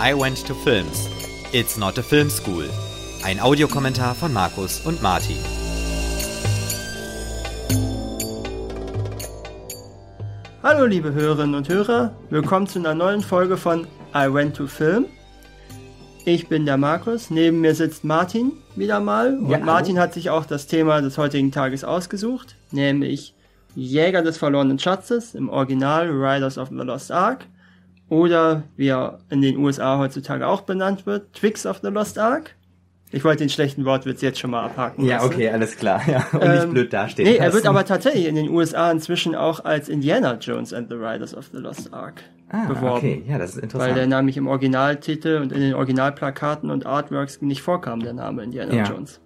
I Went to Films. It's not a film school. Ein Audiokommentar von Markus und Martin. Hallo liebe Hörerinnen und Hörer, willkommen zu einer neuen Folge von I Went to Film. Ich bin der Markus, neben mir sitzt Martin wieder mal und Ja, Martin hat sich auch das Thema des heutigen Tages ausgesucht, nämlich Jäger des verlorenen Schatzes im Original Riders of the Lost Ark oder wie er in den USA heutzutage auch benannt wird, Twix of the Lost Ark. Ich wollte den schlechten Wortwitz jetzt schon mal abhaken. Ja, lassen. okay, alles klar. Ja, und nicht Ähm, blöd dastehen. Nee, er wird aber tatsächlich in den USA inzwischen auch als Indiana Jones and the Riders of the Lost Ark ah, beworben. Okay, ja, das ist interessant. Weil der nämlich im Originaltitel und in den Originalplakaten und Artworks nicht vorkam, der Name Indiana Ja. Jones.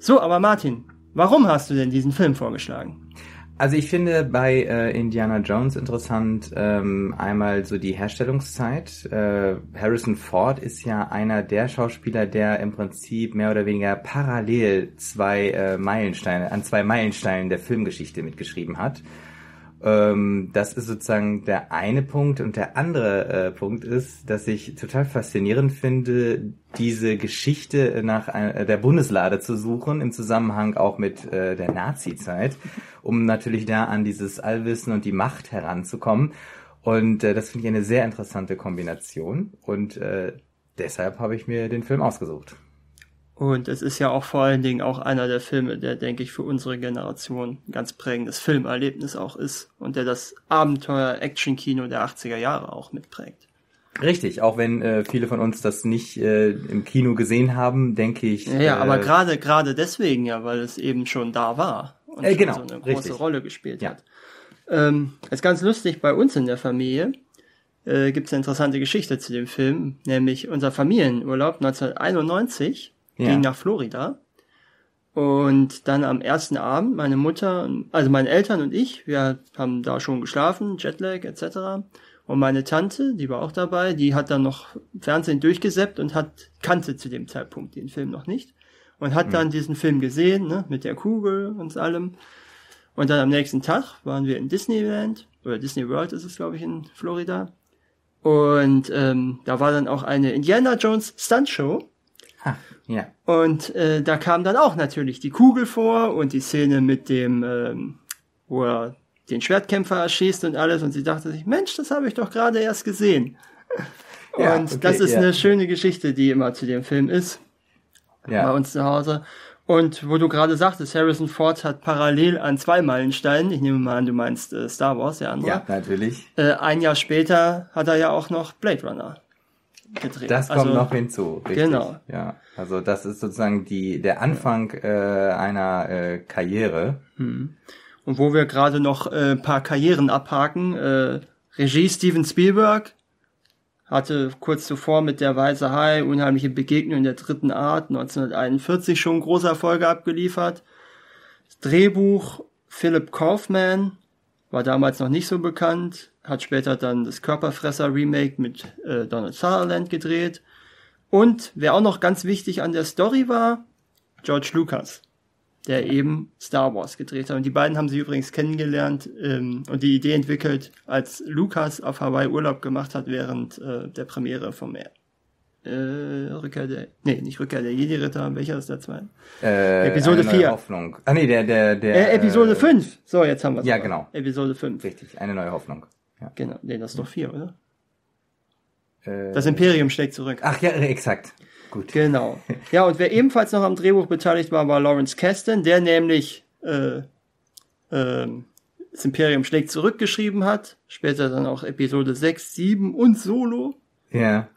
So, aber Martin, warum hast du denn diesen Film vorgeschlagen? Also ich finde bei äh, Indiana Jones interessant ähm, einmal so die Herstellungszeit. Äh, Harrison Ford ist ja einer der Schauspieler, der im Prinzip mehr oder weniger parallel zwei äh, Meilensteine an zwei Meilensteinen der Filmgeschichte mitgeschrieben hat. Ähm, das ist sozusagen der eine Punkt und der andere äh, Punkt ist, dass ich total faszinierend finde, diese Geschichte nach äh, der Bundeslade zu suchen im Zusammenhang auch mit äh, der Nazi-Zeit, um natürlich da an dieses Allwissen und die Macht heranzukommen. Und äh, das finde ich eine sehr interessante Kombination und äh, deshalb habe ich mir den Film ausgesucht. Und es ist ja auch vor allen Dingen auch einer der Filme, der, denke ich, für unsere Generation ein ganz prägendes Filmerlebnis auch ist und der das Abenteuer-Action-Kino der 80er Jahre auch mitprägt. Richtig, auch wenn äh, viele von uns das nicht äh, im Kino gesehen haben, denke ich. Ja, ja äh, aber gerade gerade deswegen ja, weil es eben schon da war und Äh, genau, so eine große richtig. Rolle gespielt Ja. hat. Ähm, ist ganz lustig, bei uns in der Familie äh, gibt es eine interessante Geschichte zu dem Film, nämlich unser Familienurlaub 1991 Ja. ging nach Florida. Und dann am ersten Abend, meine Mutter, also meine Eltern und ich, wir haben da schon geschlafen, Jetlag etc. Und meine Tante, die war auch dabei, die hat dann noch Fernsehen durchgesäppt und hat, kannte zu dem Zeitpunkt den Film noch nicht. Und hat dann diesen Film gesehen, ne, mit der Kugel und allem. Und dann am nächsten Tag waren wir in Disneyland, oder Disney World ist es, glaube ich, in Florida. Und ähm, da war dann auch eine Indiana Jones Stunt Show. Ja. Und äh, da kam dann auch natürlich die Kugel vor und die Szene mit dem, ähm, wo er den Schwertkämpfer erschießt und alles. Und sie dachte sich, Mensch, das habe ich doch gerade erst gesehen. Ja, und okay, das ist ja. eine schöne Geschichte, die immer zu dem Film ist bei Ja. uns zu Hause. Und wo du gerade sagtest, Harrison Ford hat parallel an zwei Meilensteinen, ich nehme mal an, du meinst äh, Star Wars, der andere. ja, natürlich. Äh, ein Jahr später hat er ja auch noch Blade Runner gedreht. Das kommt Also, noch hinzu. Richtig. genau. Ja. Also das ist sozusagen die der Anfang äh, einer äh, Karriere. Und wo wir gerade noch äh, ein paar Karrieren abhaken, äh, Regie Steven Spielberg hatte kurz zuvor mit Der Weiße Hai unheimliche Begegnungen der dritten Art 1941 schon große Erfolge abgeliefert. Das Drehbuch Philip Kaufman war damals noch nicht so bekannt, hat später dann das Körperfresser Remake mit äh, Donald Sutherland gedreht. Und wer auch noch ganz wichtig an der Story war, George Lucas der eben Star Wars gedreht hat. Und die beiden haben sich übrigens kennengelernt ähm, und die Idee entwickelt, als Lucas auf Hawaii Urlaub gemacht hat während äh, der Premiere vom äh, Rückkehr der, nee, nicht Rückkehr der Jedi-Ritter, welcher ist der zweite? Äh, Episode eine neue vier. Hoffnung. Ah nee, der der der Äh, Episode äh, 5. So, jetzt haben wir ja, genau. Episode 5. Richtig, eine neue Hoffnung. Ja. Genau. Nee, das ist doch 4, oder? Äh, Das Imperium schlägt zurück. Ach ja, exakt. Gut. Genau. Ja, und wer ebenfalls noch am Drehbuch beteiligt war, war Lawrence Kasten, der nämlich äh, ähm, das Imperium schlägt zurückgeschrieben hat, später dann auch Episode 6, 7 und Solo Ja,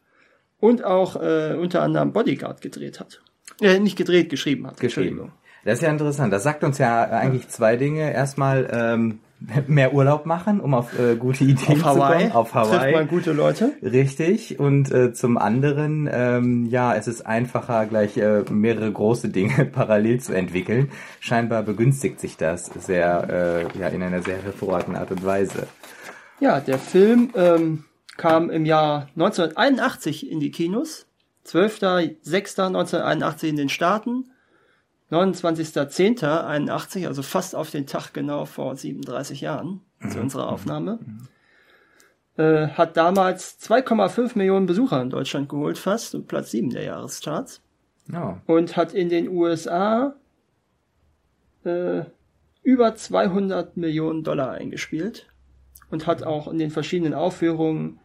und auch äh, unter anderem Bodyguard gedreht hat. Äh, nicht gedreht, geschrieben hat. geschrieben. Das ist ja interessant. Das sagt uns ja eigentlich zwei Dinge. Erstmal ähm, mehr Urlaub machen, um auf äh, gute Ideen Auf zu Hawaii, kommen. Auf trifft Hawaii. man gute Leute. Richtig. Und äh, zum anderen, ähm, ja, es ist einfacher, gleich äh, mehrere große Dinge parallel zu entwickeln. Scheinbar begünstigt sich das sehr, äh, ja, in einer sehr hervorragenden Art und Weise. Ja, der Film ähm, kam im Jahr 1981 in die Kinos, 12.06.1981 in den Staaten, 29.10.81, also fast auf den Tag genau vor 37 Jahren zu unserer Aufnahme. Äh, hat damals 2,5 Millionen Besucher in Deutschland geholt, fast, und Platz 7 der Jahrescharts. Oh. Und hat in den USA äh, über 200 Millionen Dollar eingespielt. Und hat auch in den verschiedenen Aufführungen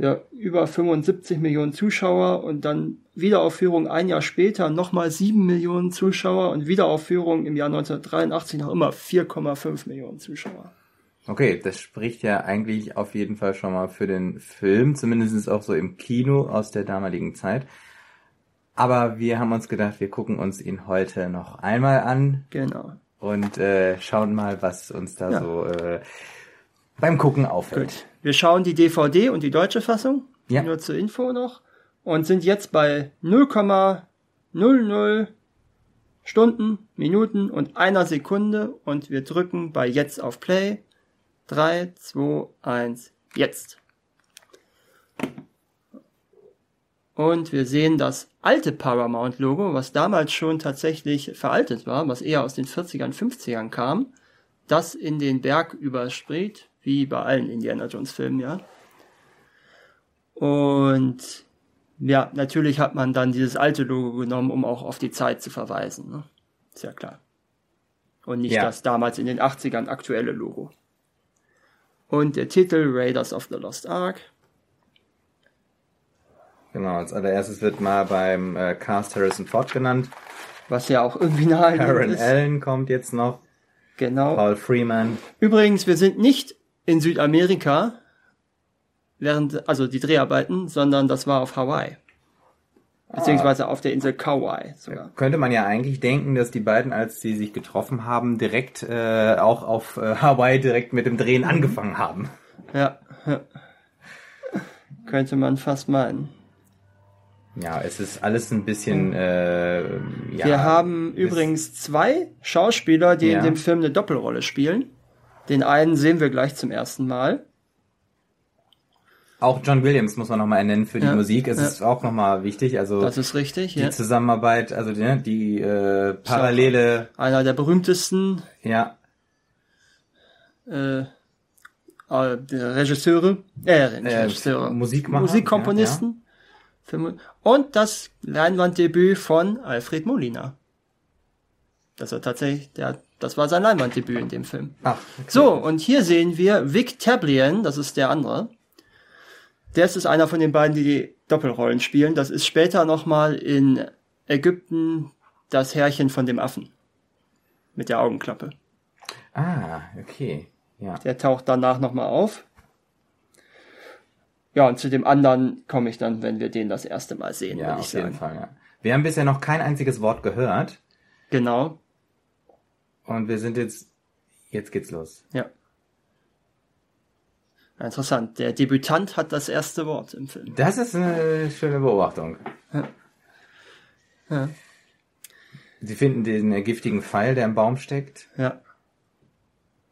ja, über 75 Millionen Zuschauer und dann Wiederaufführung ein Jahr später nochmal 7 Millionen Zuschauer und Wiederaufführung im Jahr 1983 noch immer 4,5 Millionen Zuschauer. Okay, das spricht ja eigentlich auf jeden Fall schon mal für den Film, zumindest auch so im Kino aus der damaligen Zeit. Aber wir haben uns gedacht, wir gucken uns ihn heute noch einmal an Genau. und äh, schauen mal, was uns da Ja. so äh, beim Gucken auffällt. Gut. Wir schauen die DVD und die deutsche Fassung. Ja. Nur zur Info noch. Und sind jetzt bei 0,00 Stunden, Minuten und einer Sekunde. Und wir drücken bei jetzt auf Play. 3, 2, 1, jetzt. Und wir sehen das alte Paramount-Logo, was damals schon tatsächlich veraltet war, was eher aus den 40ern, 50ern kam, das in den Berg überspricht, wie bei allen Indiana Jones Filmen, ja. Und ja, natürlich hat man dann dieses alte Logo genommen, um auch auf die Zeit zu verweisen, ne? Ist ja klar. Und nicht Ja. das damals in den 80ern aktuelle Logo. Und der Titel Raiders of the Lost Ark. Genau, als allererstes wird mal beim äh, Cast Harrison Ford genannt. Was ja auch irgendwie nahe Karen ist. Allen kommt jetzt noch. Genau. Paul Freeman. Übrigens, wir sind nicht in Südamerika, während, also die Dreharbeiten, sondern das war auf Hawaii. Beziehungsweise auf der Insel Kauai sogar. Könnte man ja eigentlich denken, dass die beiden, als sie sich getroffen haben, direkt äh, auch auf äh, Hawaii direkt mit dem Drehen angefangen haben. Ja. ja. Könnte man fast meinen. Ja, es ist alles ein bisschen. Äh, ja, wir haben übrigens zwei Schauspieler, die Ja. in dem Film eine Doppelrolle spielen. Den einen sehen wir gleich zum ersten Mal. Auch John Williams muss man nochmal nennen für die Ja, Musik. Es ja. ist auch nochmal wichtig. Also Das ist richtig, die ja. Zusammenarbeit, also die, die äh, parallele, Einer der berühmtesten ja, äh, äh, Regisseure, äh, Äh, Regisseure, Musikmacher, Musikkomponisten. Für Mu- Und das Leinwanddebüt von Alfred Molina. Das war tatsächlich, der, das war sein Leinwanddebüt in dem Film. ach, okay. So, und hier sehen wir Vic Tablian, das ist der andere. Das ist einer von den beiden, die die Doppelrollen spielen. Das ist später nochmal in Ägypten das Herrchen von dem Affen. Mit der Augenklappe. Ah, okay, ja. Der taucht danach nochmal auf. Ja, und zu dem anderen komme ich dann, wenn wir den das erste Mal sehen, Ja, würde ich auf jeden sagen. Fall, ja. Wir haben bisher noch kein einziges Wort gehört Genau, und wir sind jetzt, jetzt geht's los. ja. Interessant. Der Debütant hat das erste Wort im Film. Das ist eine schöne Beobachtung. Ja. Sie finden den äh, giftigen Pfeil, der im Baum steckt. Ja.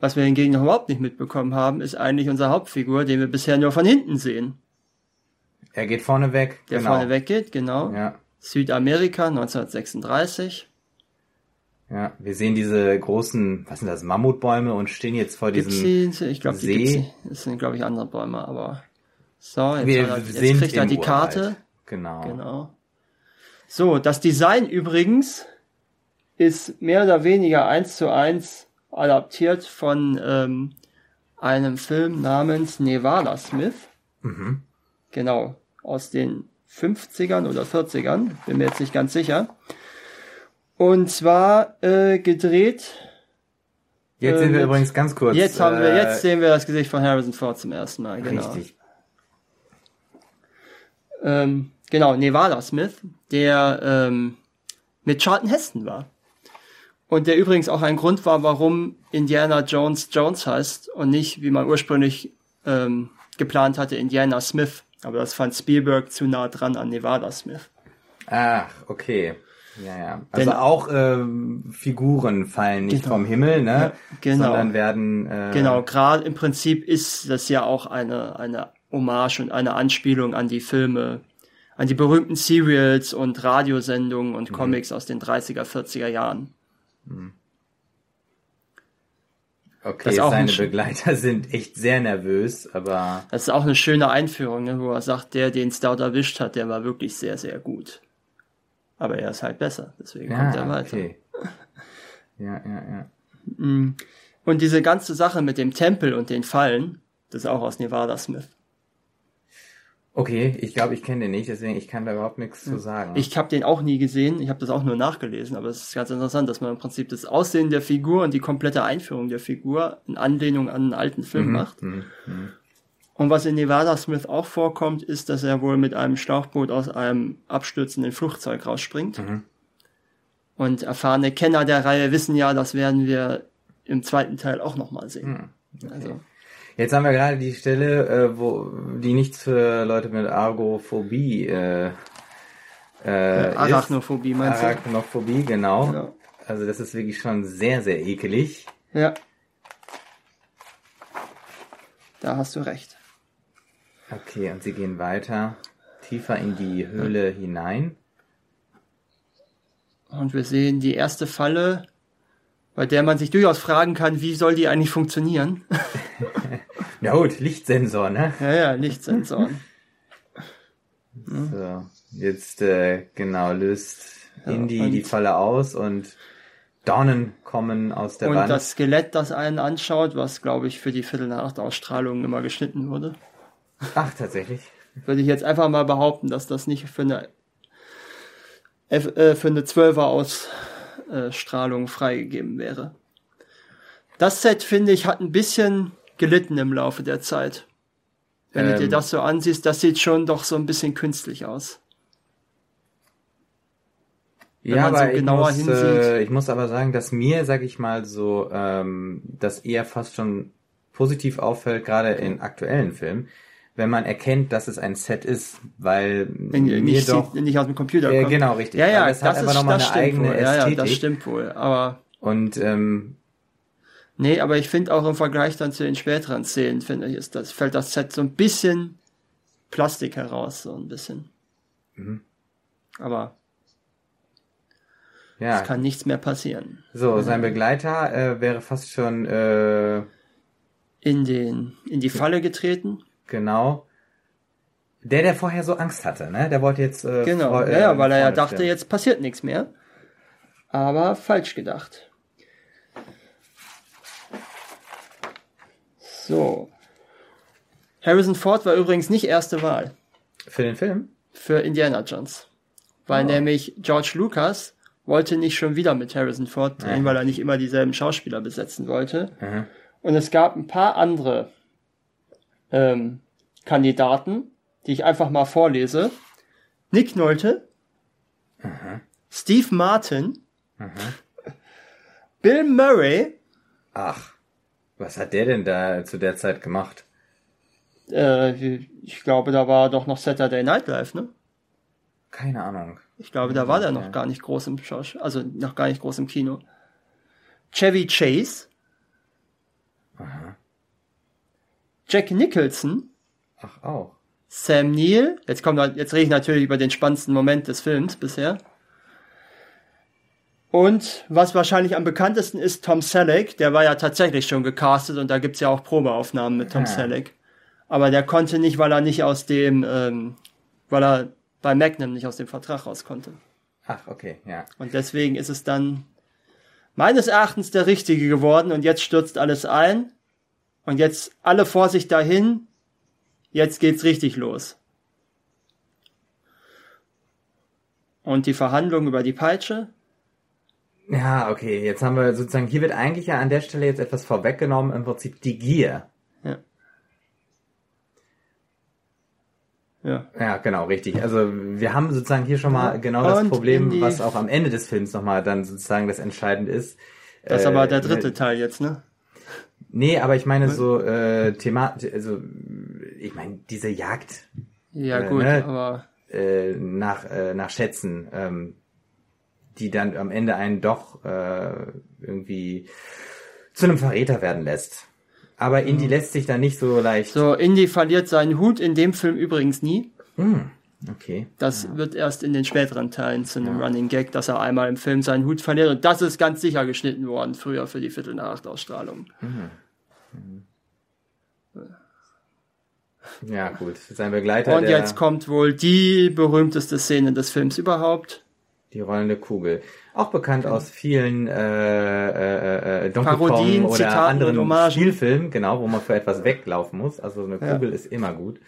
Was wir hingegen noch überhaupt nicht mitbekommen haben, ist eigentlich unsere Hauptfigur, den wir bisher nur von hinten sehen. Er geht vorne weg. Der genau. vorne weggeht, genau. Ja, Südamerika 1936. ja. Wir sehen diese großen, was sind das, Mammutbäume und stehen jetzt vor diesem. die? Ich glaube, die See. nicht. Das sind, glaube ich, andere Bäume, aber so, jetzt, Wir er, jetzt kriegt er die Karte. Urwald. Genau. Genau. So, das Design übrigens ist mehr oder weniger eins zu eins adaptiert von ähm, einem Film namens Nevada Smith. Mhm. Genau, aus den 50ern oder 40ern, bin mir jetzt nicht ganz sicher. Und zwar äh, gedreht. Jetzt Äh, sind wir mit- übrigens ganz kurz. Jetzt haben wir, äh, jetzt sehen wir das Gesicht von Harrison Ford zum ersten Mal. Genau. Richtig. ähm, genau, Nevada Smith, der ähm, mit Charlton Heston war. Und der übrigens auch ein Grund war, warum Indiana Jones Jones heißt und nicht, wie man ursprünglich ähm, geplant hatte, Indiana Smith. Aber das fand Spielberg zu nah dran an Nevada Smith. Ach, okay. Ja, ja. Also Denn- auch ähm, Figuren fallen nicht Genau. vom Himmel, ne? Ja, genau. Sondern werden. Äh, Genau, gerade im Prinzip ist das ja auch eine, eine Hommage und eine Anspielung an die Filme, an die berühmten Serials und Radiosendungen und Comics aus den 30er, 40er Jahren. Okay, ist auch seine Begleiter sind echt sehr nervös, aber Das ist auch eine schöne Einführung, ne, wo er sagt, der, den Stout erwischt hat, der war wirklich sehr, sehr gut. Aber er ist halt besser, deswegen kommt er ja, weiter. okay. Ja, ja, ja. Und diese ganze Sache mit dem Tempel und den Fallen, das ist auch aus Nevada Smith. Okay, ich glaube, ich kenne den nicht, deswegen ich kann da überhaupt nichts zu sagen. Ich habe den auch nie gesehen, ich habe das auch nur nachgelesen, aber es ist ganz interessant, dass man im Prinzip das Aussehen der Figur und die komplette Einführung der Figur in Anlehnung an einen alten Film macht. Mhm, mhm. Und was in Nevada Smith auch vorkommt, ist, dass er wohl mit einem Schlauchboot aus einem abstürzenden Flugzeug rausspringt. Mhm. Und erfahrene Kenner der Reihe wissen ja, das werden wir im zweiten Teil auch nochmal sehen. Mhm. Also, Jetzt haben wir gerade die Stelle, äh, wo die nichts für Leute mit Argophobie äh, äh, ist. Arachnophobie meinst du? Arachnophobie, genau. Ja. Also das ist wirklich schon sehr, sehr ekelig. Ja. Da hast du recht. Okay, und sie gehen weiter, tiefer in die Höhle hinein. Und wir sehen die erste Falle, bei der man sich durchaus fragen kann, wie soll die eigentlich funktionieren? Na gut, Lichtsensor, ne? ja, ja, Lichtsensoren. So, jetzt äh, genau löst Indy und- die Falle aus und Dornen kommen aus der Und Wand. das Skelett, das einen anschaut, was, glaube ich, für die Viertel nach Ausstrahlung immer geschnitten wurde, Ach, tatsächlich. würde ich jetzt einfach mal behaupten, dass das nicht für eine, F, äh, für eine 12er Ausstrahlung freigegeben wäre. Das Set, finde ich, hat ein bisschen gelitten im Laufe der Zeit. Wenn du dir Ähm. das so ansiehst, das sieht schon doch so ein bisschen künstlich aus. Wenn ja, man so aber ich genauer muss, äh, ich muss aber sagen, dass mir, sag ich mal so, ähm, das eher fast schon positiv auffällt, gerade in aktuellen Filmen, wenn man erkennt, dass es ein Set ist, weil Wenn mir nicht, doch nicht aus dem Computer kommt. genau, richtig. Ja, ja, es hat das, einfach ist, nochmal das eine eigene wohl. Ja, ja, das Ästhetik. stimmt wohl. Aber und ähm, nee, aber ich finde auch im Vergleich dann zu den späteren Szenen, finde ich, ist das, fällt das Set so ein bisschen Plastik heraus, so ein bisschen. Mhm. Aber ja, es kann nichts mehr passieren. so sein Begleiter äh, wäre fast schon äh, In den, in die Falle getreten. Genau der, der vorher so Angst hatte, ne? Der wollte jetzt äh, Genau, vor- ja, ja, äh, weil er ja dachte, stehen. jetzt passiert nichts mehr. Aber falsch gedacht. So. Harrison Ford war übrigens nicht erste Wahl für den Film. für Indiana Jones. Weil Oh. nämlich George Lucas wollte nicht schon wieder mit Harrison Ford drehen, Ja. weil er nicht immer dieselben Schauspieler besetzen wollte. Mhm. Und es gab ein paar andere ähm, Kandidaten, die ich einfach mal vorlese. Nick Nolte, Steve Martin, Bill Murray, Ach, was hat der denn da zu der Zeit gemacht? äh, ich glaube, da war doch noch Saturday Night Live, ne? Keine Ahnung. Ich glaube, da war der noch gar nicht groß im Schausch also noch gar nicht groß im Kino. Chevy Chase, Jack Nicholson, Ach auch. Sam Neill, jetzt kommt, jetzt rede ich natürlich über den spannendsten Moment des Films bisher. Und was wahrscheinlich am bekanntesten ist, Tom Selleck, der war ja tatsächlich schon gecastet und da gibt's ja auch Probeaufnahmen mit Tom Ah. Selleck. Aber der konnte nicht, weil er nicht aus dem, ähm, weil er bei Magnum nicht aus dem Vertrag raus konnte. Ach, okay, ja. Und deswegen ist es dann meines Erachtens der richtige geworden und jetzt stürzt alles ein. Und jetzt alle Vorsicht dahin. Jetzt geht's richtig los. Und die Verhandlung über die Peitsche. Ja, okay, jetzt haben wir sozusagen, hier wird eigentlich ja an der Stelle jetzt etwas vorweggenommen, im Prinzip die Gier. Ja. Ja. Ja, genau, richtig. Also wir haben sozusagen hier schon mal genau das und Problem, in die- was auch am Ende des Films nochmal dann sozusagen das Entscheidende ist. Das ist Äh, aber der dritte ne- Teil jetzt, ne? Nee, aber ich meine so äh, Thema, also ich meine diese Jagd Ja, Äh, gut, ne? aber äh, nach äh, nach Schätzen, ähm, die dann am Ende einen doch äh, irgendwie zu einem Verräter werden lässt. Aber Indy lässt sich dann nicht so leicht. so, Indy verliert seinen Hut in dem Film übrigens nie. Hm. Okay. Das ja. wird erst in den späteren Teilen zu einem Ja. Running Gag, dass er einmal im Film seinen Hut verliert. Und das ist ganz sicher geschnitten worden, früher für die Viertel nach acht Ausstrahlung. Ja, gut. Sein Begleiter, Und jetzt kommt wohl die berühmteste Szene des Films überhaupt. die rollende Kugel. Auch bekannt aus vielen äh, äh, äh, Donkey Parodien, Kong oder Zitaten anderen und. Spielfilmen, genau, wo man für etwas weglaufen muss. Also eine Ja. Kugel ist immer gut.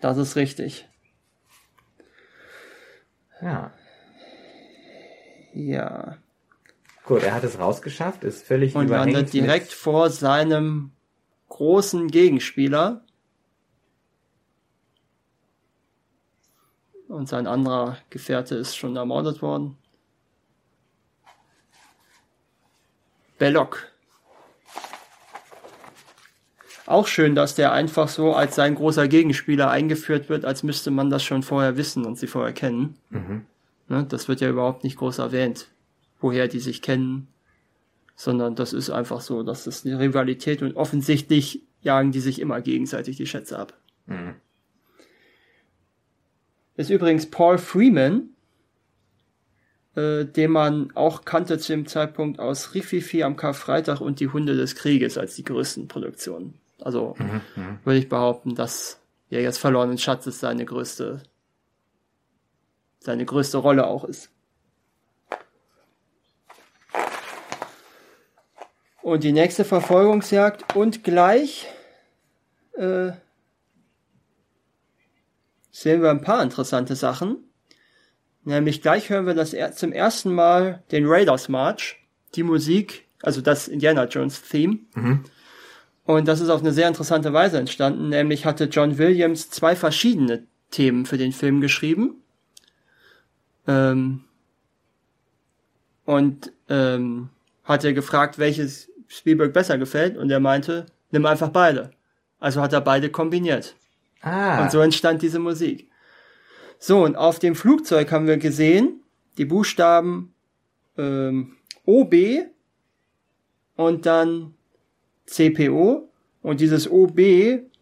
Das ist richtig. Ja. Ja. Gut, er hat es rausgeschafft, ist völlig Und landet direkt mit, vor seinem großen Gegenspieler. Und sein anderer Gefährte ist schon ermordet worden. Belloc. Auch schön, dass der einfach so als sein großer Gegenspieler eingeführt wird, als müsste man das schon vorher wissen und sie vorher kennen. Ne, das wird ja überhaupt nicht groß erwähnt, woher die sich kennen, sondern das ist einfach so, dass es eine Rivalität und offensichtlich jagen die sich immer gegenseitig die Schätze ab. Mhm. Ist übrigens Paul Freeman, äh, den man auch kannte zu dem Zeitpunkt aus Rififi am Karfreitag und die Hunde des Krieges als die größten Produktionen. Also würde ich behaupten, dass Jägers verlorenen Schatzes seine größte, seine größte Rolle auch ist. Und die nächste Verfolgungsjagd und gleich äh, sehen wir ein paar interessante Sachen. Nämlich gleich hören wir das er zum ersten Mal den Raiders March, die Musik, also das Indiana Jones Theme. Und das ist auf eine sehr interessante Weise entstanden. Nämlich hatte John Williams zwei verschiedene Themen für den Film geschrieben. Ähm, und ähm, hat er gefragt, welches Spielberg besser gefällt. Und er meinte, nimm einfach beide. Also hat er beide kombiniert. Ah, Und so entstand diese Musik. So, und auf dem Flugzeug haben wir gesehen, die Buchstaben ähm, OB und dann CPO. Und dieses OB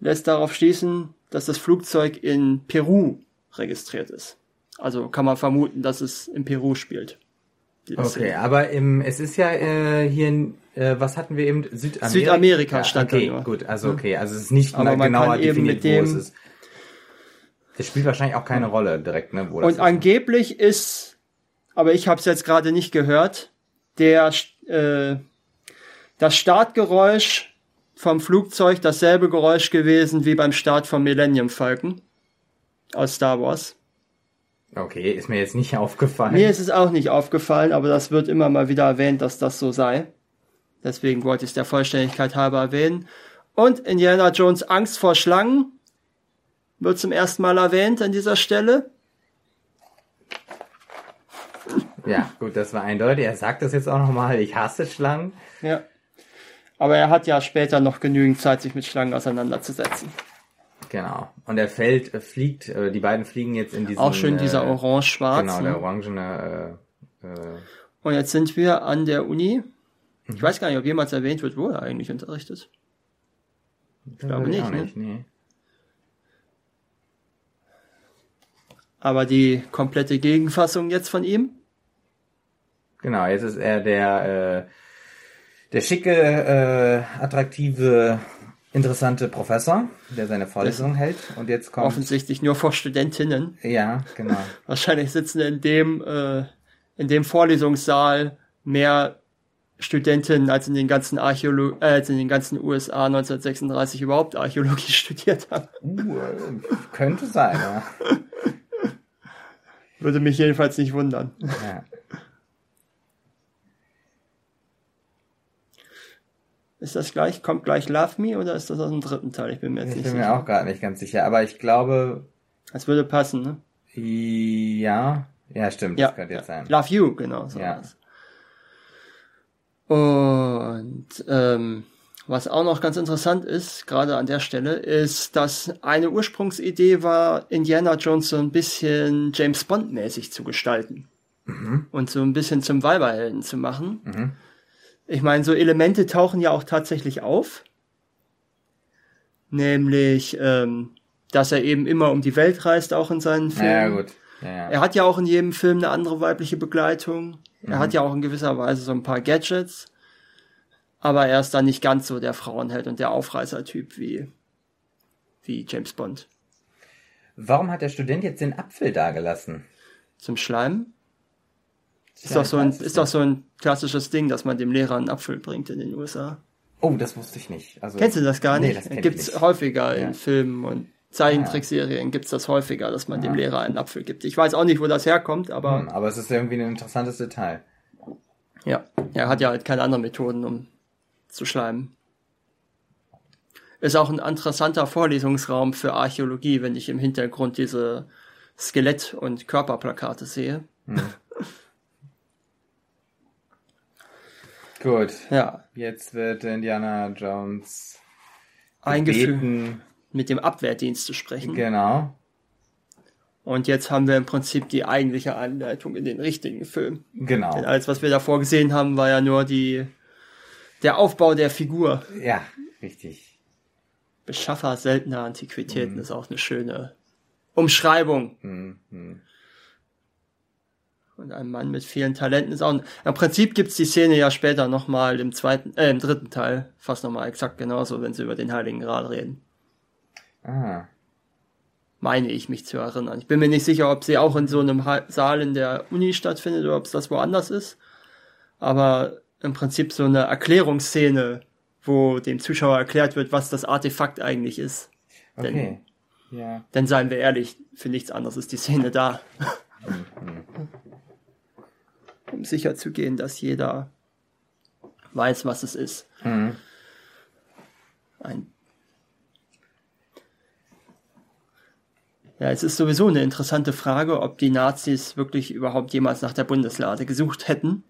lässt darauf schließen, dass das Flugzeug in Peru registriert ist. Also kann man vermuten, dass es in Peru spielt. Okay, Szene. aber im, es ist ja äh, hier, in, äh, was hatten wir eben? Südamerika. Südamerika stand okay, gut, also okay, also es ist nicht Aber man genauer kann eben definiert, mit dem- wo es ist. Das spielt wahrscheinlich auch keine Rolle direkt, ne? Wo das Und ist. angeblich ist, aber ich habe es jetzt gerade nicht gehört, der äh, das Startgeräusch vom Flugzeug dasselbe Geräusch gewesen wie beim Start vom Millennium Falcon aus Star Wars. Okay, ist mir jetzt nicht aufgefallen. Mir ist es auch nicht aufgefallen, aber das wird immer mal wieder erwähnt, dass das so sei. Deswegen wollte ich es der Vollständigkeit halber erwähnen. Und Indiana Jones Angst vor Schlangen wird zum ersten Mal erwähnt an dieser Stelle. Ja, gut, das war eindeutig. Er sagt das jetzt auch nochmal. Ich hasse Schlangen. Ja. Aber er hat ja später noch genügend Zeit, sich mit Schlangen auseinanderzusetzen. Genau. Und er fällt, äh, fliegt, äh, die beiden fliegen jetzt in diesen... Auch schön dieser äh, orange-schwarz. Genau, der ne? orangene... Äh, äh, Und jetzt sind wir an der Uni. Ich weiß gar nicht, ob jemals erwähnt wird, wo er eigentlich unterrichtet. ich glaube nicht, ne? nee. Aber die komplette Gegenfassung jetzt von ihm. Genau, jetzt ist er der, äh, der schicke, äh, attraktive, interessante Professor, der seine Vorlesung hält. Und jetzt kommt... Offensichtlich nur vor Studentinnen. Ja, genau. Wahrscheinlich sitzen in dem, äh, in dem Vorlesungssaal mehr Studentinnen als in den ganzen Archäolo äh, als in den ganzen USA 1936 überhaupt Archäologie studiert haben. Uh, könnte sein, ja. Würde mich jedenfalls nicht wundern. ja. Ist das gleich, kommt gleich Love Me oder ist das aus dem dritten Teil? Ich bin mir jetzt Ich nicht bin mir sicher. auch gerade nicht ganz sicher, aber ich glaube, Das würde passen, ne? ja, ja, stimmt, Ja, das könnte jetzt sein. Love You, genau. So Ja. war's. Und ähm, was auch noch ganz interessant ist, gerade an der Stelle, ist, dass eine Ursprungsidee war, Indiana Jones so ein bisschen James Bond mäßig zu gestalten und so ein bisschen zum Weiberhelden zu machen. Ich meine, so Elemente tauchen ja auch tatsächlich auf, nämlich ähm, dass er eben immer um die Welt reist, auch in seinen Filmen. Ja, gut. Ja, ja. Er hat ja auch in jedem Film eine andere weibliche Begleitung. Er hat ja auch in gewisser Weise so ein paar Gadgets. Aber er ist dann nicht ganz so der Frauenheld und der Aufreißertyp wie, wie James Bond. Warum hat der Student jetzt den Apfel dagelassen? Zum Schleimen? Ist, Ja, doch so ein, ist doch so ein klassisches Ding, dass man dem Lehrer einen Apfel bringt in den USA. Oh, das wusste ich nicht. Also, Kennst du das gar Nee, nicht? das kenn ich Gibt's nicht. häufiger Ja. in Filmen und Zeichentrickserien gibt's das häufiger, dass man dem Ah. Lehrer einen Apfel gibt. Ich weiß auch nicht, wo das herkommt, aber Hm, aber es ist irgendwie ein interessantes Detail. Ja, er hat ja halt keine anderen Methoden, um zu schleimen. Ist auch ein interessanter Vorlesungsraum für Archäologie, wenn ich im Hintergrund diese Skelett- und Körperplakate sehe. Gut, Ja, jetzt wird Indiana Jones eingeführt, mit dem Abwehrdienst zu sprechen. Genau, Und jetzt haben wir im Prinzip die eigentliche Anleitung in den richtigen Film. Denn genau. alles, was wir davor gesehen haben, war ja nur die, der Aufbau der Figur. Ja, richtig. Beschaffer seltener Antiquitäten ist auch eine schöne Umschreibung. Hm, hm. Und ein Mann mit vielen Talenten ist auch. Ein, Im Prinzip gibt's die Szene ja später nochmal im zweiten, äh, im dritten Teil, fast nochmal exakt genauso, wenn sie über den Heiligen Gral reden. Ah, Meine ich mich zu erinnern. Ich bin mir nicht sicher, ob sie auch in so einem Ha- Saal in der Uni stattfindet oder ob es das woanders ist. Aber im Prinzip so eine Erklärungsszene, wo dem Zuschauer erklärt wird, was das Artefakt eigentlich ist. okay. Ja. Denn seien wir ehrlich, für nichts anderes ist die Szene da. Um sicher zu gehen, dass jeder weiß, was es ist. Mhm. Ein ja, es ist sowieso eine interessante Frage, ob die Nazis wirklich überhaupt jemals nach der Bundeslade gesucht hätten.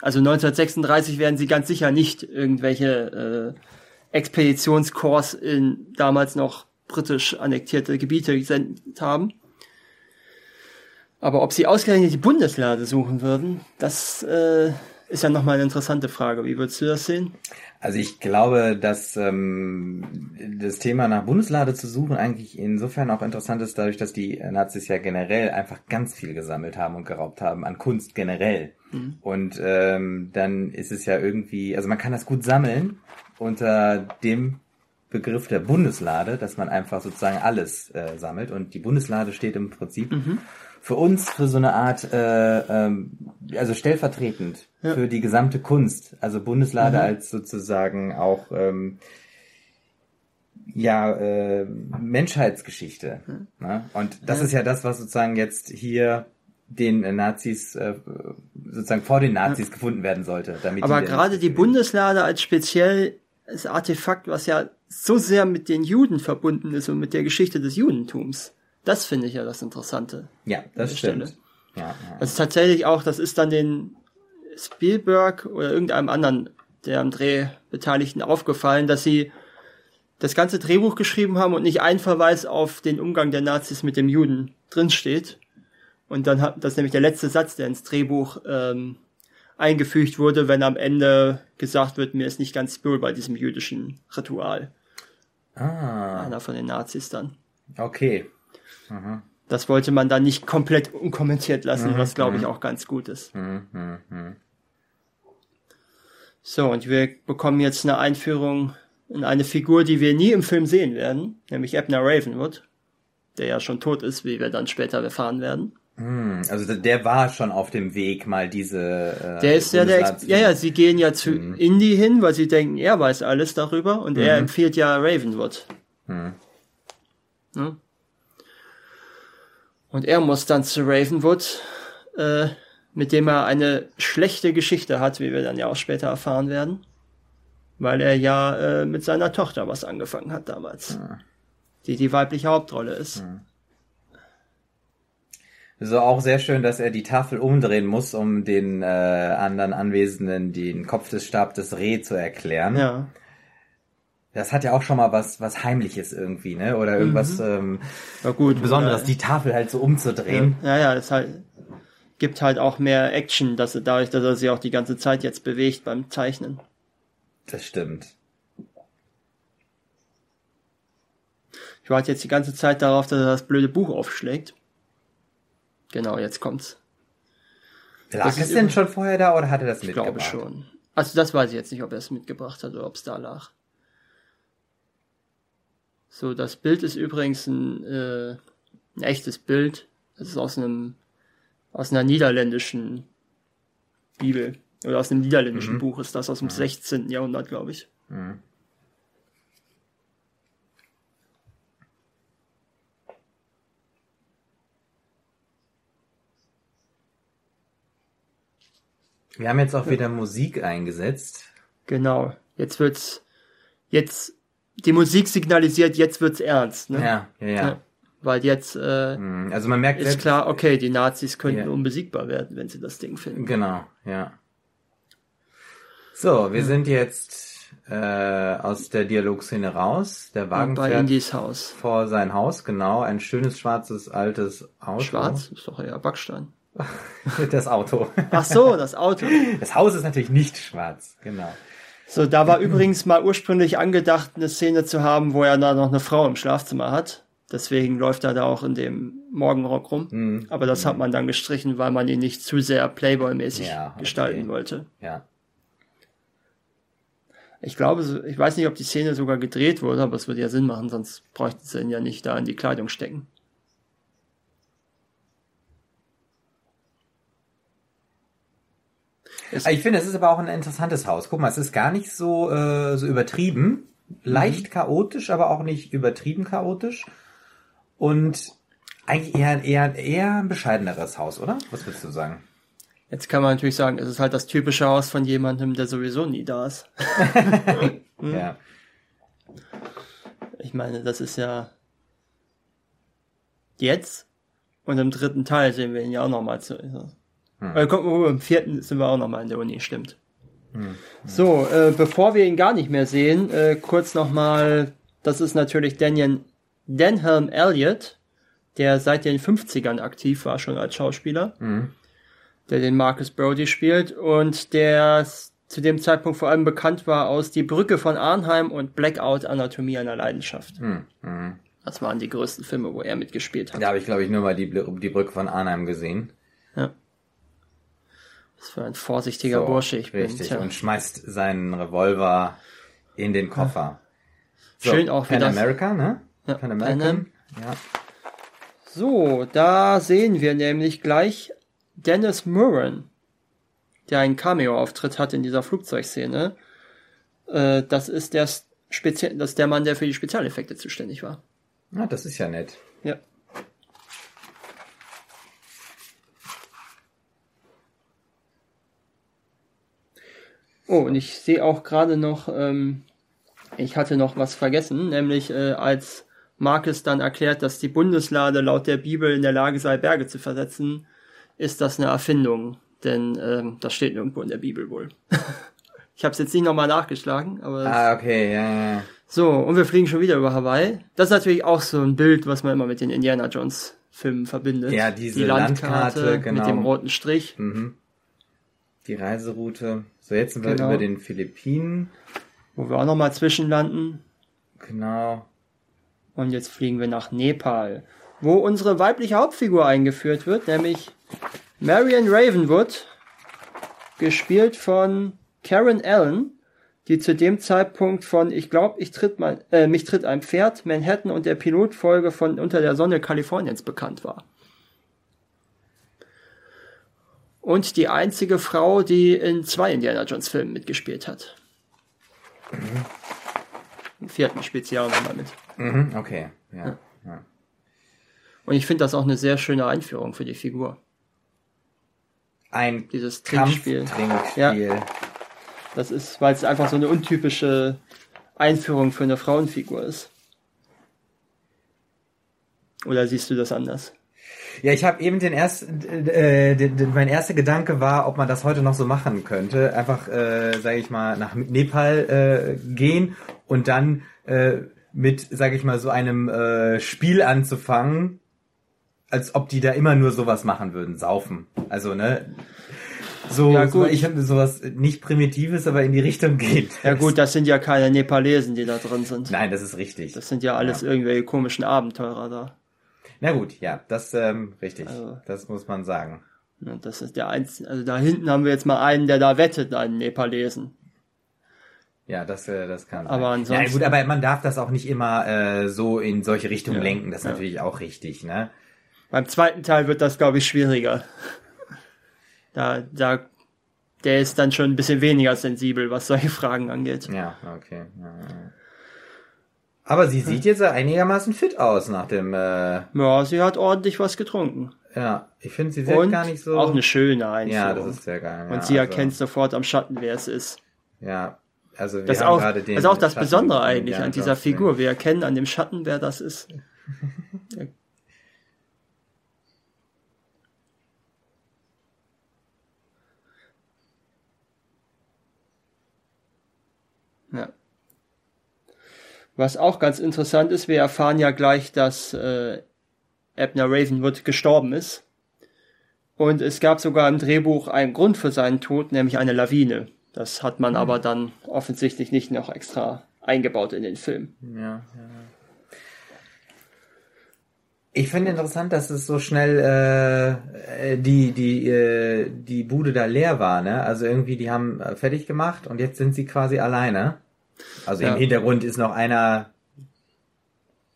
Also 1936 werden sie ganz sicher nicht irgendwelche äh, Expeditionskorps in damals noch britisch annektierte Gebiete gesendet haben. Aber ob sie ausgerechnet die Bundeslade suchen würden, das äh, ist ja nochmal eine interessante Frage. Wie würdest du das sehen? Also ich glaube, dass ähm, das Thema nach Bundeslade zu suchen eigentlich insofern auch interessant ist, dadurch, dass die Nazis ja generell einfach ganz viel gesammelt haben und geraubt haben an Kunst generell. Und ähm, dann ist es ja irgendwie, also man kann das gut sammeln unter dem Begriff der Bundeslade, dass man einfach sozusagen alles äh, sammelt. Und die Bundeslade steht im Prinzip für uns für so eine Art, äh, ähm, also stellvertretend Ja. für die gesamte Kunst. Also Bundeslade als sozusagen auch ähm, ja äh, Menschheitsgeschichte. Ne? Und das Ja. ist ja das, was sozusagen jetzt hier den äh, Nazis äh, sozusagen vor den Nazis gefunden werden sollte. Damit Aber die gerade die Bundeslade als spezielles Artefakt, was ja so sehr mit den Juden verbunden ist und mit der Geschichte des Judentums, das finde ich ja das Interessante. ja, das stimmt. Ja, ja. Also tatsächlich auch, das ist dann den Spielberg oder irgendeinem anderen der am Dreh Beteiligten aufgefallen, dass sie das ganze Drehbuch geschrieben haben und nicht ein Verweis auf den Umgang der Nazis mit dem Juden drinsteht. Und dann hat das ist nämlich der letzte Satz, der ins Drehbuch ähm, eingefügt wurde, wenn am Ende gesagt wird, mir ist nicht ganz wohl bei diesem jüdischen Ritual. Ah, Einer von den Nazis dann. okay. Das wollte man dann nicht komplett unkommentiert lassen, was glaube ich auch ganz gut ist. Hm, hm, hm. So, und wir bekommen jetzt eine Einführung in eine Figur, die wir nie im Film sehen werden, nämlich Abner Ravenwood, der ja schon tot ist, wie wir dann später erfahren werden. Also der war schon auf dem Weg, mal diese. Äh, Der ist ja der, ja, ja, sie gehen ja zu Indy hin, weil sie denken, er weiß alles darüber und er empfiehlt ja Ravenwood. Hm. Und er muss dann zu Ravenwood, äh, mit dem er eine schlechte Geschichte hat, wie wir dann ja auch später erfahren werden. Weil er ja äh, mit seiner Tochter was angefangen hat damals. Die die weibliche Hauptrolle ist. So auch sehr schön, dass er die Tafel umdrehen muss, um den äh, anderen Anwesenden den Kopf des Stab des Reh zu erklären. Ja. Das hat ja auch schon mal was was Heimliches irgendwie, ne? Oder irgendwas ähm, Ja gut. Besonderes, oder- die Tafel halt so umzudrehen. Ja, ja, es halt, gibt halt auch mehr Action, dass er dadurch, dass er sich auch die ganze Zeit jetzt bewegt beim Zeichnen. Das stimmt. Ich warte jetzt die ganze Zeit darauf, dass er das blöde Buch aufschlägt. Genau, jetzt kommt's. Lag Das es ist denn schon vorher da oder hat er das Ich mitgebracht? glaube schon. Also das weiß ich jetzt nicht, ob er es mitgebracht hat oder ob es da lag. So, das Bild ist übrigens ein, äh, ein echtes Bild. Das ist aus einem aus einer niederländischen Bibel oder aus einem niederländischen Mhm. Buch ist das aus dem 16. Jahrhundert, glaube ich. Mhm. Wir haben jetzt auch wieder Musik eingesetzt. Genau. Jetzt wird's jetzt die Musik signalisiert, jetzt wird's ernst, ne? Ja, ja, ja. Ja. Weil jetzt äh, Mhm. Also man merkt ist selbst- klar, okay, die Nazis könnten Ja. unbesiegbar werden, wenn sie das Ding finden. Genau, ja. So, wir sind jetzt äh, aus der Dialogszene raus. Der Wagen Und bei fährt Indies Haus. vor sein Haus, genau. Ein schönes schwarzes altes Auto. Schwarz ist doch eher Backstein. Das Auto. Ach so, das Auto. Das Haus ist natürlich nicht schwarz, genau. So, da war übrigens mal ursprünglich angedacht, eine Szene zu haben, wo er da noch eine Frau im Schlafzimmer hat. Deswegen läuft er da auch in dem Morgenrock rum. Mhm. Aber das hat man dann gestrichen, weil man ihn nicht zu sehr Playboy-mäßig Ja, okay. gestalten wollte. Ja. Ich glaube, ich weiß nicht, ob die Szene sogar gedreht wurde, aber es würde ja Sinn machen, sonst bräuchten sie ihn ja nicht da in die Kleidung stecken. Ich finde, es ist aber auch ein interessantes Haus. Guck mal, es ist gar nicht so, äh, so übertrieben. Leicht chaotisch, aber auch nicht übertrieben chaotisch. Und eigentlich eher, eher, eher ein bescheideneres Haus, oder? Was würdest du sagen? jetzt kann man natürlich sagen, es ist halt das typische Haus von jemandem, der sowieso nie da ist. Hm? Ja. Ich meine, das ist ja jetzt und im dritten Teil sehen wir ihn ja auch nochmal zu. Hm. Äh, mal, im vierten sind wir auch nochmal in der Uni, stimmt. So, äh, bevor wir ihn gar nicht mehr sehen, äh, kurz nochmal, das ist natürlich Daniel Denhelm Elliott, der seit den 50ern aktiv war, schon als Schauspieler, Mhm. der den Marcus Brody spielt und der zu dem Zeitpunkt vor allem bekannt war aus Die Brücke von Arnheim und Blackout Anatomie einer Leidenschaft. Mhm. Mhm. Das waren die größten Filme, wo er mitgespielt hat. Da habe ich, glaube ich, nur mal die, die Brücke von Arnheim gesehen. Was für ein vorsichtiger So, Bursche ich bin. Richtig. Tja. Und schmeißt seinen Revolver in den Koffer. Schön auch, wie Pan America, ne? Ja, Pan American. Am. Ja. So, da sehen wir nämlich gleich Dennis Murren, der einen Cameo-Auftritt hat in dieser Flugzeugszene. Äh, das ist der Spezie das ist der Mann, der für die Spezialeffekte zuständig war. ja, das ist ja nett. Ja. Oh, und ich sehe auch gerade noch, ähm, ich hatte noch was vergessen, nämlich äh, als Marcus dann erklärt, dass die Bundeslade laut der Bibel in der Lage sei, Berge zu versetzen, ist das eine Erfindung, denn ähm, das steht nirgendwo in der Bibel wohl. ich habe es jetzt nicht nochmal nachgeschlagen, aber Ah, okay, ja, ja, ja. so, und wir fliegen schon wieder über Hawaii. Das ist natürlich auch so ein Bild, was man immer mit den Indiana Jones Filmen verbindet. Ja, diese Die Landkarte Landkarte, genau. mit dem roten Strich. Mhm. Die Reiseroute. So, jetzt sind wir Genau. über den Philippinen. Wo wir auch nochmal zwischenlanden. Genau. Und jetzt fliegen wir nach Nepal, wo unsere weibliche Hauptfigur eingeführt wird, nämlich Marion Ravenwood, gespielt von Karen Allen, die zu dem Zeitpunkt von Ich glaube, ich tritt mein, äh, mich tritt ein Pferd, Manhattan und der Pilotfolge von Unter der Sonne Kaliforniens bekannt war. Und die einzige Frau, die in zwei Indiana Jones Filmen mitgespielt hat. Im vierten Spezial nochmal mit. Mhm, okay. Ja. ja. Und ich finde das auch eine sehr schöne Einführung für die Figur. Ein Dieses Trinkspiel. Kampftrinkspiel. Das ist, weil es einfach so eine untypische Einführung für eine Frauenfigur ist. Oder siehst du das anders? Ja, ich habe eben den ersten, äh, den, den, mein erster Gedanke war, ob man das heute noch so machen könnte. Einfach, äh, sage ich mal, nach Nepal äh, gehen und dann äh, mit, sage ich mal, so einem äh, Spiel anzufangen, als ob die da immer nur sowas machen würden, saufen. Also ne, so, Ja, so gut. ich finde sowas nicht Primitives, aber in die Richtung geht. Ja gut, das sind ja keine Nepalesen, die da drin sind. Nein, das ist richtig. Das sind ja alles irgendwelche komischen Abenteurer da. Na gut, ja, das ähm, richtig. Also- das muss man sagen. Das ist der einzige, also da hinten haben wir jetzt mal einen, der da wettet, einen Nepalesen. Ja, das, äh, das kann sein. Aber ansonsten- Ja, gut, aber man darf das auch nicht immer äh, so in solche Richtungen Ja, lenken. Das ist ja. natürlich auch richtig, ne? Beim zweiten Teil wird das, glaube ich, schwieriger. Da, da, der ist dann schon ein bisschen weniger sensibel, was solche Fragen angeht. Ja, okay. Ja, ja. Aber sie sieht jetzt einigermaßen fit aus nach dem. Äh, Ja, sie hat ordentlich was getrunken. ja, ich finde, sie sieht Und gar nicht so. auch eine schöne Einführung. ja, das ist sehr geil. Und ja, sie also, erkennt sofort am Schatten, wer es ist. Ja, also wir Das ist haben auch, gerade den. das ist auch das Schatten Besondere eigentlich an dieser gesehen. Figur. Wir erkennen an dem Schatten, wer das ist. Was auch ganz interessant ist, wir erfahren ja gleich, dass äh, Abner Ravenwood gestorben ist. Und es gab sogar im Drehbuch einen Grund für seinen Tod, nämlich eine Lawine. Das hat man aber dann offensichtlich nicht noch extra eingebaut in den Film. Ja, ja. Ich finde interessant, dass es so schnell äh, äh, die die äh, die Bude da leer war, ne? Also irgendwie die haben äh, fertig gemacht und jetzt sind sie quasi alleine. Also Ja. im Hintergrund ist noch einer.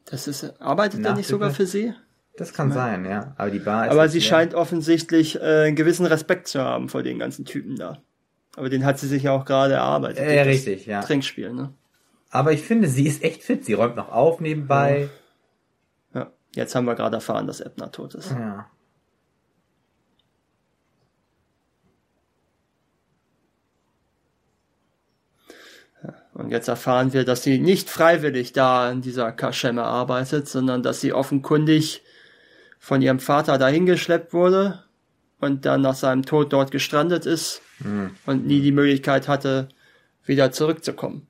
Das ist, arbeitet er nicht sogar für sie? Das kann sein, ja. Aber die Bar ist. Aber sie leer. scheint offensichtlich äh, einen gewissen Respekt zu haben vor den ganzen Typen da. Aber den hat sie sich ja auch gerade erarbeitet. Äh, das richtig, ja. Trinkspiel, ne? Aber ich finde, sie ist echt fit. Sie räumt noch auf nebenbei. Ja. Jetzt haben wir gerade erfahren, dass Ebner tot ist. Ja. Und jetzt erfahren wir, dass sie nicht freiwillig da in dieser Kaschemme arbeitet, sondern dass sie offenkundig von ihrem Vater dahin geschleppt wurde und dann nach seinem Tod dort gestrandet ist und nie die Möglichkeit hatte, wieder zurückzukommen.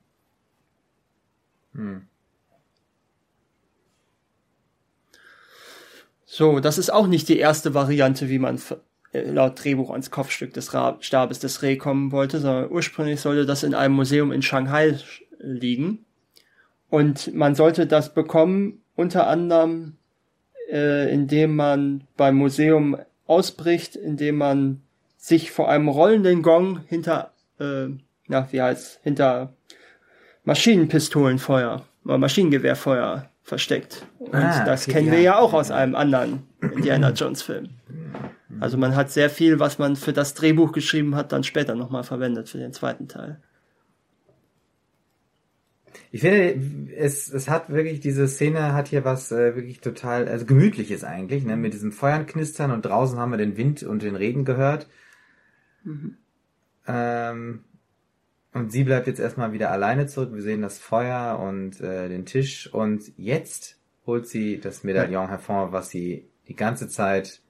So, das ist auch nicht die erste Variante, wie man laut Drehbuch ans Kopfstück des Stabes des Reh kommen wollte, sondern ursprünglich sollte das in einem Museum in Shanghai liegen. Und man sollte das bekommen, unter anderem, äh, indem man beim Museum ausbricht, indem man sich vor einem rollenden Gong hinter, äh, na, wie heißt, hinter Maschinenpistolenfeuer oder Maschinengewehrfeuer versteckt. Und Ah, das okay, kennen wir ja. ja auch aus einem anderen Indiana Jones Film. Also man hat sehr viel, was man für das Drehbuch geschrieben hat, dann später nochmal verwendet für den zweiten Teil. Ich finde, es, es hat wirklich, diese Szene hat hier was äh, wirklich total, also gemütliches eigentlich, ne? Mit diesem Feuern knistern und draußen haben wir den Wind und den Regen gehört. Ähm, und sie bleibt jetzt erstmal wieder alleine zurück. Wir sehen das Feuer und äh, den Tisch und jetzt holt sie das Medaillon hervor, was sie die ganze Zeit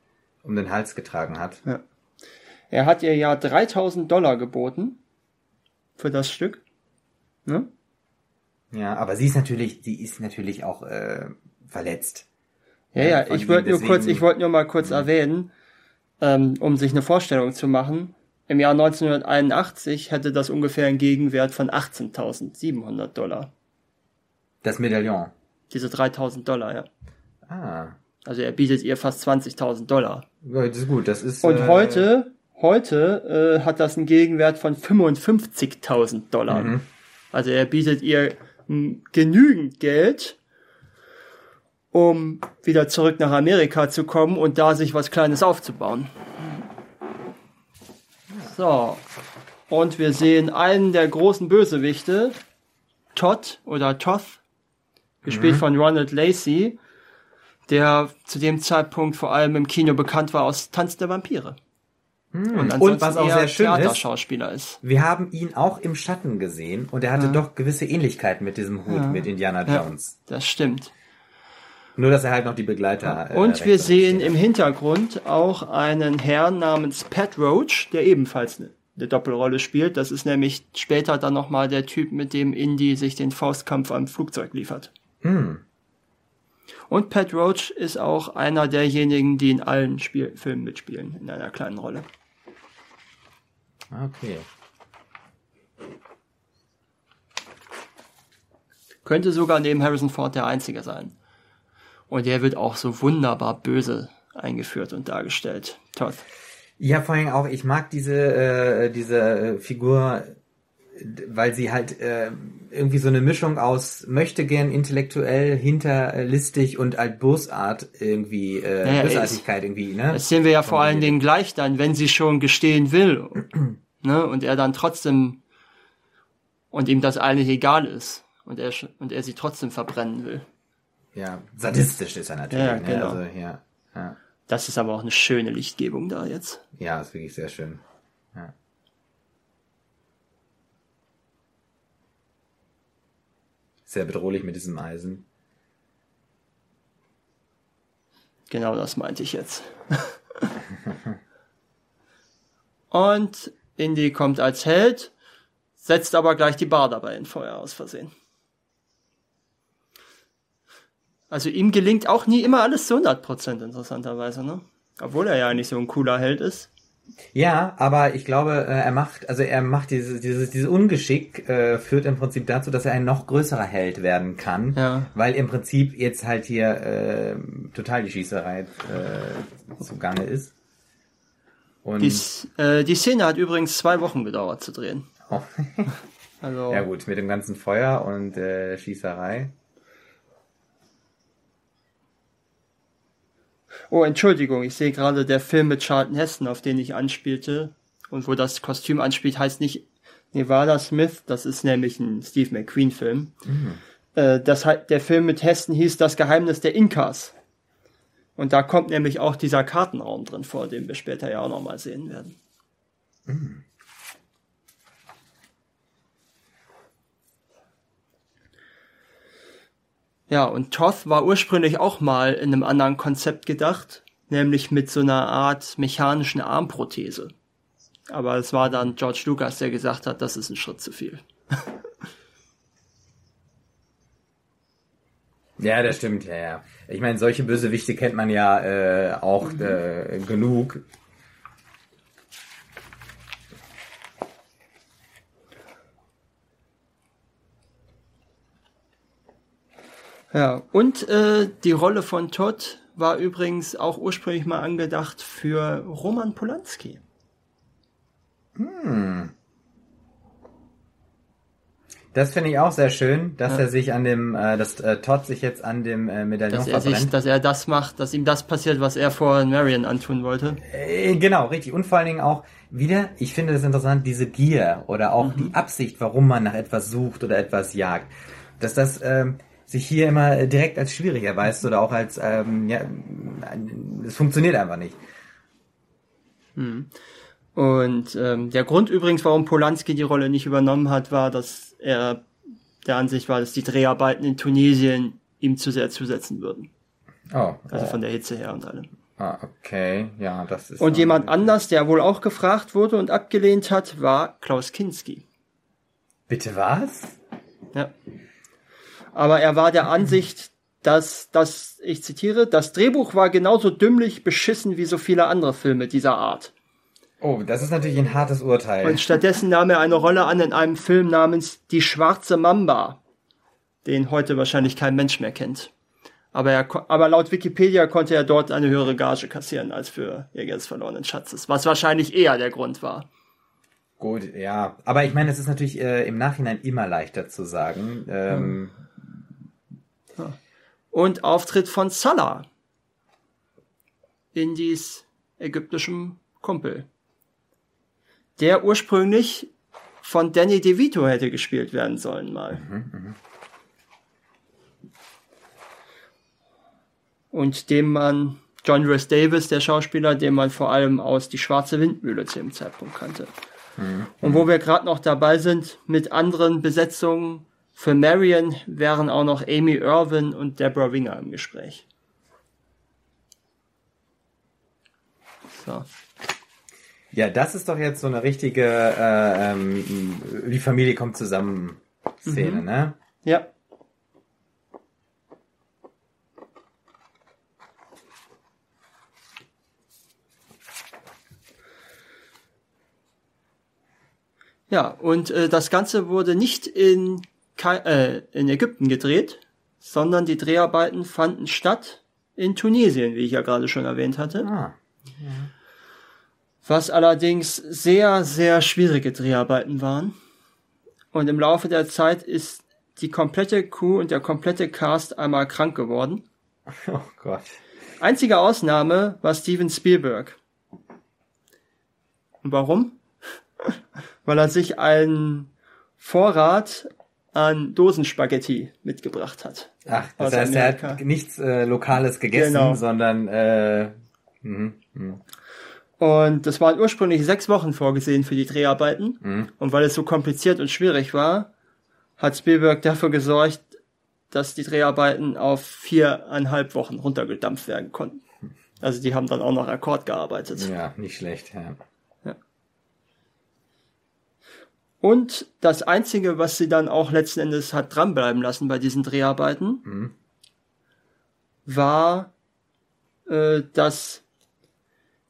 um den Hals getragen hat. Er hat ihr ja 3000 Dollar geboten für das Stück. Ne? Ja, aber sie ist natürlich, sie ist natürlich auch äh, verletzt. Ja, Ja, ja, ich wollte nur kurz, ich wollte nur mal kurz erwähnen, ähm, um sich eine Vorstellung zu machen. Im Jahr 1981 hätte das ungefähr einen Gegenwert von 18.700 Dollar. Das Medaillon. Diese 3.000 Dollar, ja. Ah, Also er bietet ihr fast 20.000 Dollar. ja, das ist gut. Das ist. Und äh, heute, heute äh, hat das einen Gegenwert von 55.000 Dollar. Mhm. Also er bietet ihr m, genügend Geld, um wieder zurück nach Amerika zu kommen und da sich was Kleines aufzubauen. So. Und wir sehen einen der großen Bösewichte, Todd oder Toth, gespielt von Ronald Lacey, der zu dem Zeitpunkt vor allem im Kino bekannt war aus Tanz der Vampire. Und, Und was auch sehr schön ist, Theaterschauspieler ist. wir haben ihn auch im Schatten gesehen und er hatte doch gewisse Ähnlichkeiten mit diesem Hut, mit Indiana Ja, Jones. das stimmt. Nur, dass er halt noch die Begleiter. äh, Und wir sehen im Hintergrund auch einen Herrn namens Pat Roach, der ebenfalls eine, eine Doppelrolle spielt. Das ist nämlich später dann nochmal der Typ, mit dem Indy sich den Faustkampf am Flugzeug liefert. Hm. Und Pat Roach ist auch einer derjenigen, die in allen Spiel Filmen mitspielen, in einer kleinen Rolle. Okay. Könnte sogar neben Harrison Ford der einzige sein. Und der wird auch so wunderbar böse eingeführt und dargestellt. Todd. Ja, vor allem auch, ich mag diese, äh, diese Figur, weil sie halt äh, irgendwie so eine Mischung aus möchte gern intellektuell, hinterlistig und halt Bosart irgendwie, äh, Naja, Bösartigkeit irgendwie, ne? Das sehen wir ja vor allen Dingen gleich dann, wenn sie schon gestehen will. ne? Und er dann trotzdem und ihm das eigentlich egal ist. Und er, und er sie trotzdem verbrennen will. Ja, sadistisch ist er natürlich, Ja, ne? genau. Also, ja, ja. Das ist aber auch eine schöne Lichtgebung da jetzt. Ja, ist wirklich sehr schön. Ja. Sehr bedrohlich mit diesem Eisen. Genau das meinte ich jetzt. und Indy kommt als Held, setzt aber gleich die Bar dabei in Feuer aus Versehen. Also ihm gelingt auch nie immer alles zu 100% interessanterweise, ne? Obwohl er ja eigentlich so ein cooler Held ist. Ja, aber ich glaube, äh, er macht, also er macht dieses, dieses, dieses Ungeschick äh, führt im Prinzip dazu, dass er ein noch größerer Held werden kann, Ja. weil im Prinzip jetzt halt hier äh, total die Schießerei äh, zugange ist. Und Die, äh, die Szene hat übrigens zwei Wochen gedauert zu drehen. oh, Also, ja gut, mit dem ganzen Feuer und äh, Schießerei. Oh, Entschuldigung, ich sehe gerade der Film mit Charlton Heston, auf den ich anspielte und wo das Kostüm anspielt, heißt nicht Nevada Smith, das ist nämlich ein Steve McQueen-Film. Äh, das hat, der Film mit Heston hieß Das Geheimnis der Inkas. Und da kommt nämlich auch dieser Kartenraum drin vor, den wir später ja auch nochmal sehen werden. Ja, und Toth war ursprünglich auch mal in einem anderen Konzept gedacht, nämlich mit so einer Art mechanischen Armprothese. Aber es war dann George Lucas, der gesagt hat, das ist ein Schritt zu viel. Ja, das stimmt, ja, ja. Ich meine, solche Bösewichte kennt man ja äh, auch äh, genug. Ja, und äh, die Rolle von Todd war übrigens auch ursprünglich mal angedacht für Roman Polanski. Das finde ich auch sehr schön, dass er sich an dem, äh, dass äh, Todd sich jetzt an dem äh, Medaillon Dass er, sich, verbrennt. dass er das macht, dass ihm das passiert, was er vor Marion antun wollte. Äh, genau, richtig. Und vor allen Dingen auch wieder, ich finde das interessant, diese Gier oder auch die Absicht, warum man nach etwas sucht oder etwas jagt. Dass das ähm, sich hier immer äh, direkt als schwierig erweist oder auch als, ähm, ja, es funktioniert einfach nicht. Und ähm, der Grund übrigens, warum Polanski die Rolle nicht übernommen hat, war, dass er der Ansicht war, dass die Dreharbeiten in Tunesien ihm zu sehr zusetzen würden. Oh, Also oh. von der Hitze her und allem. Ah, okay, ja, das ist. Und jemand anders, der wohl auch gefragt wurde und abgelehnt hat, war Klaus Kinski. Bitte was? Ja. Aber er war der Ansicht, dass das, ich zitiere, das Drehbuch war genauso dümmlich beschissen wie so viele andere Filme dieser Art. Oh, das ist natürlich ein hartes Urteil. Und stattdessen nahm er eine Rolle an in einem Film namens Die schwarze Mamba, den heute wahrscheinlich kein Mensch mehr kennt. Aber, er, aber laut Wikipedia konnte er dort eine höhere Gage kassieren als für Jäger des verlorenen Schatzes, was wahrscheinlich eher der Grund war. Gut, ja. Aber ich meine, es ist natürlich äh, im Nachhinein immer leichter zu sagen. Ähm, Und Auftritt von Salah, Indies ägyptischem Kumpel, der ursprünglich von Danny DeVito hätte gespielt werden sollen mal. Und dem man John Rhys Davis, der Schauspieler, den man vor allem aus Die Schwarze Windmühle zu dem Zeitpunkt kannte. Und wo wir gerade noch dabei sind mit anderen Besetzungen, für Marion wären auch noch Amy Irvin und Deborah Winger im Gespräch. So. ja, das ist doch jetzt so eine richtige äh, ähm, die Familie kommt zusammen Szene, ne? Ja. Ja, und äh, das Ganze wurde nicht in, äh, in Ägypten gedreht, sondern die Dreharbeiten fanden statt in Tunesien, wie ich ja gerade schon erwähnt hatte. Ah. Was allerdings sehr, sehr schwierige Dreharbeiten waren. Und im Laufe der Zeit ist die komplette Crew und der komplette Cast einmal krank geworden. Oh Gott. Einzige Ausnahme war Steven Spielberg. Und warum? Weil er sich einen Vorrat an Dosenspaghetti mitgebracht hat. Ach, das heißt, er Amerika. hat nichts äh, Lokales gegessen, Genau. sondern äh, mhm, mhm. Und das waren ursprünglich sechs Wochen vorgesehen für die Dreharbeiten. Mhm. Und weil es so kompliziert und schwierig war, hat Spielberg dafür gesorgt, dass die Dreharbeiten auf viereinhalb Wochen runtergedampft werden konnten. Also die haben dann auch noch Akkord gearbeitet. ja, nicht schlecht. Ja. Und das Einzige, was sie dann auch letzten Endes hat dranbleiben lassen bei diesen Dreharbeiten, Mhm. war, äh, dass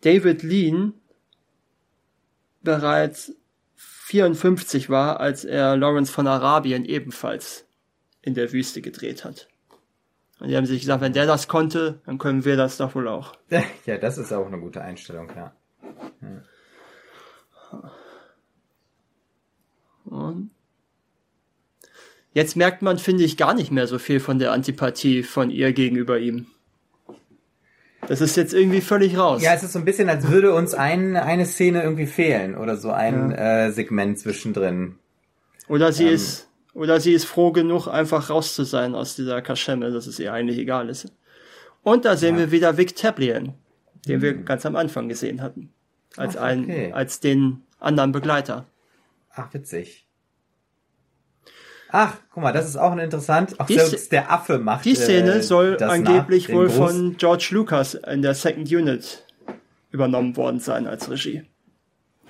David Lean bereits 54 war, als er Lawrence von Arabien ebenfalls in der Wüste gedreht hat. Und die haben sich gesagt, wenn der das konnte, dann können wir das doch wohl auch. ja, das ist auch eine gute Einstellung, ja. Und jetzt merkt man, finde ich, gar nicht mehr so viel von der Antipathie von ihr gegenüber ihm. Das ist jetzt irgendwie völlig raus. Ja, es ist so ein bisschen, als würde uns ein, eine Szene irgendwie fehlen oder so ein äh, Segment zwischendrin. Oder sie Ähm. ist, oder sie ist froh genug, einfach raus zu sein aus dieser Kaschemme, dass es ihr eigentlich egal ist. Und da sehen Ja. wir wieder Vic Tablian, den wir ganz am Anfang gesehen hatten. Als Ach, einen, okay. als den anderen Begleiter. Ach, witzig. Ach, guck mal, das ist auch interessant. Auch Die selbst der Affe macht Die Szene äh, soll angeblich nach, wohl Gruß. von George Lucas in der Second Unit übernommen worden sein als Regie.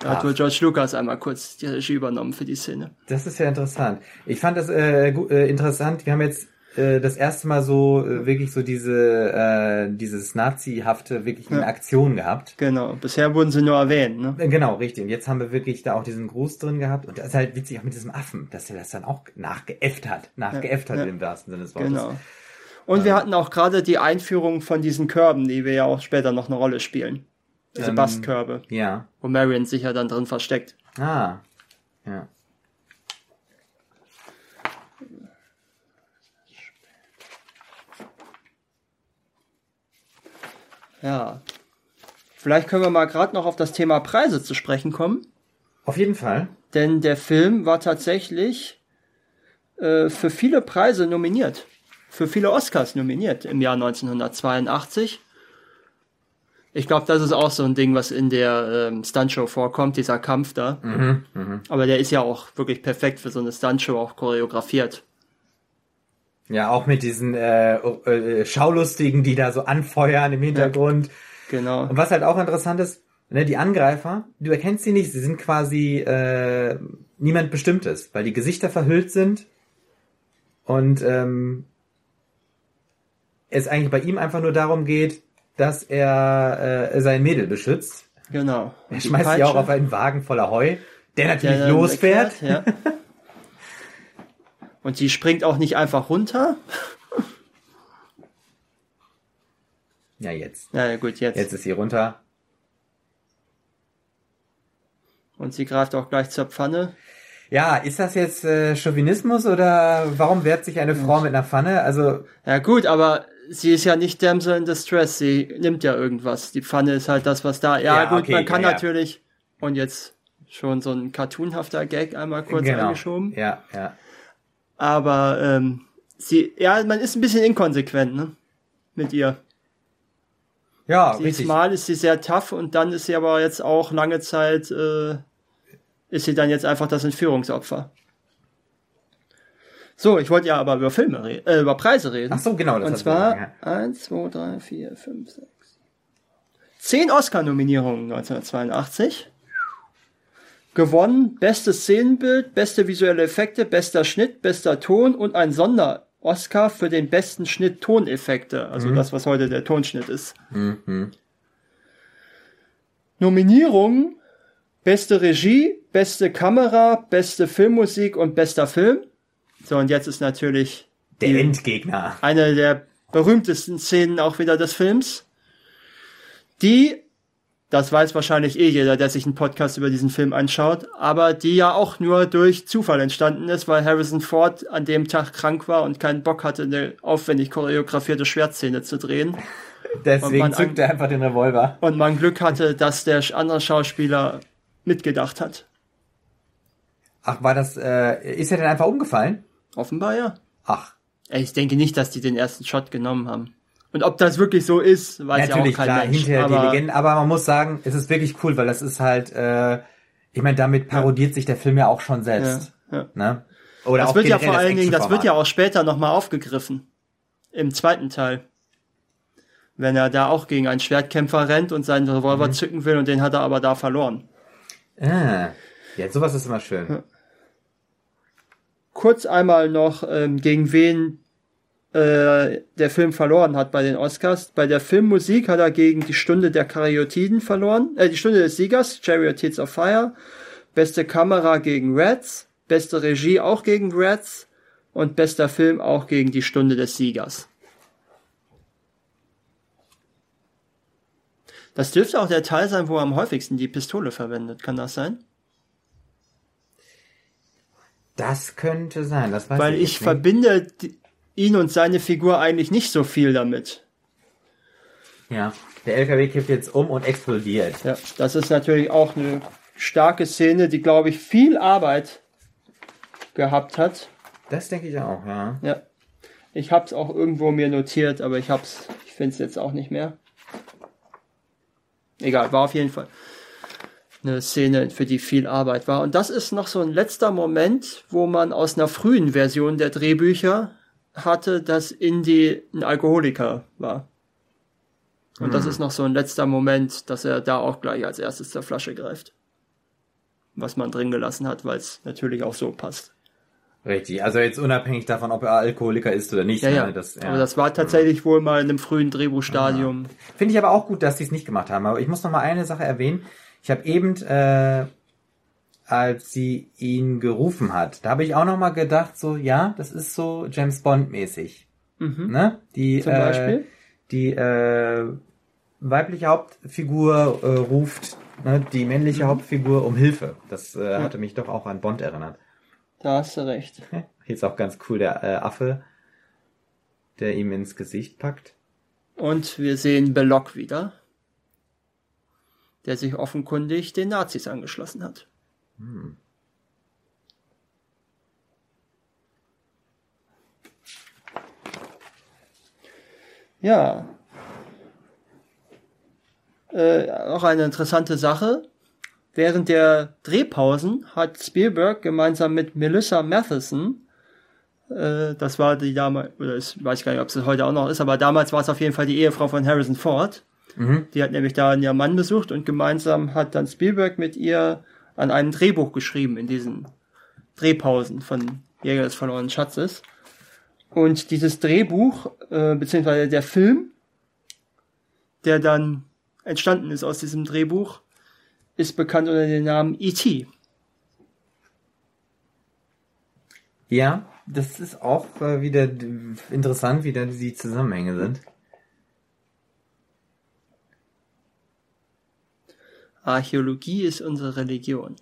Da hat wohl George Lucas einmal kurz die Regie übernommen für die Szene. Das ist ja interessant. Ich fand das äh, äh, interessant. Wir haben jetzt äh, das erste Mal so äh, wirklich so diese äh, dieses Nazi-hafte wirklich in Ja. Aktion gehabt. Genau. Bisher wurden sie nur erwähnt, ne? Äh, Genau, richtig. Und jetzt haben wir wirklich da auch diesen Gruß drin gehabt. Und das ist halt witzig auch mit diesem Affen, dass er das dann auch nachgeäfft hat. Nachgeäfft hat ja. im wahrsten Sinne des Wortes. Genau. Und wir hatten auch gerade die Einführung von diesen Körben, die wir ja auch später noch eine Rolle spielen. Diese Ähm, Bastkörbe, Ja. wo Marion sich ja dann drin versteckt. Ah. Ja. Ja. Vielleicht können wir mal gerade noch auf das Thema Preise zu sprechen kommen. Auf jeden Fall. Denn der Film war tatsächlich äh, für viele Preise nominiert. Für viele Oscars nominiert im Jahr 1982. Ich glaube, das ist auch so ein Ding, was in der ähm, Stuntshow vorkommt, dieser Kampf da. Aber der ist ja auch wirklich perfekt für so eine Stuntshow auch choreografiert. Ja, auch mit diesen äh, äh, Schaulustigen, die da so anfeuern im Hintergrund. Genau. Und was halt auch interessant ist, ne, die Angreifer, du erkennst sie nicht, sie sind quasi äh, niemand Bestimmtes, weil die Gesichter verhüllt sind und ähm, es eigentlich bei ihm einfach nur darum geht, dass er äh, sein Mädel beschützt. Genau. Er schmeißt sie auch auf einen Wagen voller Heu, der natürlich der losfährt. wegfährt, Ja. Und die springt auch nicht einfach runter. Ja, jetzt. Ja, gut, jetzt. Jetzt ist sie runter. Und sie greift auch gleich zur Pfanne. Ja, ist das jetzt äh, Chauvinismus oder warum wehrt sich eine Frau mit einer Pfanne? Also, Ja gut, aber sie ist ja nicht Damsel in Distress, sie nimmt ja irgendwas. Die Pfanne ist halt das, was da. Ja, Ja, gut, okay, man kann ja, ja. natürlich. Und jetzt schon so ein cartoonhafter Gag einmal kurz genau. eingeschoben. Ja, ja. Aber ähm, sie, ja, man ist ein bisschen inkonsequent, ne? Mit ihr. Ja, Sie richtig. ist mal ist sie sehr tough und dann ist sie aber jetzt auch lange Zeit, äh, ist sie dann jetzt einfach das Entführungsopfer. So, ich wollte ja aber über Filme reden, äh, über Preise reden. Ach so, genau, das Und zwar gesagt, eins, zwei, drei, vier, fünf, sechs. Zehn Oscar-Nominierungen 1982. Gewonnen bestes Szenenbild, beste visuelle Effekte, bester Schnitt, bester Ton und ein Sonder-Oscar für den besten Schnitt Toneffekte, also das, was heute der Tonschnitt ist. Mhm. Nominierungen beste Regie, beste Kamera, beste Filmmusik und bester Film. So, und jetzt ist natürlich Der die- Endgegner. eine der berühmtesten Szenen auch wieder des Films, die, das weiß wahrscheinlich eh jeder, der sich einen Podcast über diesen Film anschaut, aber die ja auch nur durch Zufall entstanden ist, weil Harrison Ford an dem Tag krank war und keinen Bock hatte, eine aufwendig choreografierte Schwertszene zu drehen. Deswegen zückt er einfach den Revolver. Und man Glück hatte, dass der andere Schauspieler mitgedacht hat. Ach, war das, äh, ist er denn einfach umgefallen? Offenbar ja. Ach, Ich denke nicht, dass die den ersten Shot genommen haben. Und ob das wirklich so ist, weiß ja auch natürlich, kein klar, Mensch. hinterher die aber- Legenden, aber man muss sagen, es ist wirklich cool, weil das ist halt, äh, ich meine, damit parodiert sich der Film ja auch schon selbst. Ja, ja. Ne? Oder Das auch wird ja vor allen Dingen, das wird ja auch später nochmal aufgegriffen. Im zweiten Teil. Wenn er da auch gegen einen Schwertkämpfer rennt und seinen Revolver Mhm. zücken will und den hat er aber da verloren. Ah, ja, sowas ist immer schön. Kurz einmal noch, ähm, gegen wen äh, der Film verloren hat bei den Oscars. Bei der Filmmusik hat er gegen die Stunde der Karyotiden verloren, äh, die Stunde des Siegers, Charioteers of Fire. Beste Kamera gegen Reds, beste Regie auch gegen Reds und bester Film auch gegen die Stunde des Siegers. Das dürfte auch der Teil sein, wo er am häufigsten die Pistole verwendet. Kann das sein? Das könnte sein, das weiß Weil ich ich verbinde die, ihn und seine Figur eigentlich nicht so viel damit. Ja, der LKW kippt jetzt um und explodiert. Ja, das ist natürlich auch eine starke Szene, die, glaube ich, viel Arbeit gehabt hat. Das denke ich auch, ja. Ja. Ich habe es auch irgendwo mir notiert, aber ich hab's, ich finde es jetzt auch nicht mehr. Egal, war auf jeden Fall eine Szene, für die viel Arbeit war. Und das ist noch so ein letzter Moment, wo man aus einer frühen Version der Drehbücher hatte, dass Indy ein Alkoholiker war. Und das ist noch so ein letzter Moment, dass er da auch gleich als erstes zur Flasche greift. Was man drin gelassen hat, weil es natürlich auch so passt. Richtig, also jetzt unabhängig davon, ob er Alkoholiker ist oder nicht. Ja, ja. ne, Das, ja. Aber das war tatsächlich wohl mal in einem frühen Drehbuchstadium. Finde ich aber auch gut, dass sie es nicht gemacht haben. Aber ich muss noch mal eine Sache erwähnen. Ich habe eben, äh, als sie ihn gerufen hat, da habe ich auch noch mal gedacht, so ja, das ist so James Bond mäßig. Ne? Die, Mhm. Zum äh, Beispiel? die äh, weibliche Hauptfigur äh, ruft ne, die männliche Mhm. Hauptfigur um Hilfe. Das äh, hatte mich doch auch an Bond erinnert. Da hast du recht. Jetzt auch ganz cool der äh, Affe, der ihm ins Gesicht packt. Und wir sehen Belloc wieder, der sich offenkundig den Nazis angeschlossen hat. Ja. Äh, auch eine interessante Sache. Während der Drehpausen hat Spielberg gemeinsam mit Melissa Matheson äh, das war die damals, oder ich weiß gar nicht, ob es heute auch noch ist, aber damals war es auf jeden Fall die Ehefrau von Harrison Ford. Die hat nämlich da ihren Mann besucht und gemeinsam hat dann Spielberg mit ihr an einem Drehbuch geschrieben in diesen Drehpausen von Jäger des verlorenen Schatzes. Und dieses Drehbuch, äh, beziehungsweise der Film, der dann entstanden ist aus diesem Drehbuch, ist bekannt unter dem Namen E.T. Ja, das ist auch äh, wieder interessant, wie da die Zusammenhänge sind. Archäologie ist unsere Religion.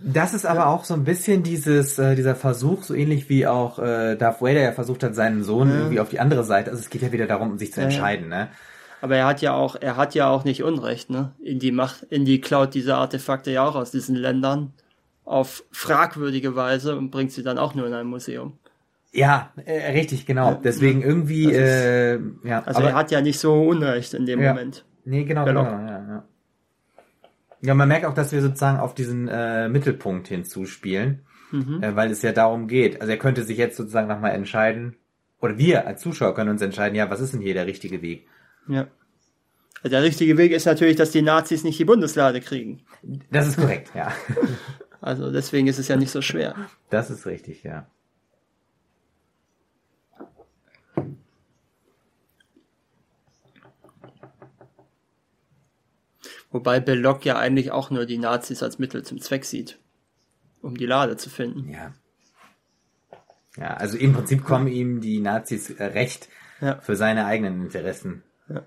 Das ist aber auch so ein bisschen dieses, äh, dieser Versuch, so ähnlich wie auch äh, Darth Vader ja versucht hat, seinen Sohn irgendwie auf die andere Seite. Also es geht ja wieder darum, sich zu Ja, ja. entscheiden, ne? Aber er hat ja auch, er hat ja auch nicht Unrecht, ne? In die Macht, in die klaut diese Artefakte ja auch aus diesen Ländern auf fragwürdige Weise und bringt sie dann auch nur in ein Museum. Ja, äh, richtig, genau. Deswegen irgendwie, Das ist- äh, ja. Also er hat ja nicht so Unrecht in dem Ja. Moment. Nee, genau, genau, Belloc. ja, ja. Ja, man merkt auch, dass wir sozusagen auf diesen äh, Mittelpunkt hinzuspielen, Mhm. äh, weil es ja darum geht. Also er könnte sich jetzt sozusagen nochmal entscheiden, oder wir als Zuschauer können uns entscheiden, ja, was ist denn hier der richtige Weg? Ja. Der richtige Weg ist natürlich, dass die Nazis nicht die Bundeslade kriegen. Das ist korrekt, ja. Also deswegen ist es ja nicht so schwer. Das ist richtig, ja. Wobei Belloc ja eigentlich auch nur die Nazis als Mittel zum Zweck sieht, um die Lade zu finden. Ja. Ja, also im Prinzip kommen ihm die Nazis äh, recht Ja. für seine eigenen Interessen. Ja.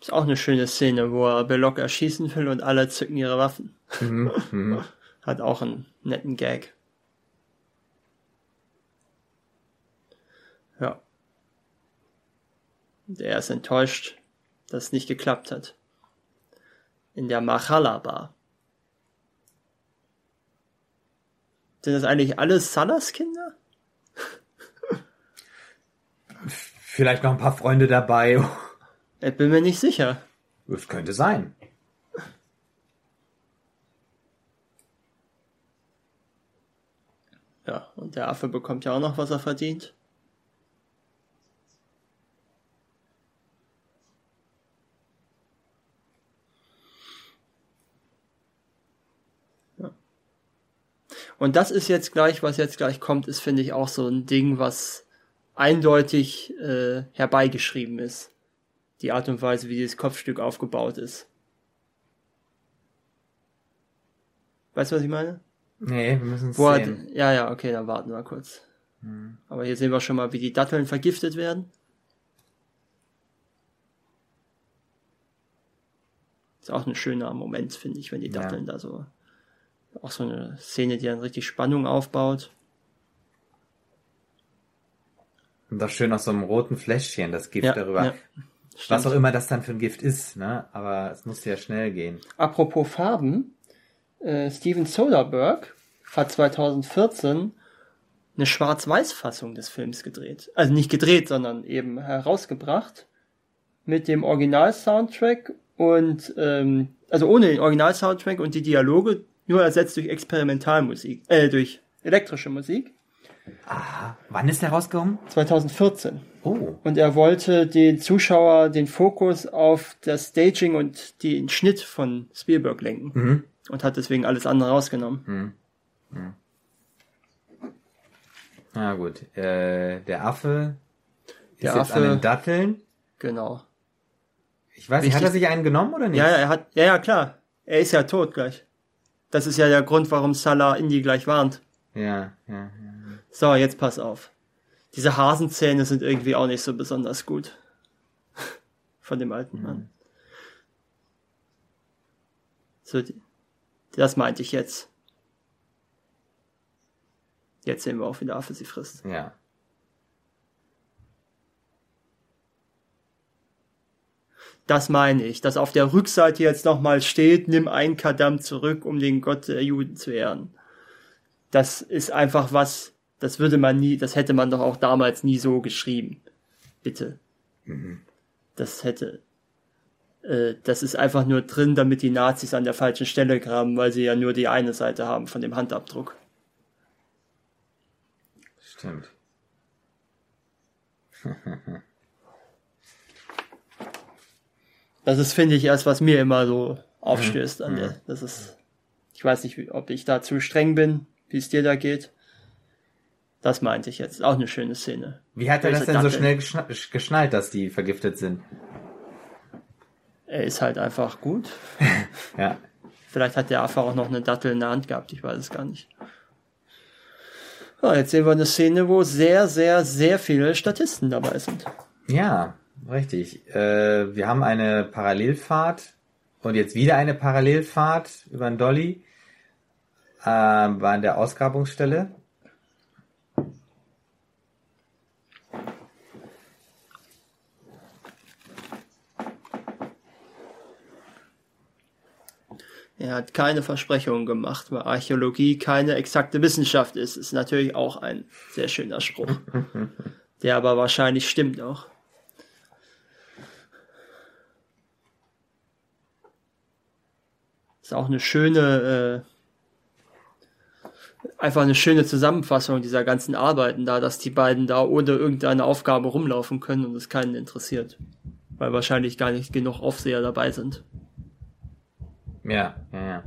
Ist auch eine schöne Szene, wo er Belloc erschießen will und alle zücken ihre Waffen. Hat auch einen netten Gag. Und er ist enttäuscht, dass es nicht geklappt hat. In der Machala Bar. Sind das eigentlich alles Salas Kinder? Vielleicht noch ein paar Freunde dabei. Ich bin mir nicht sicher. Das könnte sein. Ja, und der Affe bekommt ja auch noch, was er verdient. Ja. Und das ist jetzt gleich, was jetzt gleich kommt, ist, finde ich, auch so ein Ding, was eindeutig äh, herbeigeschrieben ist. Die Art und Weise, wie dieses Kopfstück aufgebaut ist. Weißt du, was ich meine? Nee, wir müssen es sehen. ja, ja, okay, dann warten wir kurz. Aber hier sehen wir schon mal, wie die Datteln vergiftet werden. Ist auch ein schöner Moment, finde ich, wenn die Ja. Datteln da so. Auch so eine Szene, die dann richtig Spannung aufbaut. Und das schön aus so einem roten Fläschchen, das Gift Ja, darüber. ja. Was Stimmt. auch immer das dann für ein Gift ist, ne? Aber es musste ja schnell gehen. Apropos Farben, äh, Steven Soderbergh hat 2014 eine Schwarz-Weiß-Fassung des Films gedreht. Also nicht gedreht, sondern eben herausgebracht mit dem Original-Soundtrack und ähm, also ohne den Original-Soundtrack und die Dialoge nur ersetzt durch Experimentalmusik, äh, durch elektrische Musik. Aha. Wann ist der rausgekommen? 2014. Oh. Und er wollte den Zuschauer den Fokus auf das Staging und den Schnitt von Spielberg lenken. Mhm. Und hat deswegen alles andere rausgenommen. Na gut. Äh, der Affe ist Der jetzt an Affe- den Datteln. Genau. Ich weiß nicht, hat er sich einen genommen oder nicht? Ja, ja, er hat, ja, ja, klar. Er ist ja tot gleich. Das ist ja der Grund, warum Salah Indy gleich warnt. Ja, ja, ja. So, jetzt pass auf. Diese Hasenzähne sind irgendwie auch nicht so besonders gut. Von dem alten Mann. So, die- das meinte ich jetzt. Jetzt sehen wir auch, wie der Affe sie frisst. Ja. Das meine ich, dass auf der Rückseite jetzt nochmal steht, nimm ein Kadam zurück, um den Gott der Juden zu ehren. Das ist einfach was, das würde man nie, das hätte man doch auch damals nie so geschrieben. Bitte. Das hätte, äh, das ist einfach nur drin, damit die Nazis an der falschen Stelle graben, weil sie ja nur die eine Seite haben von dem Handabdruck. Stimmt. Das ist, finde ich, erst, was mir immer so aufstößt an der, das ist, ich weiß nicht, ob ich da zu streng bin, wie es dir da geht. Das meinte ich jetzt. Auch eine schöne Szene. Wie hat er das denn so Datteln? schnell geschna geschnallt, dass die vergiftet sind? Er ist halt einfach gut. Ja. Vielleicht hat der Affe auch noch eine Dattel in der Hand gehabt, ich weiß es gar nicht. Ja, jetzt sehen wir eine Szene, wo sehr, sehr, sehr viele Statisten dabei sind. Ja, richtig. Äh, wir haben eine Parallelfahrt und jetzt wieder eine Parallelfahrt über den Dolly äh, an der Ausgrabungsstelle. Er hat keine Versprechungen gemacht, weil Archäologie keine exakte Wissenschaft ist. Ist natürlich auch ein sehr schöner Spruch. Der aber wahrscheinlich stimmt auch. Ist auch eine schöne, äh, einfach eine schöne Zusammenfassung dieser ganzen Arbeiten da, dass die beiden da ohne irgendeine Aufgabe rumlaufen können und es keinen interessiert. Weil wahrscheinlich gar nicht genug Aufseher dabei sind. Ja, ja, ja.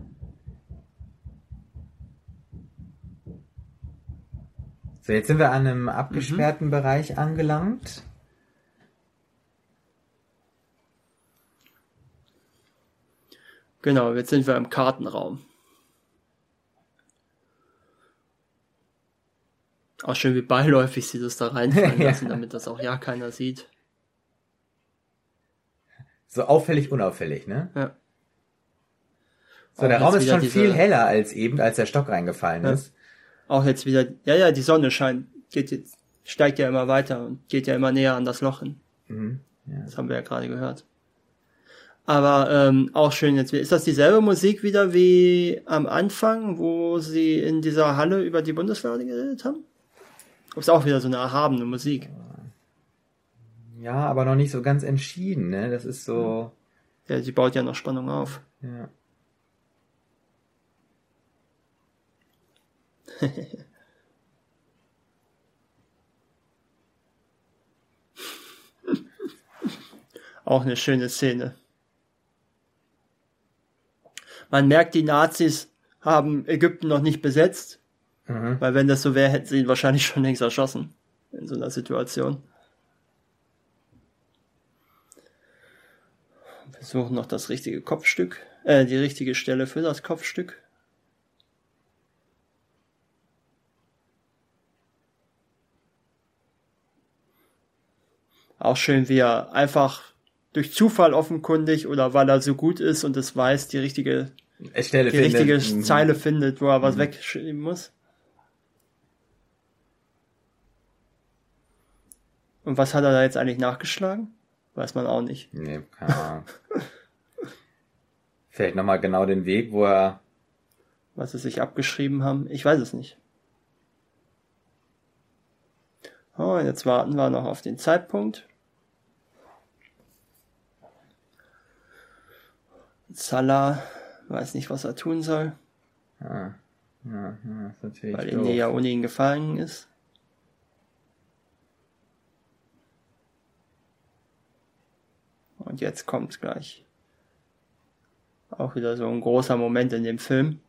So, jetzt sind wir an einem abgesperrten Bereich angelangt. Genau, jetzt sind wir im Kartenraum. Auch schön, wie beiläufig sie das da reinfallen lassen, damit das auch ja keiner sieht. So auffällig, unauffällig, ne? Ja. So, der Auch Raum jetzt ist schon diese- viel heller als eben, als der Stock reingefallen Ja. ist. Auch jetzt wieder, ja, ja, die Sonne scheint, geht jetzt, steigt ja immer weiter und geht ja immer näher an das Loch hin. Mhm. Ja. Das haben wir ja gerade gehört. Aber ähm, auch schön jetzt. Ist das dieselbe Musik wieder wie am Anfang, wo sie in dieser Halle über die Bundeslade geredet haben? Ist auch wieder so eine erhabene Musik. ja, aber noch nicht so ganz entschieden, ne? Das ist so, Ja, sie baut ja noch Spannung auf. ja. Auch eine schöne Szene. Man merkt, die Nazis haben Ägypten noch nicht besetzt, Mhm. weil wenn das so wäre, hätten sie ihn wahrscheinlich schon längst erschossen in so einer Situation. Wir suchen noch das richtige Kopfstück, äh, die richtige Stelle für das Kopfstück. Auch schön, wie er einfach durch Zufall offenkundig oder weil er so gut ist und es weiß, die richtige, Stelle die findet. richtige Mhm. Zeile findet, wo er was wegschieben muss. Und was hat er da jetzt eigentlich nachgeschlagen? Weiß man auch nicht. Nee, keine Ahnung. Vielleicht nochmal genau den Weg, wo er. Was sie sich abgeschrieben haben. Ich weiß es nicht. Oh, jetzt warten wir noch auf den Zeitpunkt. Salah weiß nicht, was er tun soll, Ah, ja, ja, ist natürlich weil. Ine ja ohne ihn gefallen ist. Und jetzt kommt gleich. Auch wieder so ein großer Moment in dem Film.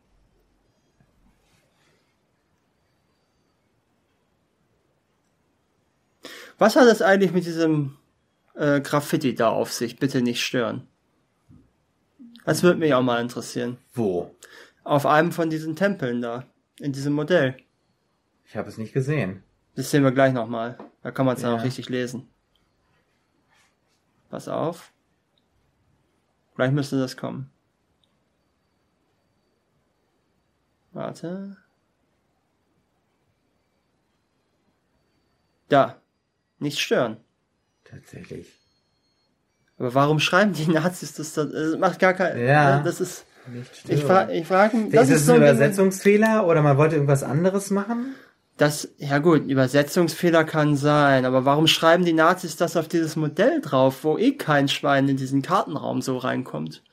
Was hat es eigentlich mit diesem äh, Graffiti da auf sich? Bitte nicht stören. Das würde mich auch mal interessieren. Wo? Auf einem von diesen Tempeln da, in diesem Modell. Ich habe es nicht gesehen. Das sehen wir gleich nochmal. Da kann man es dann Ja. auch richtig lesen. Pass auf. Gleich müsste das kommen. Warte. Da. Nicht stören. Tatsächlich. Aber warum schreiben die Nazis das? da? Das macht gar kein. Ja. Das ist. Nicht Ich frage, ich frage, ist es so ein Übersetzungsfehler oder man wollte irgendwas anderes machen? Das, ja gut, ein Übersetzungsfehler kann sein, aber warum schreiben die Nazis das auf dieses Modell drauf, wo eh kein Schwein in diesen Kartenraum so reinkommt?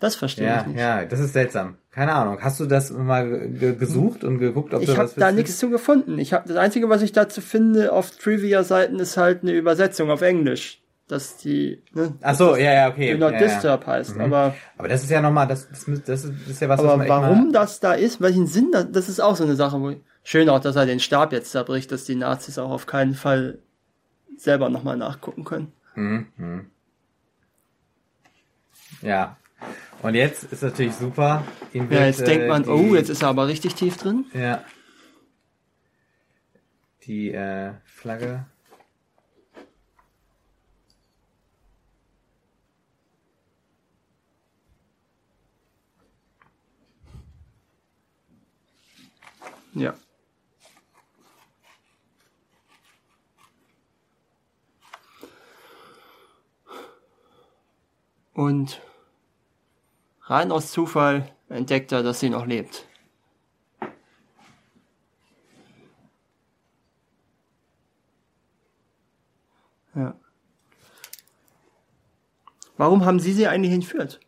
Das verstehe Ja, ich nicht. ja, das ist seltsam. Keine Ahnung. Hast du das mal ge gesucht und geguckt, ob Ich du habe was da findest? nichts zu gefunden. Ich hab, das Einzige, was ich dazu finde auf Trivia-Seiten, ist halt eine Übersetzung auf Englisch. Dass die, ne, Ach so, ja, ja, okay. Not ja, ja. Disturb heißt. Mhm. Aber, Aber das ist ja nochmal, das, das, das, ist, das ist ja was, was aber echt warum das da ist, welchen Sinn das, das ist auch so eine Sache, wo ich, schön auch, dass er den Stab jetzt zerbricht, dass die Nazis auch auf keinen Fall selber nochmal nachgucken können. Mhm, mhm. Ja. Und jetzt ist natürlich super. Ihm Ja, wird, jetzt denkt äh, man, die, oh, jetzt ist er aber richtig tief drin. Ja. Die äh, Flagge. Ja. Und rein aus Zufall entdeckt er, dass sie noch lebt. Ja. Warum haben Sie sie eigentlich entführt?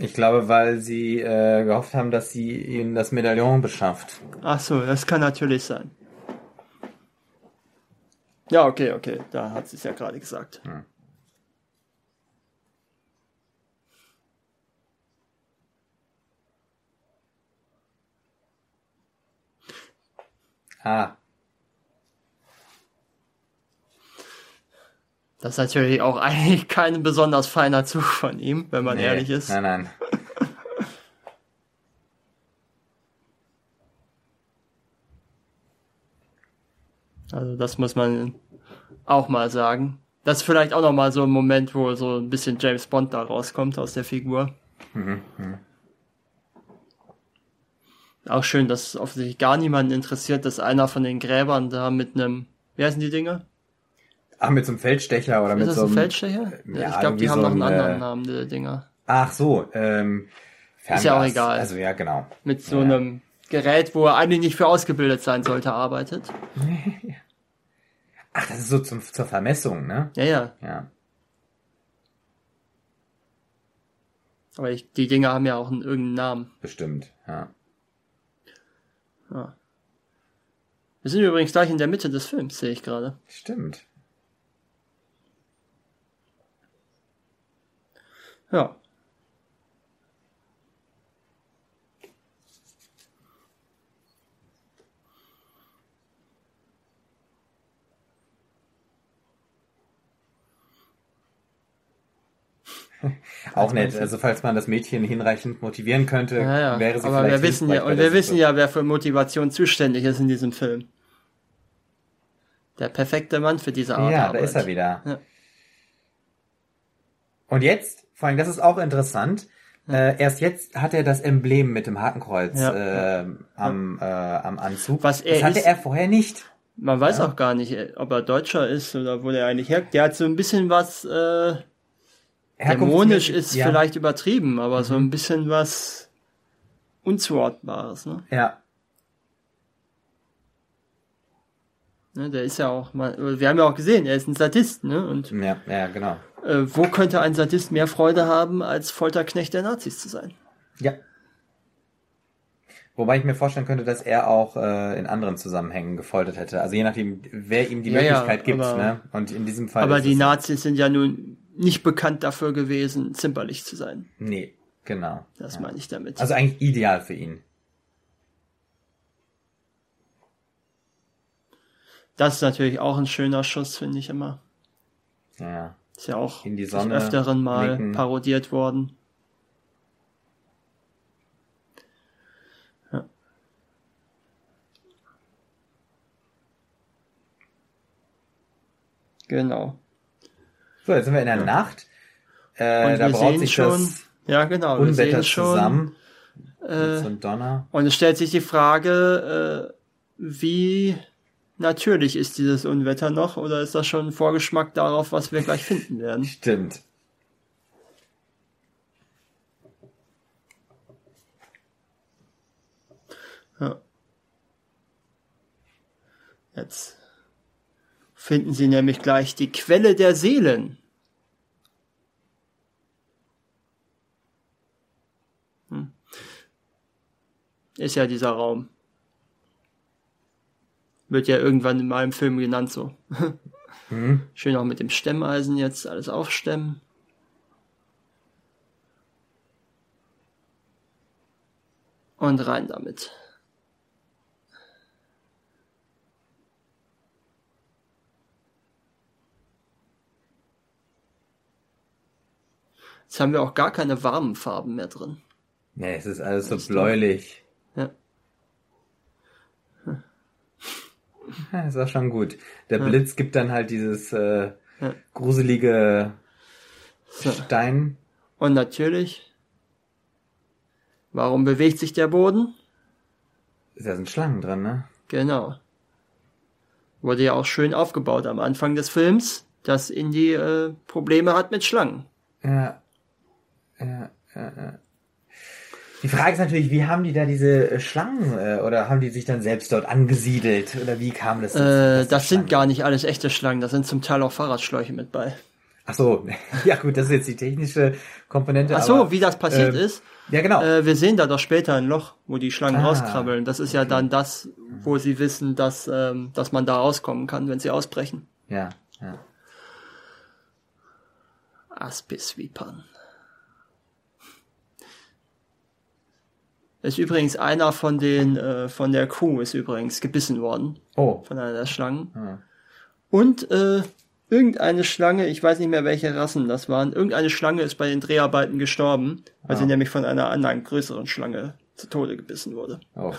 Ich glaube, weil sie äh, gehofft haben, dass sie ihnen das Medaillon beschafft. Ach so, das kann natürlich sein. Ja, okay, okay, da hat sie es ja gerade gesagt. Hm. Ah, Das ist natürlich auch eigentlich kein besonders feiner Zug von ihm, wenn man nee. ehrlich ist. Nein, nein. Also das muss man auch mal sagen. Das ist vielleicht auch noch mal so ein Moment, wo so ein bisschen James Bond da rauskommt aus der Figur. Mhm, mhm. Auch schön, dass offensichtlich gar niemanden interessiert, dass einer von den Gräbern da mit einem, wie heißen die Dinge? Ach, mit so einem Feldstecher oder Ist mit das so ein einem... Feldstecher? ja, ich glaube, die haben so noch einen ein, anderen äh, Namen, die Dinger. Ach so, ähm... Ist ja auch Fernglas. egal. Also ja, genau. Mit so Ja. einem Gerät, wo er eigentlich nicht für ausgebildet sein sollte, arbeitet. Ach, das ist so zum, zur Vermessung, ne? Ja, ja. Ja. Aber ich, die Dinger haben ja auch einen, irgendeinen Namen. Bestimmt, ja. Ja. Wir sind übrigens gleich in der Mitte des Films, sehe ich gerade. Stimmt. Ja. Auch nett. Also falls man das Mädchen hinreichend motivieren könnte, Ja, ja. wäre sie Aber vielleicht wir wissen ja, und wir wissen Suche. ja, wer für Motivation zuständig ist in diesem Film. Der perfekte Mann für diese Art Ja, da Arbeit. ist er wieder. Ja. Und jetzt, vor allem, das ist auch interessant, äh, erst jetzt hat er das Emblem mit dem Hakenkreuz Ja. äh, am, äh, am Anzug. Was er das hatte ist- er vorher nicht. Man weiß Ja. auch gar nicht, ob er Deutscher ist oder wo der eigentlich her. Der hat so ein bisschen was äh, dämonisch ist ja. vielleicht übertrieben, aber so Mhm. ein bisschen was unzuordbares. Ne? Ja, Ne, der ist ja auch mal, wir haben ja auch gesehen, er ist ein Sadist, ne? Und ja, ja, genau. Äh, wo könnte ein Sadist mehr Freude haben, als Folterknecht der Nazis zu sein? Ja. Wobei ich mir vorstellen könnte, dass er auch äh, in anderen Zusammenhängen gefoltert hätte. Also je nachdem, wer ihm die Ja, ja, Möglichkeit gibt. aber- Ne? Und in diesem Fall. aber die Nazis sind ja nun nicht bekannt dafür gewesen, zimperlich zu sein. Nee, genau. Das ja. meine ich damit. Also eigentlich ideal für ihn. das ist natürlich auch ein schöner Schuss, finde ich immer. Ja. Ist ja auch In die Sonne öfteren Mal blicken. parodiert worden. Ja. Genau. So, jetzt sind wir in der Nacht. Äh, Und da wir sehen sich schon, ja genau, wir Unwetter sehen schon, zusammen. äh, so und es stellt sich die Frage, äh, wie natürlich ist dieses Unwetter noch, oder ist das schon ein Vorgeschmack darauf, was wir gleich finden werden? Stimmt. Ja. Jetzt finden Sie nämlich gleich die Quelle der Seelen. Hm. Ist ja dieser Raum. Wird ja irgendwann in meinem Film genannt so. Mhm. Schön auch mit dem Stemmeisen jetzt alles aufstemmen. Und rein damit. Jetzt haben wir auch gar keine warmen Farben mehr drin. Nee, es ist alles so bläulich. Ja. Ist auch schon gut. Der Ja. Blitz gibt dann halt dieses äh, Ja. gruselige So. Stein. Und natürlich, warum bewegt sich der Boden? Da sind Schlangen dran, ne? Genau. Wurde ja auch schön aufgebaut am Anfang des Films, dass Indy äh, Probleme hat mit Schlangen. Ja. Ja, ja, ja. Die Frage ist natürlich, wie haben die da diese äh, Schlangen äh, oder haben die sich dann selbst dort angesiedelt oder wie kam das? Äh, das sind gar nicht alles echte Schlangen, da sind zum Teil auch Fahrradschläuche mit bei. Ach so, ja gut, das ist jetzt die technische Komponente. Ach so, aber, wie das passiert ähm, ist. Ja genau. Äh, wir sehen da doch später ein Loch, wo die Schlangen Ah, rauskrabbeln. Das ist ja dann das, wo sie wissen, dass, ähm, dass man da rauskommen kann, wenn sie ausbrechen. ja, ja. Aspis. Ist übrigens einer von den, äh, von der Crew ist übrigens gebissen worden. Oh. Von einer der Schlangen. Ah. Und, äh, irgendeine Schlange, ich weiß nicht mehr welche Rassen das waren, irgendeine Schlange ist bei den Dreharbeiten gestorben, weil sie Ah. nämlich von einer anderen größeren Schlange zu Tode gebissen wurde. Oh.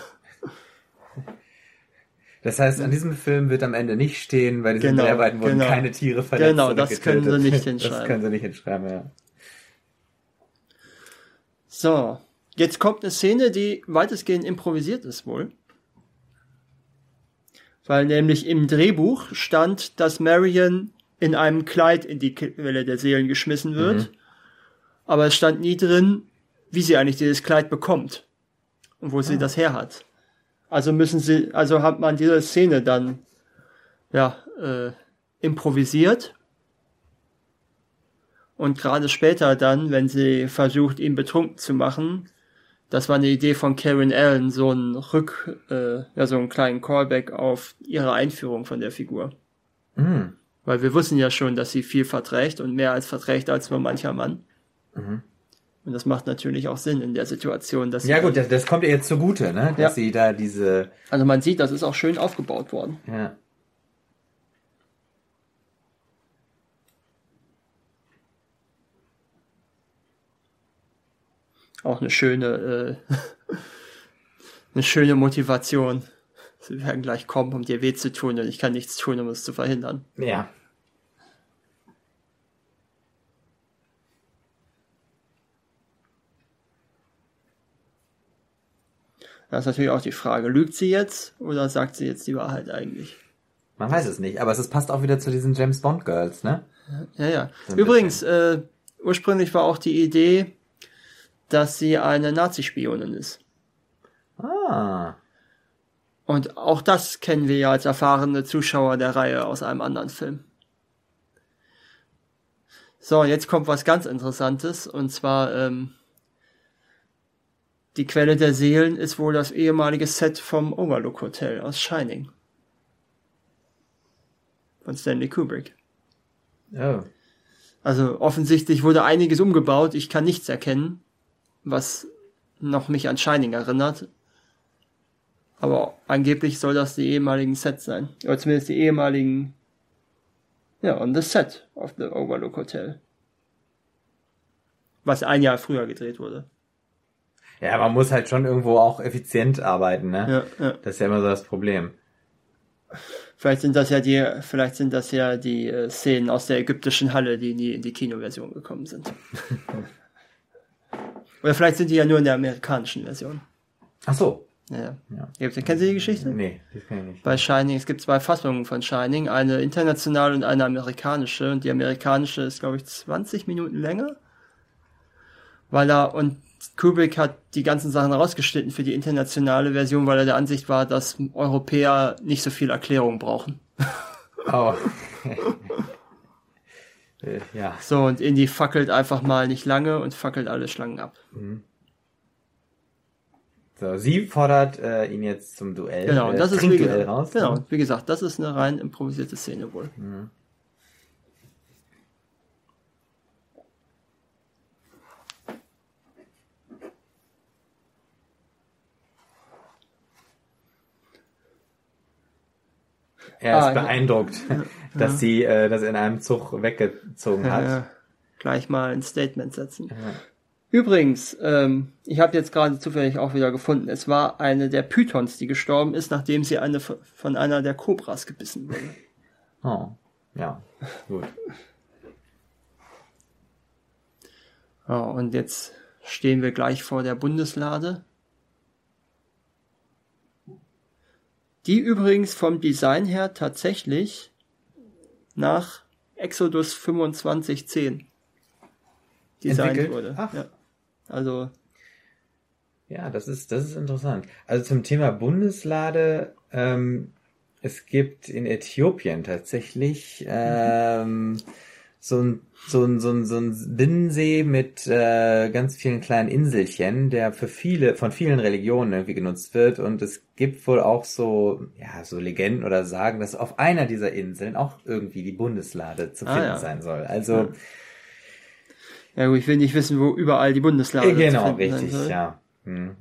Das heißt, an diesem Film wird am Ende nicht stehen, bei diesen Genau, Dreharbeiten wurden genau. keine Tiere verletzt Genau, oder das können getötet. sie nicht Das hinschreiben. können sie nicht hinschreiben, ja. So, jetzt kommt eine Szene, die weitestgehend improvisiert ist wohl. Weil nämlich im Drehbuch stand, dass Marion in einem Kleid in die Quelle der Seelen geschmissen wird. Aber es stand nie drin, wie sie eigentlich dieses Kleid bekommt. Und wo sie das her hat. Also müssen sie, also hat man diese Szene dann, ja, äh, improvisiert. Und gerade später dann, wenn sie versucht, ihn betrunken zu machen, das war eine Idee von Karen Allen, so ein Rück, äh, ja, so einen kleinen Callback auf ihre Einführung von der Figur. Mhm. Weil wir wussten ja schon, dass sie viel verträgt und mehr als verträgt als nur mancher Mann. Mhm. Und das macht natürlich auch Sinn in der Situation, dass Ja sie, gut, das, das kommt ihr jetzt zugute, ne? Dass Ja. sie da diese, also man sieht, das ist auch schön aufgebaut worden. ja. Auch eine schöne, äh, eine schöne Motivation. Sie werden gleich kommen, um dir weh zu tun und ich kann nichts tun, um es zu verhindern. Ja. Da ist natürlich auch die Frage, lügt sie jetzt oder sagt sie jetzt die Wahrheit eigentlich? Man weiß es nicht, aber es passt auch wieder zu diesen James Bond Girls, ne? Ja, ja. So Übrigens, äh, ursprünglich war auch die Idee, dass sie eine Nazi-Spionin ist. Ah. Und auch das kennen wir ja als erfahrene Zuschauer der Reihe aus einem anderen Film. So, jetzt kommt was ganz Interessantes, und zwar ähm, die Quelle der Seelen ist wohl das ehemalige Set vom Overlook Hotel aus Shining. Von Stanley Kubrick. Oh. Also offensichtlich wurde einiges umgebaut. Ich kann nichts erkennen, was noch mich an Shining erinnert. Aber angeblich soll das die ehemaligen Sets sein. Oder zumindest die ehemaligen, ja, on the set of the Overlook Hotel. Was ein Jahr früher gedreht wurde. Ja, man muss halt schon irgendwo auch effizient arbeiten, ne? Ja, ja. Das ist ja immer so das Problem. Vielleicht sind das ja die, vielleicht sind das ja die äh, Szenen aus der ägyptischen Halle, die nie in die Kinoversion gekommen sind. Oder vielleicht sind die ja nur in der amerikanischen Version. Ach so. Ja. Ja. Kennen Sie die Geschichte? Nee, das kann ich nicht. Bei Shining, es gibt zwei Fassungen von Shining, eine internationale und eine amerikanische. Und die amerikanische ist, glaube ich, 20 Minuten länger. Weil er, und Kubrick hat die ganzen Sachen rausgeschnitten für die internationale Version, weil er der Ansicht war, dass Europäer nicht so viel Erklärung brauchen. Oh. Äh, ja. So, und Indy fackelt einfach mal nicht lange und fackelt alle Schlangen ab. So, sie fordert äh, ihn jetzt zum Duell. Genau, äh, das ist wie gesagt, raus. genau, ne? wie gesagt, das ist eine rein improvisierte Szene wohl. Er ist Ah, ja. Dass sie äh, das in einem Zug weggezogen hat. Äh, gleich mal ein Statement setzen. Übrigens, ähm, ich habe jetzt gerade zufällig auch wieder gefunden, es war eine der Pythons, die gestorben ist, nachdem sie eine von einer der Kobras gebissen wurde. Oh, ja, gut. Ja, und jetzt stehen wir gleich vor der Bundeslade. Die übrigens vom Design her tatsächlich nach Exodus 2510 designt Entwickelt? wurde. Ach. Ja. Also, Ja, das ist, das ist interessant. Also zum Thema Bundeslade, ähm, es gibt in Äthiopien tatsächlich ähm, so ein so ein, so ein, so ein Binnensee mit äh, ganz vielen kleinen Inselchen, der für viele, von vielen Religionen irgendwie genutzt wird. Und es gibt wohl auch so, ja, so Legenden oder Sagen, dass auf einer dieser Inseln auch irgendwie die Bundeslade zu Ah, finden ja. sein soll. Also, Ja. ja gut, ich will nicht wissen, wo überall die Bundeslade äh, genau, richtig, ja. Hm.